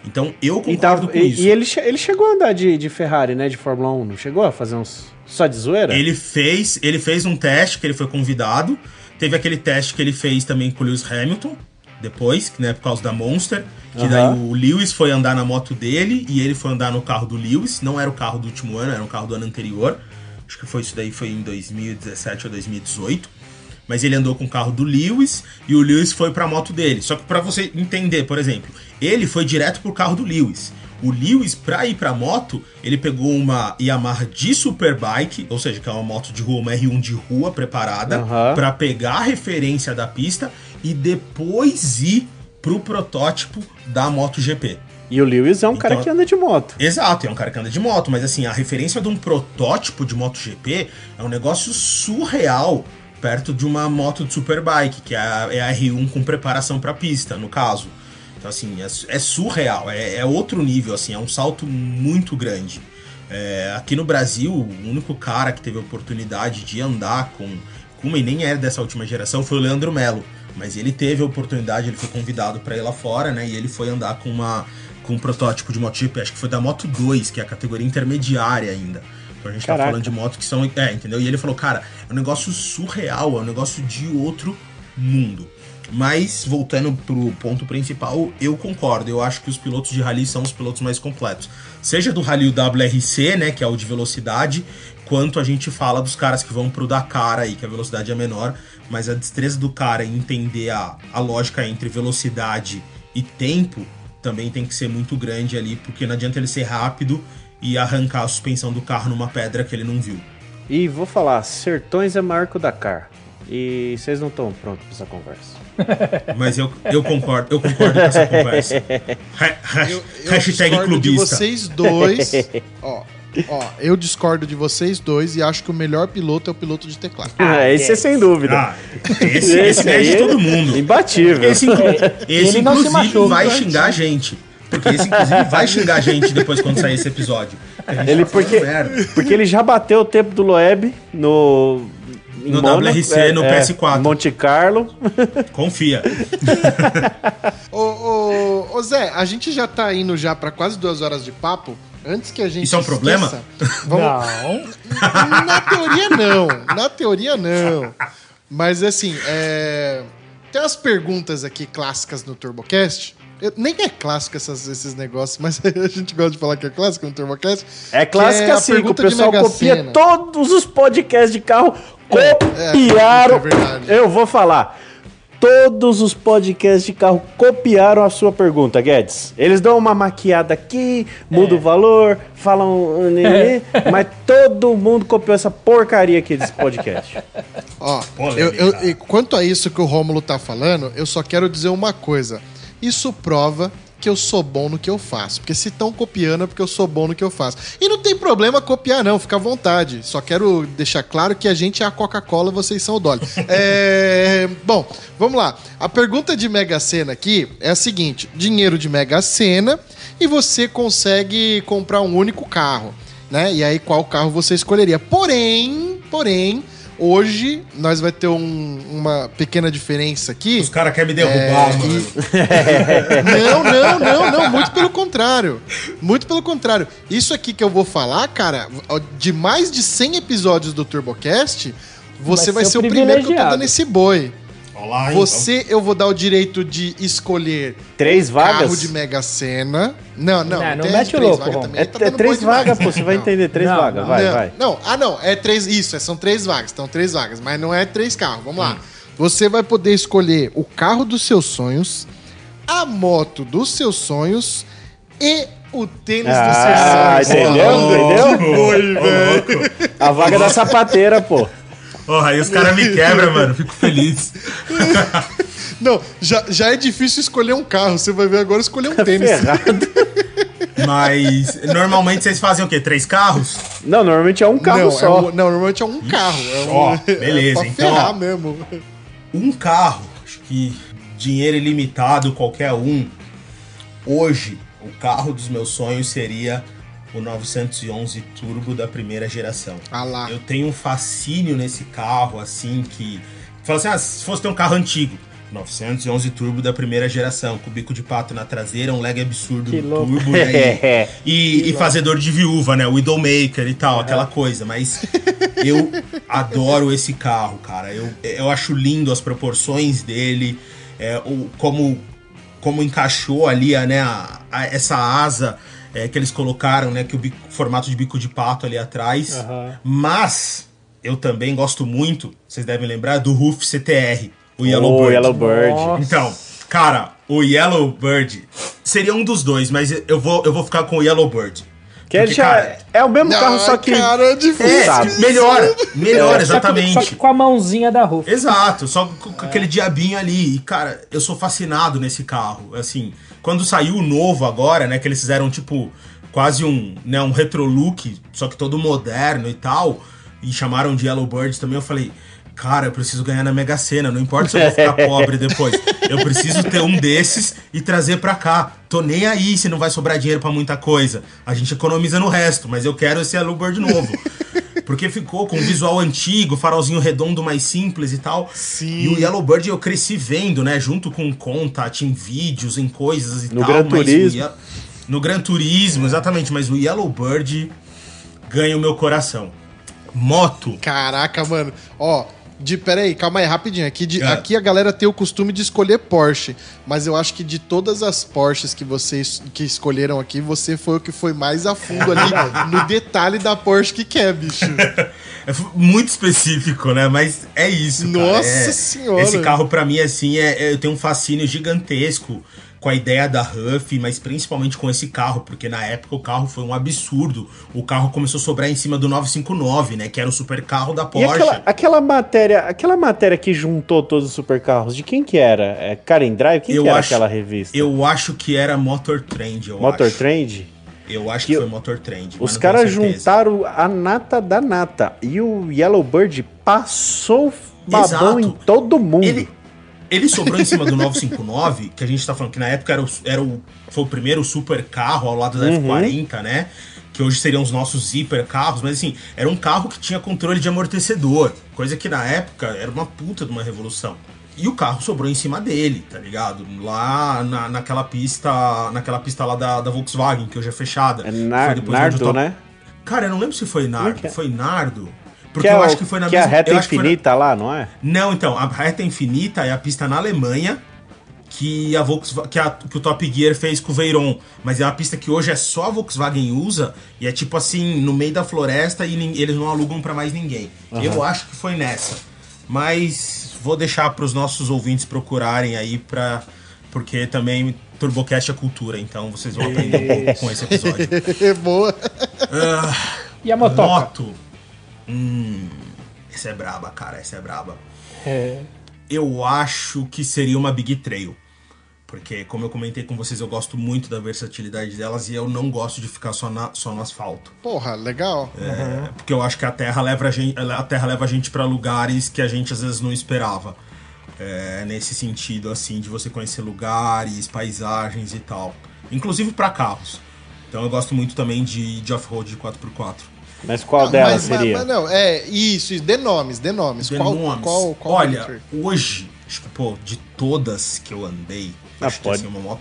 Então eu E, concordo tava- com e- isso. e ele, ele chegou a andar de, de Ferrari, né? De Fórmula 1, não chegou a fazer uns. Só de zoeira? Ele fez, ele fez um teste que ele foi convidado. Teve aquele teste que ele fez também com o Lewis Hamilton, depois, né, por causa da Monster. Que daí Aham. o Lewis foi andar na moto dele e ele foi andar no carro do Lewis. Não era o carro do último ano, era um carro do ano anterior. Acho que foi isso daí, foi em 2017 ou 2018. Mas ele andou com o carro do Lewis e o Lewis foi pra moto dele. Só que pra você entender, por exemplo, ele foi direto pro carro do Lewis. O Lewis, pra ir pra moto, ele pegou uma Yamaha de Superbike, ou seja, que é uma moto de rua, uma R1 de rua preparada, Aham. pra pegar a referência da pista e depois ir pro protótipo da MotoGP. E o Lewis é um cara Então- que anda de moto. Exato, é um cara que anda de moto, mas assim, a referência de um protótipo de MotoGP é um negócio surreal perto de uma moto de Superbike, que é a, é a R1 com preparação pra pista, no caso. Então, assim, é, é surreal, é, é outro nível, assim, é um salto muito grande. É, aqui no Brasil, o único cara que teve a oportunidade de andar com, com uma, e nem era dessa última geração, foi o Leandro Melo. Mas ele teve a oportunidade, ele foi convidado para ir lá fora, né? E ele foi andar com uma com um protótipo de MotoGP, acho que foi da Moto 2, que é a categoria intermediária ainda. Então a gente Caraca. tá falando de motos que são. É, entendeu? E ele falou, cara, é um negócio surreal, é um negócio de outro mundo. Mas, voltando pro ponto principal, eu concordo. Eu acho que os pilotos de rally são os pilotos mais completos. Seja do rally WRC, né, que é o de velocidade, quanto a gente fala dos caras que vão pro Dakar aí, que a velocidade é menor, mas a destreza do cara em entender a, a lógica entre velocidade e tempo também tem que ser muito grande ali, porque não adianta ele ser rápido e arrancar a suspensão do carro numa pedra que ele não viu. E vou falar, Sertões é maior que o Dakar. E vocês não estão prontos pra essa conversa. [laughs] Mas eu, eu concordo, eu concordo com essa conversa. Ha- ha- Eu, eu hashtag discordo de clubista. vocês dois. ó, ó, eu discordo de vocês dois e acho que o melhor piloto é o piloto de teclado. Ah, esse é sem dúvida. Ah, esse, esse é de todo mundo. Imbatível. Esse, inclu- esse ele não se inclusive, vai né? xingar a gente. Porque esse, inclusive, vai xingar a gente depois quando sair esse episódio. Ele falando porque, porque ele já bateu o tempo do Loeb no. Em No Mônaco, WRC, no PS4. Monte Carlo. [laughs] Confia. [laughs] Ô, ô, ô, Zé, a gente já tá indo já pra quase duas horas de papo. Antes que a gente. Isso é um problema? esqueça, Vamos... Não. [laughs] Na teoria, não. Na teoria, não. Mas assim, é. tem umas perguntas aqui clássicas no TurboCast. Eu- nem é clássico essas- esses negócios, mas a gente gosta de falar que é clássico no TurboCast. É clássico a assim, que o pessoal copia todos os podcasts de carro, É, copiaram. é verdade. Eu vou falar. Todos os podcasts de carro copiaram a sua pergunta, Guedes. Eles dão uma maquiada aqui, muda o valor, falam. né, [laughs] mas todo mundo copiou essa porcaria aqui desse podcast. Ó, eu, eu- e quanto a isso que o Rômulo tá falando, eu só quero dizer uma coisa. Isso prova que eu sou bom no que eu faço. Porque se estão copiando é porque eu sou bom no que eu faço. E não tem problema copiar, não, fica à vontade. Só quero deixar claro que a gente é a Coca-Cola, vocês são o Dolly. [laughs] É, Bom, vamos lá. A pergunta de Mega Sena aqui é a seguinte: dinheiro de Mega Sena e você consegue comprar um único carro. Né? E aí, qual carro você escolheria? Porém, porém, Hoje nós vai ter um- uma pequena diferença aqui. Os caras querem me derrubar, É, mano. [laughs] Não, não, não, não. Muito pelo contrário. Muito pelo contrário. Isso aqui que eu vou falar, cara, de mais de 100 episódios do TurboCast, você vai, Vai ser o primeiro que eu tô dando esse boi. Lá, hein, Você, eu vou dar o direito de escolher Três carro vagas? de Mega Sena. Não, não, Não, não, mete o três louco, também. É, Tá é três vagas, pô. Você vai entender. Três Não, vagas. não. Vai, não, vai. Não, ah, não, é três. Isso, é, são três vagas. São três vagas, mas não é três carros. Vamos lá. Você vai poder escolher o carro dos seus sonhos, a moto dos seus sonhos e o tênis Ah, dos seus sonhos. entendeu? Entendeu? Que boi, velho. A vaga da sapateira, pô. Porra, aí os caras me quebram, mano. Fico feliz. [laughs] Não, já, já é difícil escolher um carro. Você vai ver agora escolher um tênis. Ferrado. [laughs] Mas normalmente vocês fazem o quê? Três carros? Não, normalmente é um carro não, só. É um- não, normalmente é um carro. É um, Ó, [laughs] beleza, É pra então, ferrar ó. mesmo. Um carro, acho que dinheiro ilimitado, qualquer um. Hoje, o carro dos meus sonhos seria o 911 Turbo da primeira geração. Ah lá. Eu tenho um fascínio nesse carro, assim, que. Fala assim, ah, se fosse ter um carro antigo. 911 Turbo da primeira geração, com bico de pato na traseira, um lag absurdo Que do louco. turbo [laughs] e, aí- e, e fazedor de viúva, né? Widowmaker e tal, aquela coisa. Mas eu adoro esse carro, cara. Eu, eu acho lindo as proporções dele, é, o, como, como encaixou ali né, a- a- essa asa é, que eles colocaram, né? Que o bico- formato de bico de pato ali atrás. Mas eu também gosto muito, vocês devem lembrar, do Roof CTR, o Yellow Oh, Bird. Yellowbird. Então, cara, o Yellow Bird seria um dos dois, mas eu vou, eu vou ficar com o Yellow Bird. Que Porque, já cara, é o mesmo carro, só que. Cara, é difícil. é, melhor, melhor, Só que- exatamente. Só que com a mãozinha da Rufa. Exato, só com com aquele diabinho ali. E, cara, eu sou fascinado nesse carro. Assim, quando saiu o novo agora, né, que eles fizeram tipo quase um, né, um retro look, só que todo moderno e tal, e chamaram de Yellow Birds também, eu falei, cara, eu preciso ganhar na Mega Sena, não importa se eu vou ficar [laughs] pobre depois. Eu preciso ter um desses e trazer pra cá. Tô nem aí se não vai sobrar dinheiro pra muita coisa. A gente economiza no resto, mas eu quero esse Yellow Bird novo. Porque ficou com um visual antigo, farolzinho redondo mais simples e tal. Sim. E o Yellowbird eu cresci vendo, né? Junto com Contact, em vídeos, em coisas e No tal. Gran o Turismo. Ye- No Gran Turismo, exatamente. Mas o Yellowbird ganha o meu coração. Moto. Caraca, mano. Ó, de, pera aí, calma aí, rapidinho. Aqui, de- É. aqui a galera tem o costume de escolher Porsche, mas eu acho que de todas as Porsches que vocês que escolheram aqui, você foi o que foi mais a fundo ali [laughs] no detalhe da Porsche que quer, bicho. [laughs] É muito específico, né? Mas é isso. cara. Nossa É- Senhora. Esse carro, pra mim, assim, é, é- eu tenho um fascínio gigantesco com a ideia da Huff, mas principalmente com esse carro, porque na época o carro foi um absurdo. O carro começou a sobrar em cima do 959, né? Que era o super carro da Porsche. aquela, aquela matéria, aquela matéria que juntou todos os supercarros, de quem que era? É Karen Drive? Quem Eu que era acho- aquela revista? Eu acho que era Motor Trend, Motor acho. Trend? Eu acho Que que foi Motor Trend. Os caras juntaram a nata da nata. E o Yellowbird passou babão Exato. em todo mundo. Ele, ele sobrou em cima do 959, que a gente tá falando que na época era o, era o, foi o primeiro super carro ao lado da Uhum. F40, né? Que hoje seriam os nossos hiper carros, mas assim, era um carro que tinha controle de amortecedor, coisa que na época era uma puta de uma revolução. E o carro sobrou em cima dele, tá ligado? Lá na, naquela pista, naquela pista lá da, da Volkswagen, que hoje é fechada. É Nar- Foi depois onde Nardo, né? Cara, eu não lembro se foi Nardo. Foi Nardo. Porque que eu é, acho que foi na que é a mesma- reta eu acho que foi na- infinita lá, não é? Não, então, a reta infinita é a pista na Alemanha que a Volkswagen, que, a- que o Top Gear fez com o Veyron, mas é uma pista que hoje é só a Volkswagen usa e é tipo assim, no meio da floresta e eles não alugam pra mais ninguém. Eu acho que foi nessa. Mas vou deixar pros nossos ouvintes procurarem aí pra porque também Turbocast é cultura, então vocês vão aprender um pouco com esse episódio. [laughs] Boa. E a motoca? Moto. Hum, essa é braba, cara, essa é braba. É. Eu acho que seria uma Big Trail. Porque, como eu comentei com vocês, eu gosto muito da versatilidade delas e eu não gosto de ficar só, na, só no asfalto. Porra, legal. É, porque eu acho que a Terra leva a gente, a terra leva a gente para lugares que a gente às vezes não esperava. É, nesse sentido, assim, de você conhecer lugares, paisagens e tal. Inclusive para carros. Então eu gosto muito também de, de off-road de 4x4. Mas qual Ah, delas mas- seria? mas não, é isso, isso, dê nomes, dê nomes. Dê qual, nomes. qual, qual Olha, hoje, acho que, pô, de todas que eu andei, Ah, acho pode. que assim, uma moto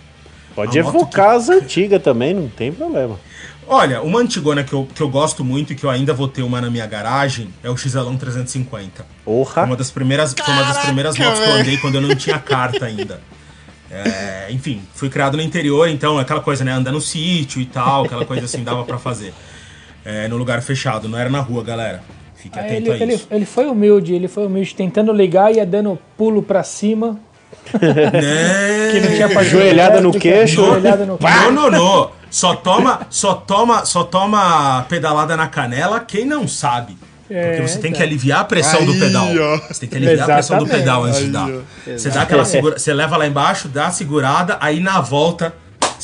Pode a moto evocar as antigas também, não tem problema. Olha, uma antigona que eu, que eu gosto muito e que eu ainda vou ter uma na minha garagem é o XLão 350. Foi Porra! uma das primeiras, foi uma das primeiras motos que eu andei quando eu não tinha carta ainda. É, enfim, fui criado no interior, então aquela coisa, né? Andar no sítio e tal, aquela coisa assim dava pra fazer. É, no lugar fechado, não era na rua, galera. Fique Aí atento ele, a ele, isso. ele foi humilde, ele foi humilde, tentando ligar e ia dando pulo pra cima. [laughs] Né? Que não tinha pra Joelhada no queixo. Joelhada no Não, não, não. Só toma, só toma, só toma pedalada na canela quem não sabe. Porque É, você tem que aliviar a pressão do Aí, pedal. ó. Você tem que aliviar a pressão do Exatamente. pedal antes de Aí, dar. ó. Você dá aquela segura, você leva lá embaixo, dá a segurada, aí na volta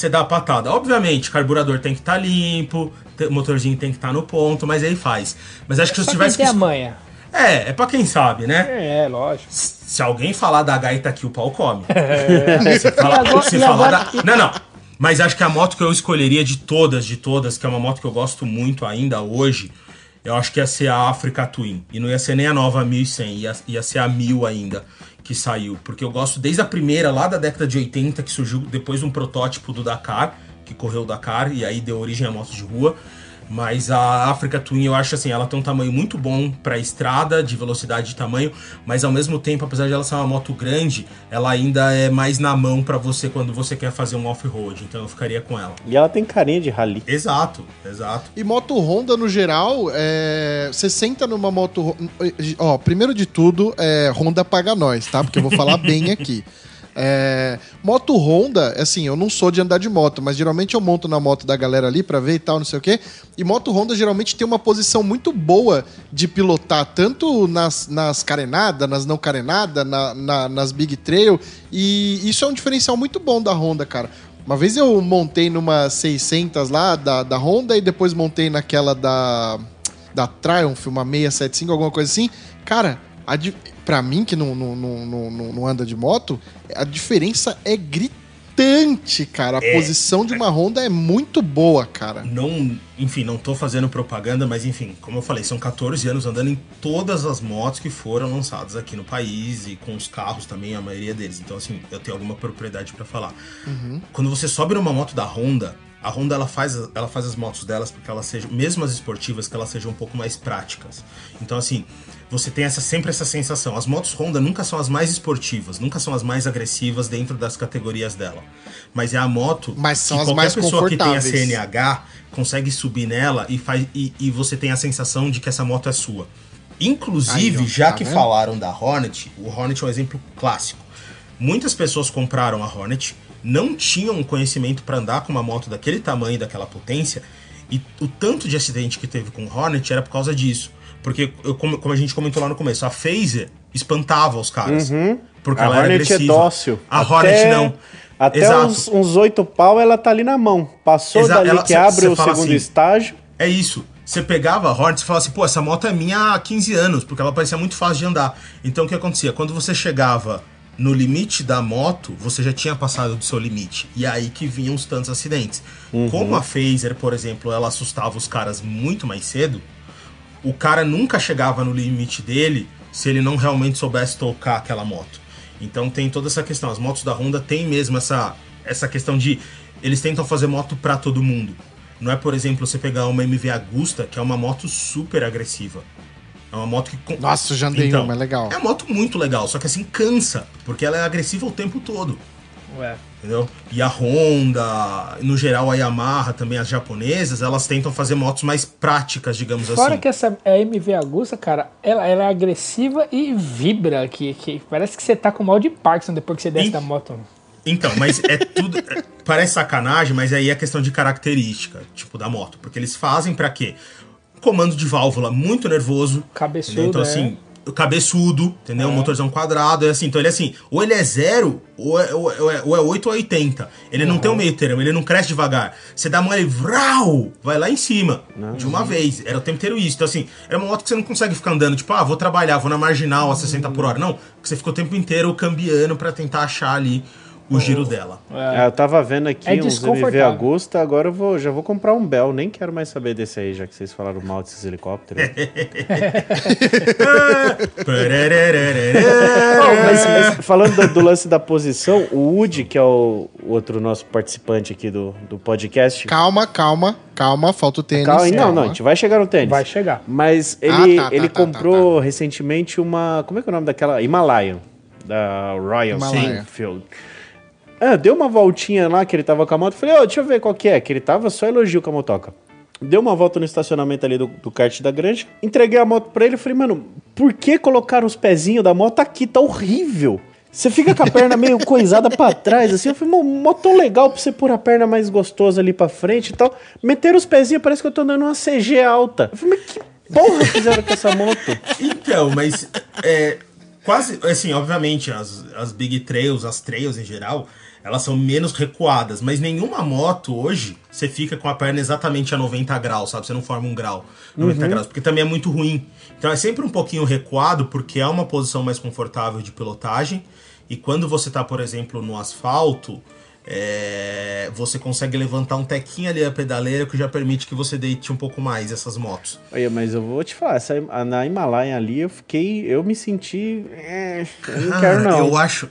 você dá a patada. Obviamente, carburador tem que estar limpo, te- o motorzinho tem que estar no ponto, mas aí faz. Mas acho que se eu tivesse que tem a es- manha. É, é pra quem sabe, né? É, lógico. Se alguém falar da gaita aqui, o pau come. [laughs] Se falar, agora- se falar agora- da... Não, não. Mas acho que a moto que eu escolheria de todas, de todas, que é uma moto que eu gosto muito ainda hoje, eu acho que ia ser a Africa Twin. E não ia ser nem a nova 1100, ia, ia ser a 1000 ainda que saiu. Porque eu gosto desde a primeira, lá da década de 80, que surgiu depois de um protótipo do Dakar, que correu o Dakar, e aí deu origem a motos de rua. Mas a Africa Twin, eu acho assim, ela tem um tamanho muito bom pra estrada, de velocidade de tamanho, mas ao mesmo tempo, apesar de ela ser uma moto grande, ela ainda é mais na mão pra você quando você quer fazer um off-road. Então eu ficaria com ela. E ela tem carinha de rally. Exato, exato. E moto Honda, no geral, é... você senta numa moto. Ó, primeiro de tudo, é... Honda paga nós, tá? Porque eu vou falar bem aqui. [laughs] É... Moto Honda, assim, eu não sou de andar de moto, mas geralmente eu monto na moto da galera ali pra ver e tal, não sei o quê. E moto Honda geralmente tem uma posição muito boa de pilotar, tanto nas, nas carenadas, nas não carenadas, na, na- nas Big Trail. E isso é um diferencial muito bom da Honda, cara. Uma vez eu montei numa 600 lá da, da Honda e depois montei naquela da, da Triumph, uma 675, alguma coisa assim. Cara, a, pra mim que não, não, não, não, anda de moto, a diferença é gritante, cara. A É. posição de uma Honda é muito boa, cara. Não, enfim, não tô fazendo propaganda, mas enfim, como eu falei, são 14 anos andando em todas as motos que foram lançadas aqui no país e com os carros também, a maioria deles. Então, assim, eu tenho alguma propriedade pra falar. Quando você sobe numa moto da Honda, a Honda ela faz, ela faz as motos delas porque elas sejam, mesmo as esportivas, que elas sejam um pouco mais práticas. Então, assim, você tem essa, sempre essa sensação. As motos Honda nunca são as mais esportivas, nunca são as mais agressivas dentro das categorias dela. Mas é a moto Mas são que as qualquer mais pessoa que tenha. CNH consegue subir nela e, faz, e, e você tem a sensação de que essa moto é sua. Inclusive, Aí, ó, já tá que vendo? falaram da Hornet, o Hornet é um exemplo clássico. Muitas pessoas compraram a Hornet, não tinham conhecimento para andar com uma moto daquele tamanho e daquela potência, e o tanto de acidente que teve com o Hornet era por causa disso. Porque, eu- como, como a gente comentou lá no começo, a Phaser espantava os caras. Porque A ela era Hornet é agressiva. dócil. A Até- Hornet não. Até uns, uns oito pau ela tá ali na mão. Passou Exa- dali ela- que cê- abre cê o segundo assim, estágio. É isso. Você pegava a Hornet e falava assim, pô, essa moto é minha há 15 anos, porque ela parecia muito fácil de andar. Então o que acontecia? Quando você chegava no limite da moto, você já tinha passado do seu limite. E é aí que vinham os tantos acidentes. Como a Phaser, por exemplo, ela assustava os caras muito mais cedo, o cara nunca chegava no limite dele se ele não realmente soubesse tocar aquela moto. Então tem toda essa questão. As motos da Honda têm mesmo essa, essa questão de. Eles tentam fazer moto pra todo mundo. Não é, por exemplo, você pegar uma MV Agusta, que é uma moto super agressiva. É uma moto que. Nossa, já andei Então, uma, é legal. É uma moto muito legal, só que assim, cansa, porque ela é agressiva o tempo todo. Ué. Entendeu? E a Honda, no geral a Yamaha, também as japonesas, elas tentam fazer motos mais práticas, digamos Fora assim. que essa MV Agusta, cara, ela, ela é agressiva e vibra, que, que parece que você tá com mal de Parkinson depois que você desce Sim. da moto. Então, mas é tudo. é- parece sacanagem, mas aí é questão de característica, tipo, da moto. Porque eles fazem pra quê? Comando de válvula muito nervoso. Cabeçudo, entendeu? Então, é. assim, o cabeçudo, entendeu? O motorzão quadrado, é assim. Então, ele é assim, ou ele é zero, ou é, ou é, ou é 8 ou 80. Ele não tem um meio termo, ele não cresce devagar. Você dá a mão, ele vrau, vai lá em cima, de uma vez. Era o tempo inteiro isso. Então, assim, era uma moto que você não consegue ficar andando, tipo, ah, vou trabalhar, vou na marginal a 60 por hora. Não, porque você fica o tempo inteiro cambiando pra tentar achar ali o giro dela. Ah, eu tava vendo aqui É uns MV. Augusta, agora eu vou, já vou comprar um Bell. Nem quero mais saber desse aí, já que vocês falaram mal desses helicópteros. [laughs] Não, mas, mas falando do, do lance da posição, o Woody, que é o outro nosso participante aqui do, do podcast. Calma, calma, calma, falta o tênis. Calma, não, não, a gente vai chegar no tênis. Vai chegar. Mas ele, Ah, tá, tá, ele tá, tá, comprou recentemente uma. Como é que é o nome daquela? Himalayan. Da Royal Himalayan. Enfield. É, deu uma voltinha lá que ele tava com a moto. Falei, ô, deixa eu ver qual que é. Que ele tava só elogio com a motoca. Deu uma volta no estacionamento ali do, do kart da granja. Entreguei a moto pra ele. Falei, mano, por que colocaram os pezinhos da moto aqui? Tá horrível. Você fica com a perna meio [laughs] coisada pra trás, assim. Eu falei, mano, moto tão legal pra você pôr a perna mais gostosa ali pra frente e tal. Meteram os pezinhos, parece que eu tô andando uma CG alta. Eu falei, mas que porra fizeram com essa moto? [laughs] Então, mas é, quase, assim, obviamente, as, as big trails, as trails em geral, elas são menos recuadas, mas nenhuma moto hoje você fica com a perna exatamente a 90 graus, sabe? Você não forma um grau 90 graus, porque também é muito ruim. Então é sempre um pouquinho recuado, porque é uma posição mais confortável de pilotagem. E quando você tá, por exemplo, no asfalto, é, você consegue levantar um tequinho ali a pedaleira que já permite que você deite um pouco mais essas motos. Olha, mas eu vou te falar, essa, na Himalaia ali eu fiquei. Eu me senti. é, eu não Ah, quero, [laughs] não. Eu acho.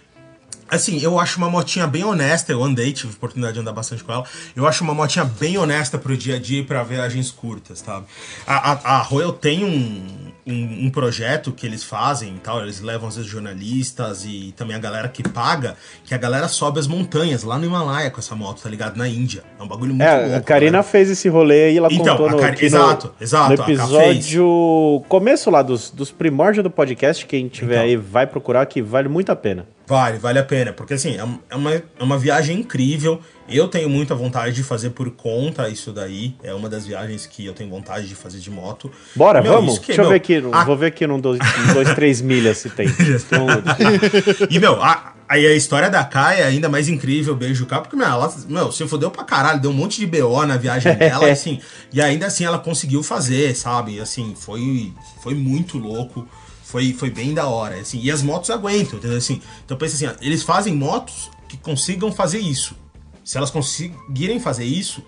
Assim, eu acho uma motinha bem honesta. Eu andei, tive oportunidade de andar bastante com ela. Eu acho uma motinha bem honesta pro dia a dia e pra viagens curtas, tá? A, a, a Royal tem um, um, um projeto que eles fazem e tal. Eles levam às vezes jornalistas e também a galera que paga, que a galera sobe as montanhas lá no Himalaia com essa moto, tá ligado? Na Índia. É um bagulho muito É, louco. a Karina né? fez esse rolê aí, ela Então, contou no, Kari- aqui no- exato, exato, no episódio começo lá dos, dos primórdios do podcast, quem tiver Então. aí vai procurar que vale muito a pena. Vale, vale a pena, porque assim, é é uma, é uma viagem incrível. Eu tenho muita vontade de fazer por conta isso daí. É uma das viagens que eu tenho vontade de fazer de moto. Bora, Meu, vamos? que, Deixa eu meu, ver aqui, a- vou ver aqui num dois, num dois três milhas se tem. [laughs] Então, E, meu, a- aí a história da Kai é ainda mais incrível, beijo cá, porque, meu, ela, meu, se fodeu pra caralho, deu um monte de BO na viagem [laughs] dela, assim, e ainda assim ela conseguiu fazer, sabe? Assim, foi, foi muito louco. Foi, foi bem da hora, assim, e as motos aguentam, entendeu? Assim, então pensa assim, ó, eles fazem motos que consigam fazer isso. Se elas conseguirem fazer isso,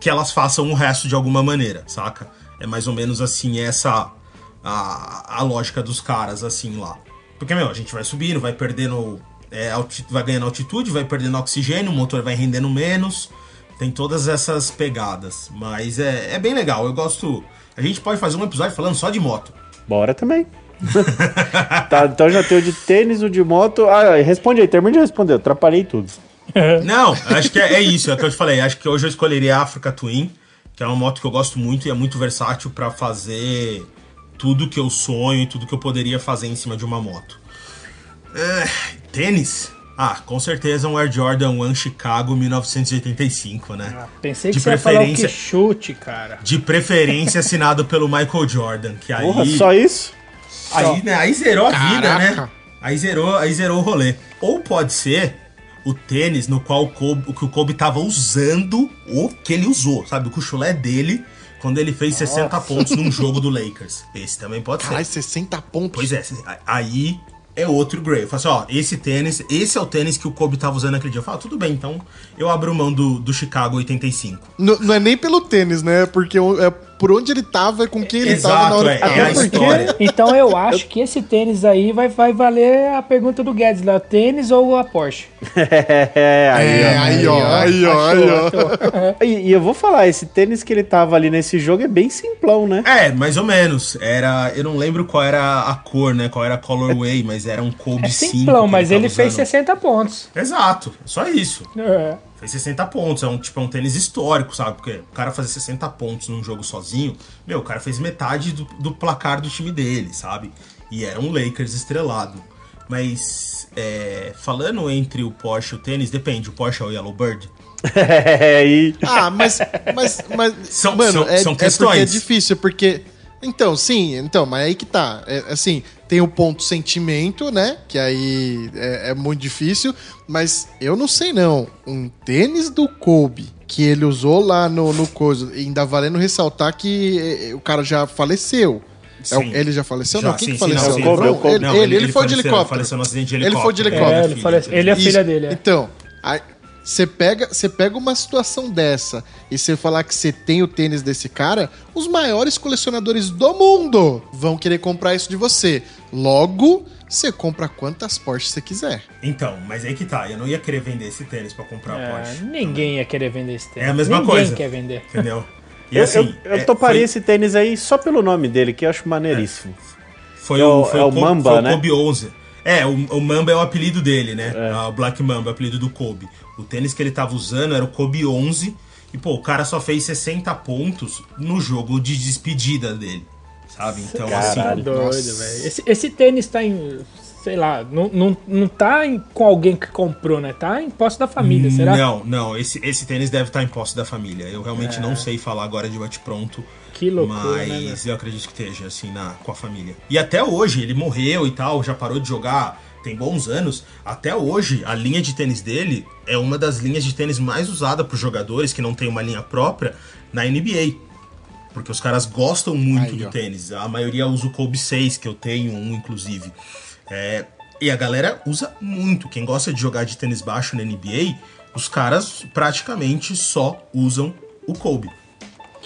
que elas façam o resto de alguma maneira, saca? É mais ou menos assim essa a, a lógica dos caras, assim, lá. Porque, meu, a gente vai subindo, vai perdendo. é, vai ganhando altitude, vai perdendo oxigênio, o motor vai rendendo menos. Tem todas essas pegadas. Mas é, é bem legal. Eu gosto. A gente pode fazer um episódio falando só de moto. bora também. [laughs] tá, então já tem o de tênis, o de moto. Ah, responde aí, termina de responder, eu atrapalhei tudo. [laughs] Não, acho que é, é isso, é o que eu te falei. Acho que hoje eu escolheria a Africa Twin, que é uma moto que eu gosto muito e é muito versátil pra fazer tudo que eu sonho e tudo que eu poderia fazer em cima de uma moto. É, tênis? Ah, com certeza um Air Jordan 1 Chicago 1985, né? Ah, pensei que De você ia falar o que preferência- chute, cara. De preferência assinado pelo Michael Jordan, que aí... Porra, só isso? Aí, né, aí zerou a vida, Caraca. né? Aí zerou, aí zerou o rolê. Ou pode ser o tênis no qual o Kobe, que o Kobe tava usando, o que ele usou, sabe? O chulé dele quando ele fez 60 pontos num jogo do Lakers. Esse também pode Caralho, ser. 60 pontos. Pois é, aí é outro Gray. Eu falo assim, ó, esse tênis, esse é o tênis que o Kobe tava usando aquele dia. Eu falo, tudo bem, então eu abro mão do, do Chicago 85. N- não é nem pelo tênis, né? Porque é por onde ele tava e com quem ele Exato, tava na hora é, que é a história. Então eu acho que esse tênis aí vai, vai valer a pergunta do Guedes lá: tênis ou a Porsche? [laughs] É, aí, É, ó. aí, ó, aí, ó, aí, ó. [laughs] E, e eu vou falar, esse tênis que ele tava ali nesse jogo é bem simplão, né? É, mais ou menos. Era. Eu não lembro qual era a cor, né? Qual era a colorway, mas era um Kobe É 5. simplão, mas ele tava fez usando. 60 pontos. Exato, só isso. É. Fez 60 pontos. É um, tipo, é um tênis histórico, sabe? Porque o cara fazer 60 pontos num jogo sozinho, meu, o cara fez metade do, do placar do time dele, sabe? E era um Lakers estrelado. Mas, é, falando entre o Porsche e o tênis, depende. O Porsche é o Yellowbird? [laughs] É, e... Ah, mas. mas, mas São- mano, são- é, são é porque é questões. difícil, porque. Então, sim, então, mas aí que tá. É, assim, tem o ponto sentimento, né? Que aí é, é muito difícil. Mas eu não sei, não. Um tênis do Kobe que ele usou lá no, no coisa, ainda valendo ressaltar que eh, o cara já faleceu. É Sim. ele já faleceu? Já, não, quem sim, que faleceu? sim, Não, ele, Não, ele, ele- ele ele foi de faleceu, helicóptero. faleceu no acidente de Ele foi de helicóptero. helicóptero. É, ele, falece- ele é a Isso. filha dele. é. Então, aí, você pega, você pega uma situação dessa e você falar que você tem o tênis desse cara, os maiores colecionadores do mundo vão querer comprar isso de você. Logo, você compra quantas Porsche você quiser. Então, mas aí que tá. Eu não ia querer vender esse tênis pra comprar a É, Porsche. ninguém ia querer vender esse tênis. É a mesma ninguém coisa. quer vender. Entendeu? [laughs] E Eu, assim. eu, eu é, toparia foi- esse tênis aí só pelo nome dele, que eu acho maneiríssimo. Foi É o, o- foi é o Kobe- Mamba, foi o né? Kobe 11. É, o, o Mamba é o apelido dele, né? Ah, O Black Mamba é o apelido do Kobe. O tênis que ele tava usando era o Kobe 11. E, pô, o cara só fez 60 pontos no jogo de despedida dele. Sabe? Então, assim. Doido, Nossa. velho. Esse, esse tênis tá em. Sei lá, não, não, não tá em- com alguém que comprou, né? Tá em posse da família, será? Não, não. Esse, esse tênis deve estar em posse da família. Eu realmente não sei falar agora de bate-pronto. Que loucura, né, Mas eu acredito que esteja, assim, na, com a família. E até hoje, ele morreu e tal, já parou de jogar, tem bons anos. Até hoje, a linha de tênis dele é uma das linhas de tênis mais usada por jogadores que não tem uma linha própria na NBA. Porque os caras gostam muito Aí, do ó. tênis. A maioria usa o Kobe 6, que eu tenho um, inclusive. É, e a galera usa muito. Quem gosta de jogar de tênis baixo na NBA, os caras praticamente só usam o Kobe.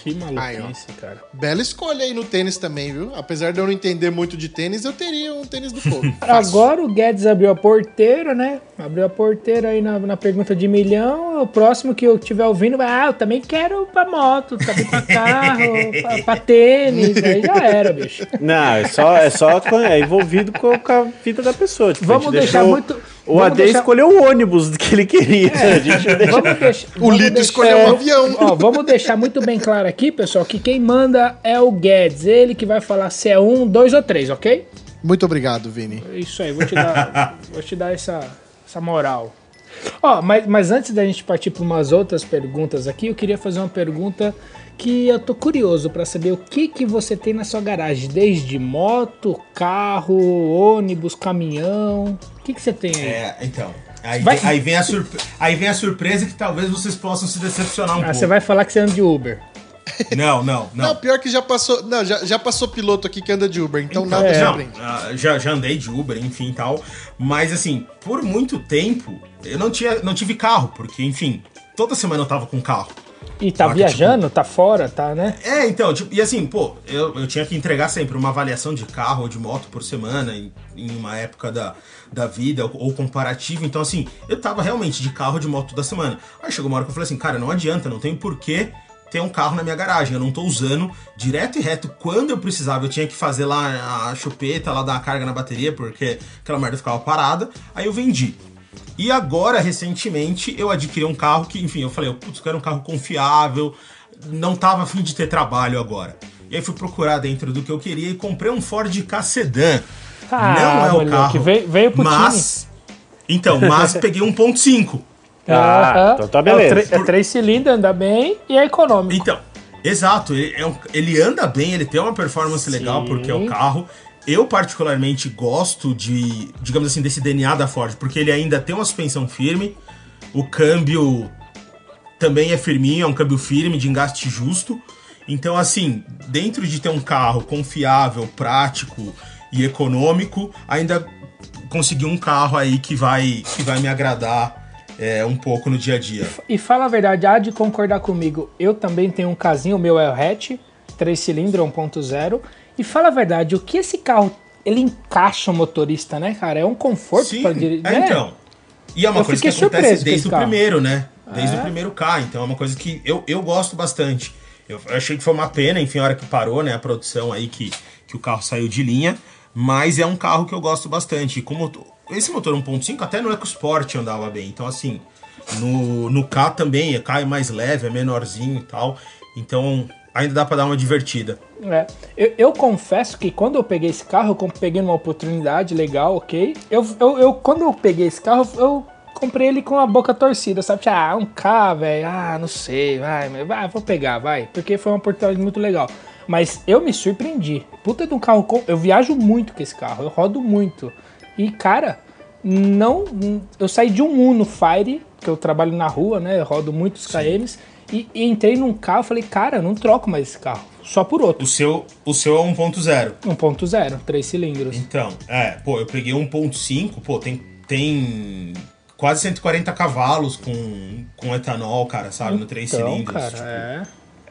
Que Aí, ó. maluquice, cara. Bela escolha aí no tênis também, viu? Apesar de eu não entender muito de tênis, eu teria um tênis do Kobe. Fácil. [laughs] Agora o Guedes abriu a porteira, né? Abriu a porteira aí na, na pergunta de milhão. O próximo que eu estiver ouvindo vai, ah, eu também quero pra moto, também pra carro, pra, pra tênis. Aí já era, bicho. Não, é só, é só é envolvido com, com a vida da pessoa. Tipo, Vamos deixar deixou- muito- O vamos AD deixar- escolheu o ônibus que ele queria. [laughs] Deixa- deixar, O Lito deixar- escolheu um avião. Ó, vamos deixar muito bem claro aqui, pessoal, que quem manda é o Guedes. Ele que vai falar se é um, dois ou três, ok? Muito obrigado, Vini. Isso aí, vou te dar, [laughs] vou te dar essa, essa moral. Ó, mas, mas antes da gente partir para umas outras perguntas aqui, eu queria fazer uma pergunta que eu tô curioso para saber o que que você tem na sua garagem, desde moto, carro, ônibus, caminhão. O que que você tem aí? É, então. Aí, Vai- vem, aí, vem a surpre- aí vem a surpresa que talvez vocês possam se decepcionar um Ah, pouco. você vai falar que você anda de Uber. [laughs] [laughs] Não, não, Não, não. pior que já passou. Não, já, já passou piloto aqui que anda de Uber, então nada É. Não, surpreende. ah, já, já andei de Uber, enfim e tal. Mas assim, por muito tempo, eu não, tinha, não tive carro, porque, enfim, toda semana eu tava com carro. E tá que viajando, tá fora, tá, né? É, então, tipo, e assim, pô, eu, eu tinha que entregar sempre uma avaliação de carro ou de moto por semana, em, em uma época da, da vida, ou, ou comparativo. Então, assim, eu tava realmente de carro ou de moto toda semana. Aí chegou uma hora que eu falei assim, cara, não adianta, não tem porquê ter um carro na minha garagem. Eu não tô usando direto e reto. Quando eu precisava, eu tinha que fazer lá a chupeta, lá dar a carga na bateria, porque aquela merda ficava parada. Aí eu vendi. E agora, recentemente, eu adquiri um carro que, enfim, eu falei, putz, eu quero um carro confiável, não tava afim de ter trabalho agora. E aí fui procurar dentro do que eu queria e comprei um Ford Ka Sedan. Ah, não é o moleque, carro. veio- veio pro mas. Então, mas [laughs] peguei 1.5. Ah, Aham. então tá É, beleza. tre- é três cilindros, anda bem e é econômico. Então, exato, ele, é um- ele anda bem, ele tem uma performance legal Sim. porque é o carro. Eu particularmente gosto de, digamos assim, desse DNA da Ford, porque ele ainda tem uma suspensão firme, o câmbio também é firminho, é um câmbio firme, de engaste justo. Então, assim, dentro de ter um carro confiável, prático e econômico, ainda consegui um carro aí que vai, que vai me agradar é, um pouco no dia a dia. E fala a verdade, há de concordar comigo. Eu também tenho um casinho, o meu é o hatch. 3 cilindros 1.0. E fala a verdade, o que esse carro ele encaixa o motorista, né, cara? É um conforto Sim, para dirigir. é, então. E é uma Eu coisa que acontece desde o carro. primeiro, né? Desde É. o primeiro carro. Então é uma coisa que eu, eu gosto bastante. Eu achei que foi uma pena, enfim, a hora que parou, né? A produção aí que, que o carro saiu de linha. Mas é um carro que eu gosto bastante. E com motor- esse motor 1.5 até no EcoSport andava bem. Então, assim, no, no K também, é K é mais leve, é menorzinho e tal. Então, ainda dá pra dar uma divertida. É. Eu, eu confesso que quando eu peguei esse carro, eu peguei numa oportunidade legal, ok. Eu, eu, eu- quando eu peguei esse carro, eu comprei ele com a boca torcida, sabe? Ah, um K, velho. Ah, não sei, vai, vai, vou pegar, vai. Porque foi uma oportunidade muito legal. Mas eu me surpreendi. Puta de um carro. Eu viajo muito com esse carro, eu rodo muito. E, cara, não. Eu saí de um Uno Fire, que eu trabalho na rua, né? Eu rodo muitos KMs. E, e entrei num carro falei, cara, não troco mais esse carro. Só por outro. O seu, o seu é 1.0. 1.0, 3 cilindros. Então, é, pô, eu peguei 1.5, pô, tem, tem quase 140 cavalos com, com etanol, cara, sabe? No 3 Então, cilindros. cara, tipo, é.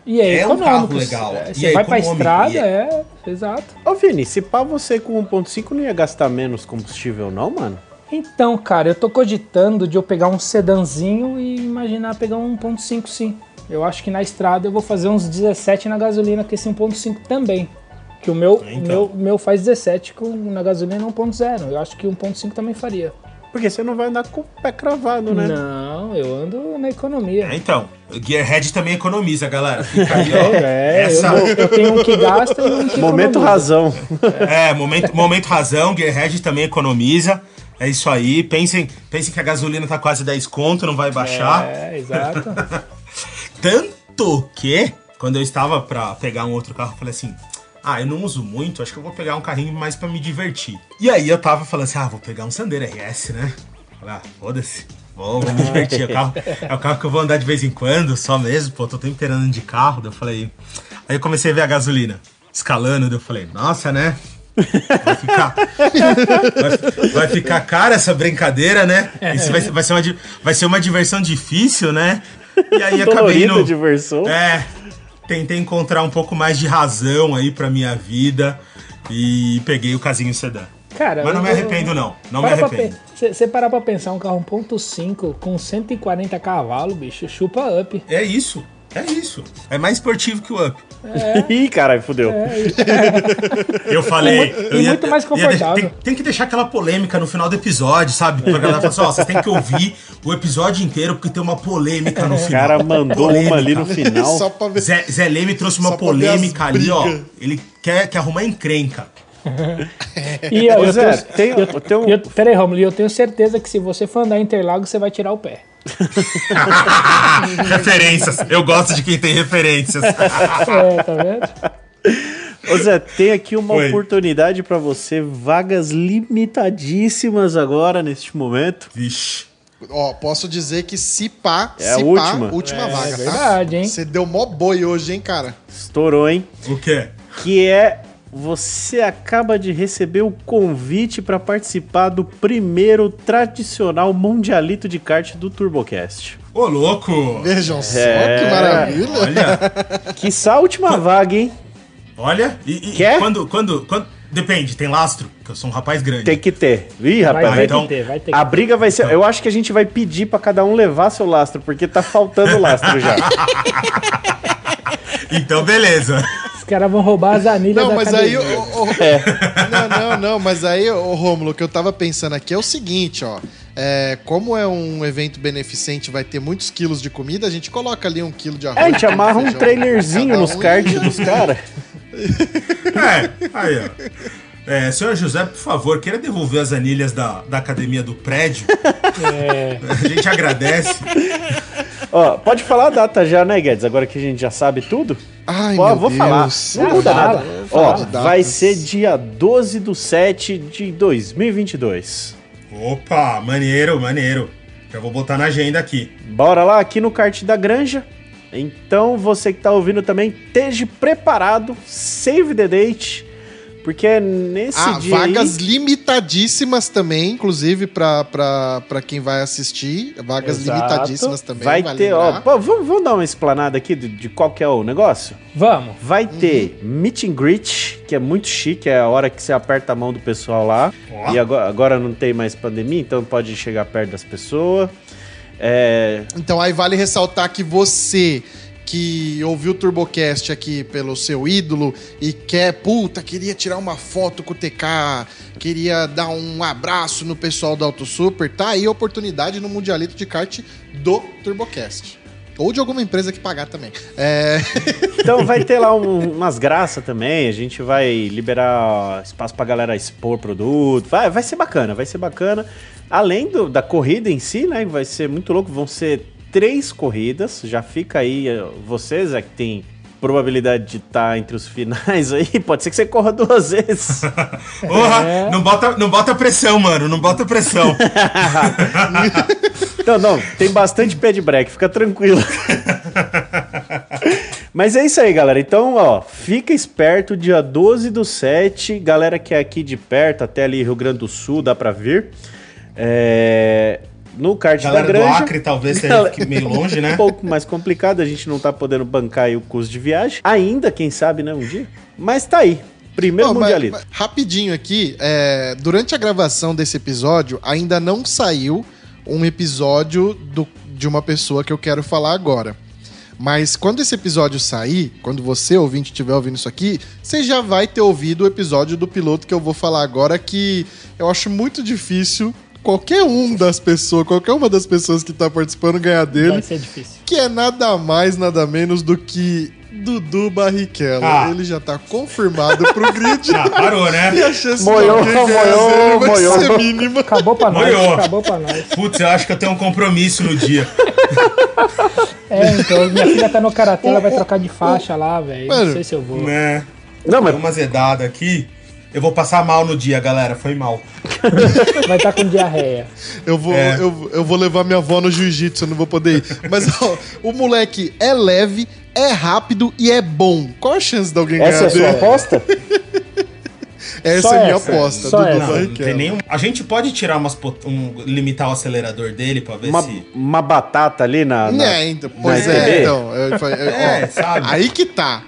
E é, é um econômico. carro legal. É, E Você é vai pra estrada, e é... Exato. Ô, Vini, se pá você com 1.5 não ia gastar menos combustível, não, mano? Então, cara, eu tô cogitando de eu pegar um sedanzinho e imaginar pegar um 1.5 sim. Eu acho que na estrada eu vou fazer uns 17 na gasolina com esse 1.5 também. Que o meu, Então. meu, meu faz 17 com, na gasolina 1.0. Eu acho que 1.5 também faria. Porque você não vai andar com o pé cravado, né? Não, eu ando na economia. É, então, o Gearhead também economiza, galera. Fica aí, ó. [laughs] É, Essa, eu, eu tenho um que gasta e um que Momento economiza. razão. é, momento, momento razão, Gearhead também economiza. É isso aí. Pensem, pensem que a gasolina tá quase 10 conto, não vai baixar. É, exato. [laughs] Tanto que, quando eu estava pra pegar um outro carro, eu falei assim: Ah, eu não uso muito, acho que eu vou pegar um carrinho mais pra me divertir. E aí eu tava falando assim: Ah, vou pegar um Sandero RS, né? Falei, ah, foda-se. Vou, vou me divertir. É o, carro, é o carro que eu vou andar de vez em quando, só mesmo. Pô, tô tempo inteiro andando de carro. Daí eu falei. Aí eu comecei a ver a gasolina escalando. Daí eu falei, nossa, né? Vai ficar, vai, vai ficar cara essa brincadeira, né? Isso vai, vai, ser uma, vai ser uma diversão difícil, né? E aí acabei no, diversão. é, tentei encontrar um pouco mais de razão aí pra minha vida e peguei o casinho sedã. Cara, Mas não me arrependo, não. Não me arrependo. pe- Você parar pra pensar, um carro 1.5 com 140 cavalos, bicho, chupa up. É isso. É isso. É mais esportivo que o Up. [laughs] Ih, caralho, fudeu. Eu falei. E muito- eu e muito mais eu confortável. tem, tem que deixar aquela polêmica no final do episódio, sabe? Pra galera falar assim: ó, vocês têm que ouvir o episódio inteiro porque tem uma polêmica no O final. cara mandou Polêmica. uma ali no final. Só pra ver. Zé, Zé Leme trouxe uma Só polêmica ali, ó. Ele quer, quer arrumar encrenca. E ó, Ô, eu Zé, tenho, tem, eu, tem um... eu, peraí, Romulo, eu tenho certeza que se você for andar em Interlagos, você vai tirar o pé. [laughs] referências. Eu gosto de quem tem referências. É, tá vendo? Ô Zé, tem aqui uma Oi. oportunidade pra você, vagas limitadíssimas agora, neste momento. Vixe. Ó, posso dizer que se pá, É a se última. pá, última É vaga, tá? verdade, hein? Você deu mó boi hoje, hein, cara? Estourou, hein? O quê? Que é você acaba de receber o convite pra participar do primeiro tradicional mundialito de kart do TurboCast. Ô, louco! Vejam só É. que maravilha. Olha, [laughs] Que a última vaga, hein? olha. E, e Quer? quando, quando, quando. Depende, tem lastro, que eu sou um rapaz grande. Tem que ter. Ih, rapaz, Vai, vai então, ter, vai ter. A briga vai ser. Eu acho que a gente vai pedir pra cada um levar seu lastro, porque tá faltando lastro já. [laughs] Então, beleza. [laughs] Os caras vão roubar as anilhas Não, da mas aí, academia. o, o- não, não, não, mas aí, o Rômulo, o que eu tava pensando aqui é o seguinte, ó. É, como é um evento beneficente, vai ter muitos quilos de comida, a gente coloca ali um quilo de arroz. É, a gente um amarra um trailerzinho cada nos um. karts dos caras. É, aí, ó. É, senhor José, por favor, queira devolver as anilhas da, da academia do prédio. É, A gente agradece. Ó, pode falar a data já, né, Guedes? Agora que a gente já sabe tudo. Ai, Ó, meu vou Deus. falar. Não muda nada. Ó, vai ser dia 12 do 7 de 2022. Opa, maneiro, maneiro. Já vou botar na agenda aqui. Bora lá aqui no kart da Granja. Então, você que tá ouvindo também, esteja preparado, save the date, Porque é nesse Ah, dia. aí- vagas limitadíssimas também, inclusive pra quem vai assistir. Vagas Exato. limitadíssimas também. Vai vale ter, ó. pô, vamos, vamos dar uma explanada aqui de, de qual que é o negócio? Vamos. Vai ter meet and greet, que é muito chique, é a hora que você aperta a mão do pessoal lá. Ó. E agora, agora não tem mais pandemia, então pode chegar perto das pessoas. É, Então aí vale ressaltar que você que ouviu o Turbocast aqui pelo seu ídolo e quer, puta, queria tirar uma foto com o TK, queria dar um abraço no pessoal do Auto Super, tá aí a oportunidade no Mundialito de Kart do Turbocast. Ou de alguma empresa que pagar também. É... [laughs] Então vai ter lá um- umas graças também. A gente vai liberar espaço pra galera expor produto. Vai, vai ser bacana, vai ser bacana. Além do- da corrida em si, né? Vai ser muito louco. Vão ser três corridas. Já fica aí, eh, vocês é que tem probabilidade de estar entre os finais aí. [laughs] Pode ser que você corra duas vezes. [laughs] Porra, É. não, bota, não bota pressão, mano. Não bota pressão. [laughs] Não, não, tem bastante pé de break, fica tranquilo. Mas é isso aí, galera. Então, ó, fica esperto, dia 12 do 7. Galera que é aqui de perto, até ali Rio Grande do Sul, dá pra vir. É, No kart Galera da do Granja. Acre talvez Galera- esteja meio longe, né? [laughs] Um pouco mais complicado, a gente não tá podendo bancar aí o custo de viagem. Ainda, quem sabe, né, um dia. Mas tá aí. Primeiro mas- Mundialito. mas rapidinho aqui, é, durante a gravação desse episódio, ainda não saiu um episódio do- de uma pessoa que eu quero falar agora. Mas quando esse episódio sair, quando você, ouvinte, estiver ouvindo isso aqui, você já vai ter ouvido o episódio do piloto que eu vou falar agora, que eu acho muito difícil qualquer um das pessoas, qualquer uma das pessoas que tá participando ganhar Vai dele, ser difícil. que é nada mais, nada menos do que Dudu Barrichello. Ah. Ele já tá confirmado pro grid. [laughs] Ah, parou, E né? a chance Moiou, de alguém ganhar moiou, dele vai moiou. ser mínima. Acabou pra nós, Molhou. acabou pra nós. Putz, eu acho que eu tenho um compromisso no dia. É, então, minha filha tá no karatê, ela vai trocar de faixa lá, velho. Não sei se eu vou. Né? Não, mas uma zedada aqui. Eu vou passar mal no dia, galera. Foi mal. [laughs] Vai estar com diarreia. Eu vou, É. eu, eu vou levar minha avó no jiu-jitsu, eu não vou poder ir. Mas ó, o moleque é leve, é rápido e é bom. Qual a chance de alguém essa é ganhar a sua aposta? [laughs] Essa Só é a minha essa, aposta, só Dudu essa. Não, tem nenhum. A gente pode tirar umas. pot- Um, limitar o acelerador dele pra ver Uma, se. uma batata ali na. na- É, então, pois na é, TV? então. eu fa- eu- É, ó, sabe? Aí que tá.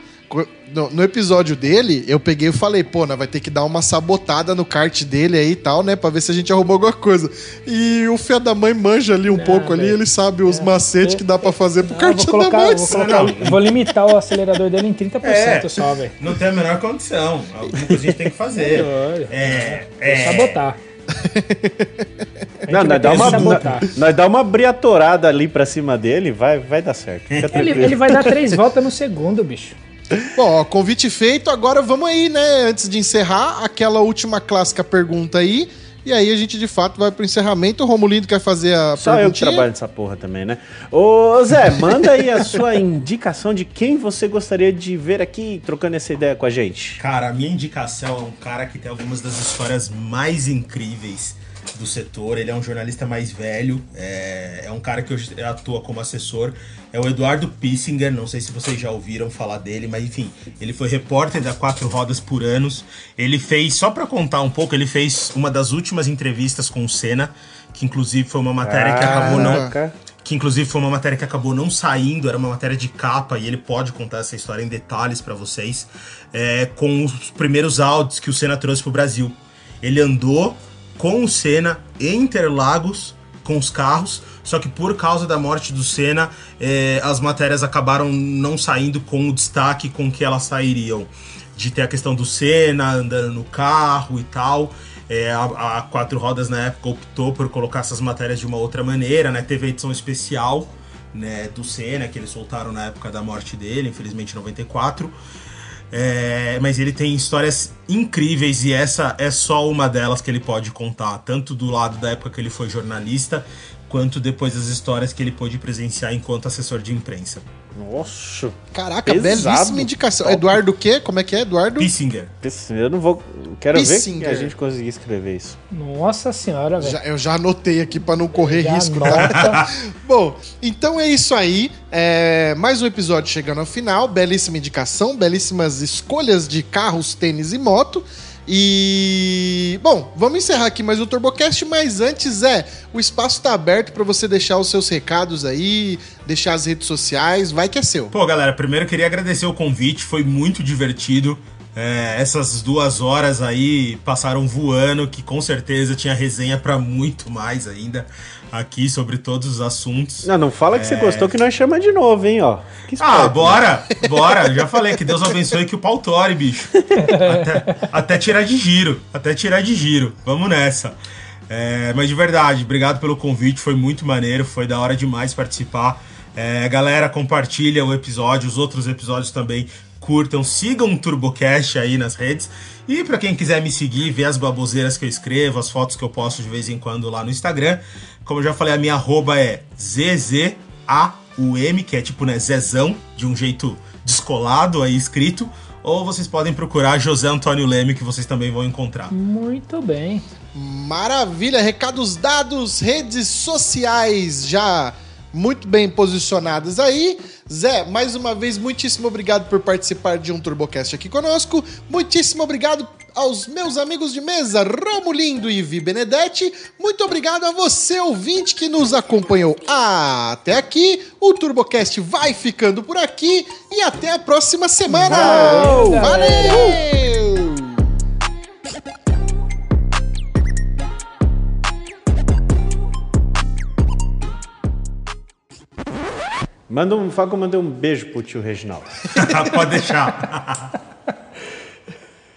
No, no episódio dele, eu peguei e falei, pô, nós vai ter que dar uma sabotada no kart dele aí e tal, né? Pra ver se a gente arrumou alguma coisa. E o fé da mãe manja ali um pouco ali, velho. ele sabe os macetes que dá pra fazer pro kart vou colocar, mais. vou, colocar- Não. vou limitar o acelerador dele em 30% É. só, velho. Não tem a menor condição. Alguma coisa a gente tem que fazer. [laughs] É. É sabotar. Não, nós dá, uma, sabotar. nós, nós dá uma briatorada ali pra cima dele, vai, vai dar certo. Ele, ele vai dar três voltas no segundo, bicho. Bom, ó, convite feito, agora vamos aí, né? Antes de encerrar, aquela última clássica pergunta aí. E aí a gente de fato vai pro encerramento. O Romulindo quer fazer a Só eu que trabalho nessa porra também, né? Ô, Zé, manda aí a sua indicação de quem você gostaria de ver aqui trocando essa ideia com a gente. Cara, a minha indicação é um cara que tem algumas das histórias mais incríveis do setor. Ele é um jornalista mais velho, é, é um cara que hoje atua como assessor. É o Eduardo Pissinger, não sei se vocês já ouviram falar dele, mas enfim, ele foi repórter da Quatro Rodas por anos. Ele fez, só pra contar um pouco, ele fez uma das últimas entrevistas com o Senna, que inclusive foi uma matéria que acabou não que inclusive foi uma matéria que acabou não saindo, era uma matéria de capa e ele pode contar essa história em detalhes pra vocês, é, com os primeiros áudios que o Senna trouxe pro Brasil. Ele andou com o Senna em Interlagos com os carros, só que por causa da morte do Senna, é, as matérias acabaram não saindo com o destaque com que elas sairiam. De ter a questão do Senna andando no carro e tal. É, a, a Quatro Rodas na época optou por colocar essas matérias de uma outra maneira, né? Teve a edição especial né, do Senna, que eles soltaram na época da morte dele, infelizmente em 94. É, mas ele tem histórias incríveis e essa é só uma delas que ele pode contar, tanto do lado da época que ele foi jornalista, quanto depois das histórias que ele pôde presenciar enquanto assessor de imprensa. Nossa. Caraca, Pesado. belíssima indicação. Top. Eduardo o quê? Como é que é, Eduardo? Pissinger. Eu não vou. Quero ver Pissinger. que a gente conseguir escrever isso. Nossa senhora, velho. Já- eu já anotei aqui pra não correr Já risco, anota. tá? [laughs] Bom, então é isso aí. É, mais um episódio chegando ao final. Belíssima indicação, belíssimas escolhas de carros, tênis e moto. E bom, vamos encerrar aqui mais o TurboCast, mas antes é, o espaço tá aberto pra você deixar os seus recados aí, deixar as redes sociais, vai que é seu. Pô, galera, primeiro eu queria agradecer o convite, foi muito divertido. É, essas duas horas aí passaram voando, que com certeza tinha resenha pra muito mais ainda aqui sobre todos os assuntos. Não, não fala que você gostou que nós chama de novo, hein, ó. Que Ah, bora! Bora! Já falei que Deus abençoe que o pau tore, bicho. Até, até tirar de giro. Até tirar de giro. Vamos nessa. É, mas de verdade, obrigado pelo convite. Foi muito maneiro. Foi da hora demais participar. É, galera, compartilha o episódio, os outros episódios também. Curtam, sigam o TurboCast aí nas redes. E pra quem quiser me seguir, ver as baboseiras que eu escrevo, as fotos que eu posto de vez em quando lá no Instagram. Como eu já falei, a minha arroba é ZZAUM, que é tipo, né, Zezão, de um jeito descolado aí escrito. Ou vocês podem procurar José Antônio Leme, que vocês também vão encontrar. Muito bem. Maravilha, recados dados, redes sociais já muito bem posicionadas aí. Zé, mais uma vez, muitíssimo obrigado por participar de um TurboCast aqui conosco. Muitíssimo obrigado aos meus amigos de mesa, Romulindo e Vi Benedetti. Muito obrigado a você, ouvinte, que nos acompanhou até aqui. O TurboCast vai ficando por aqui e até a próxima semana. Valeu. Valeu! Manda um, fala que eu mandei um beijo pro tio Reginaldo. [laughs] Pode deixar. [laughs]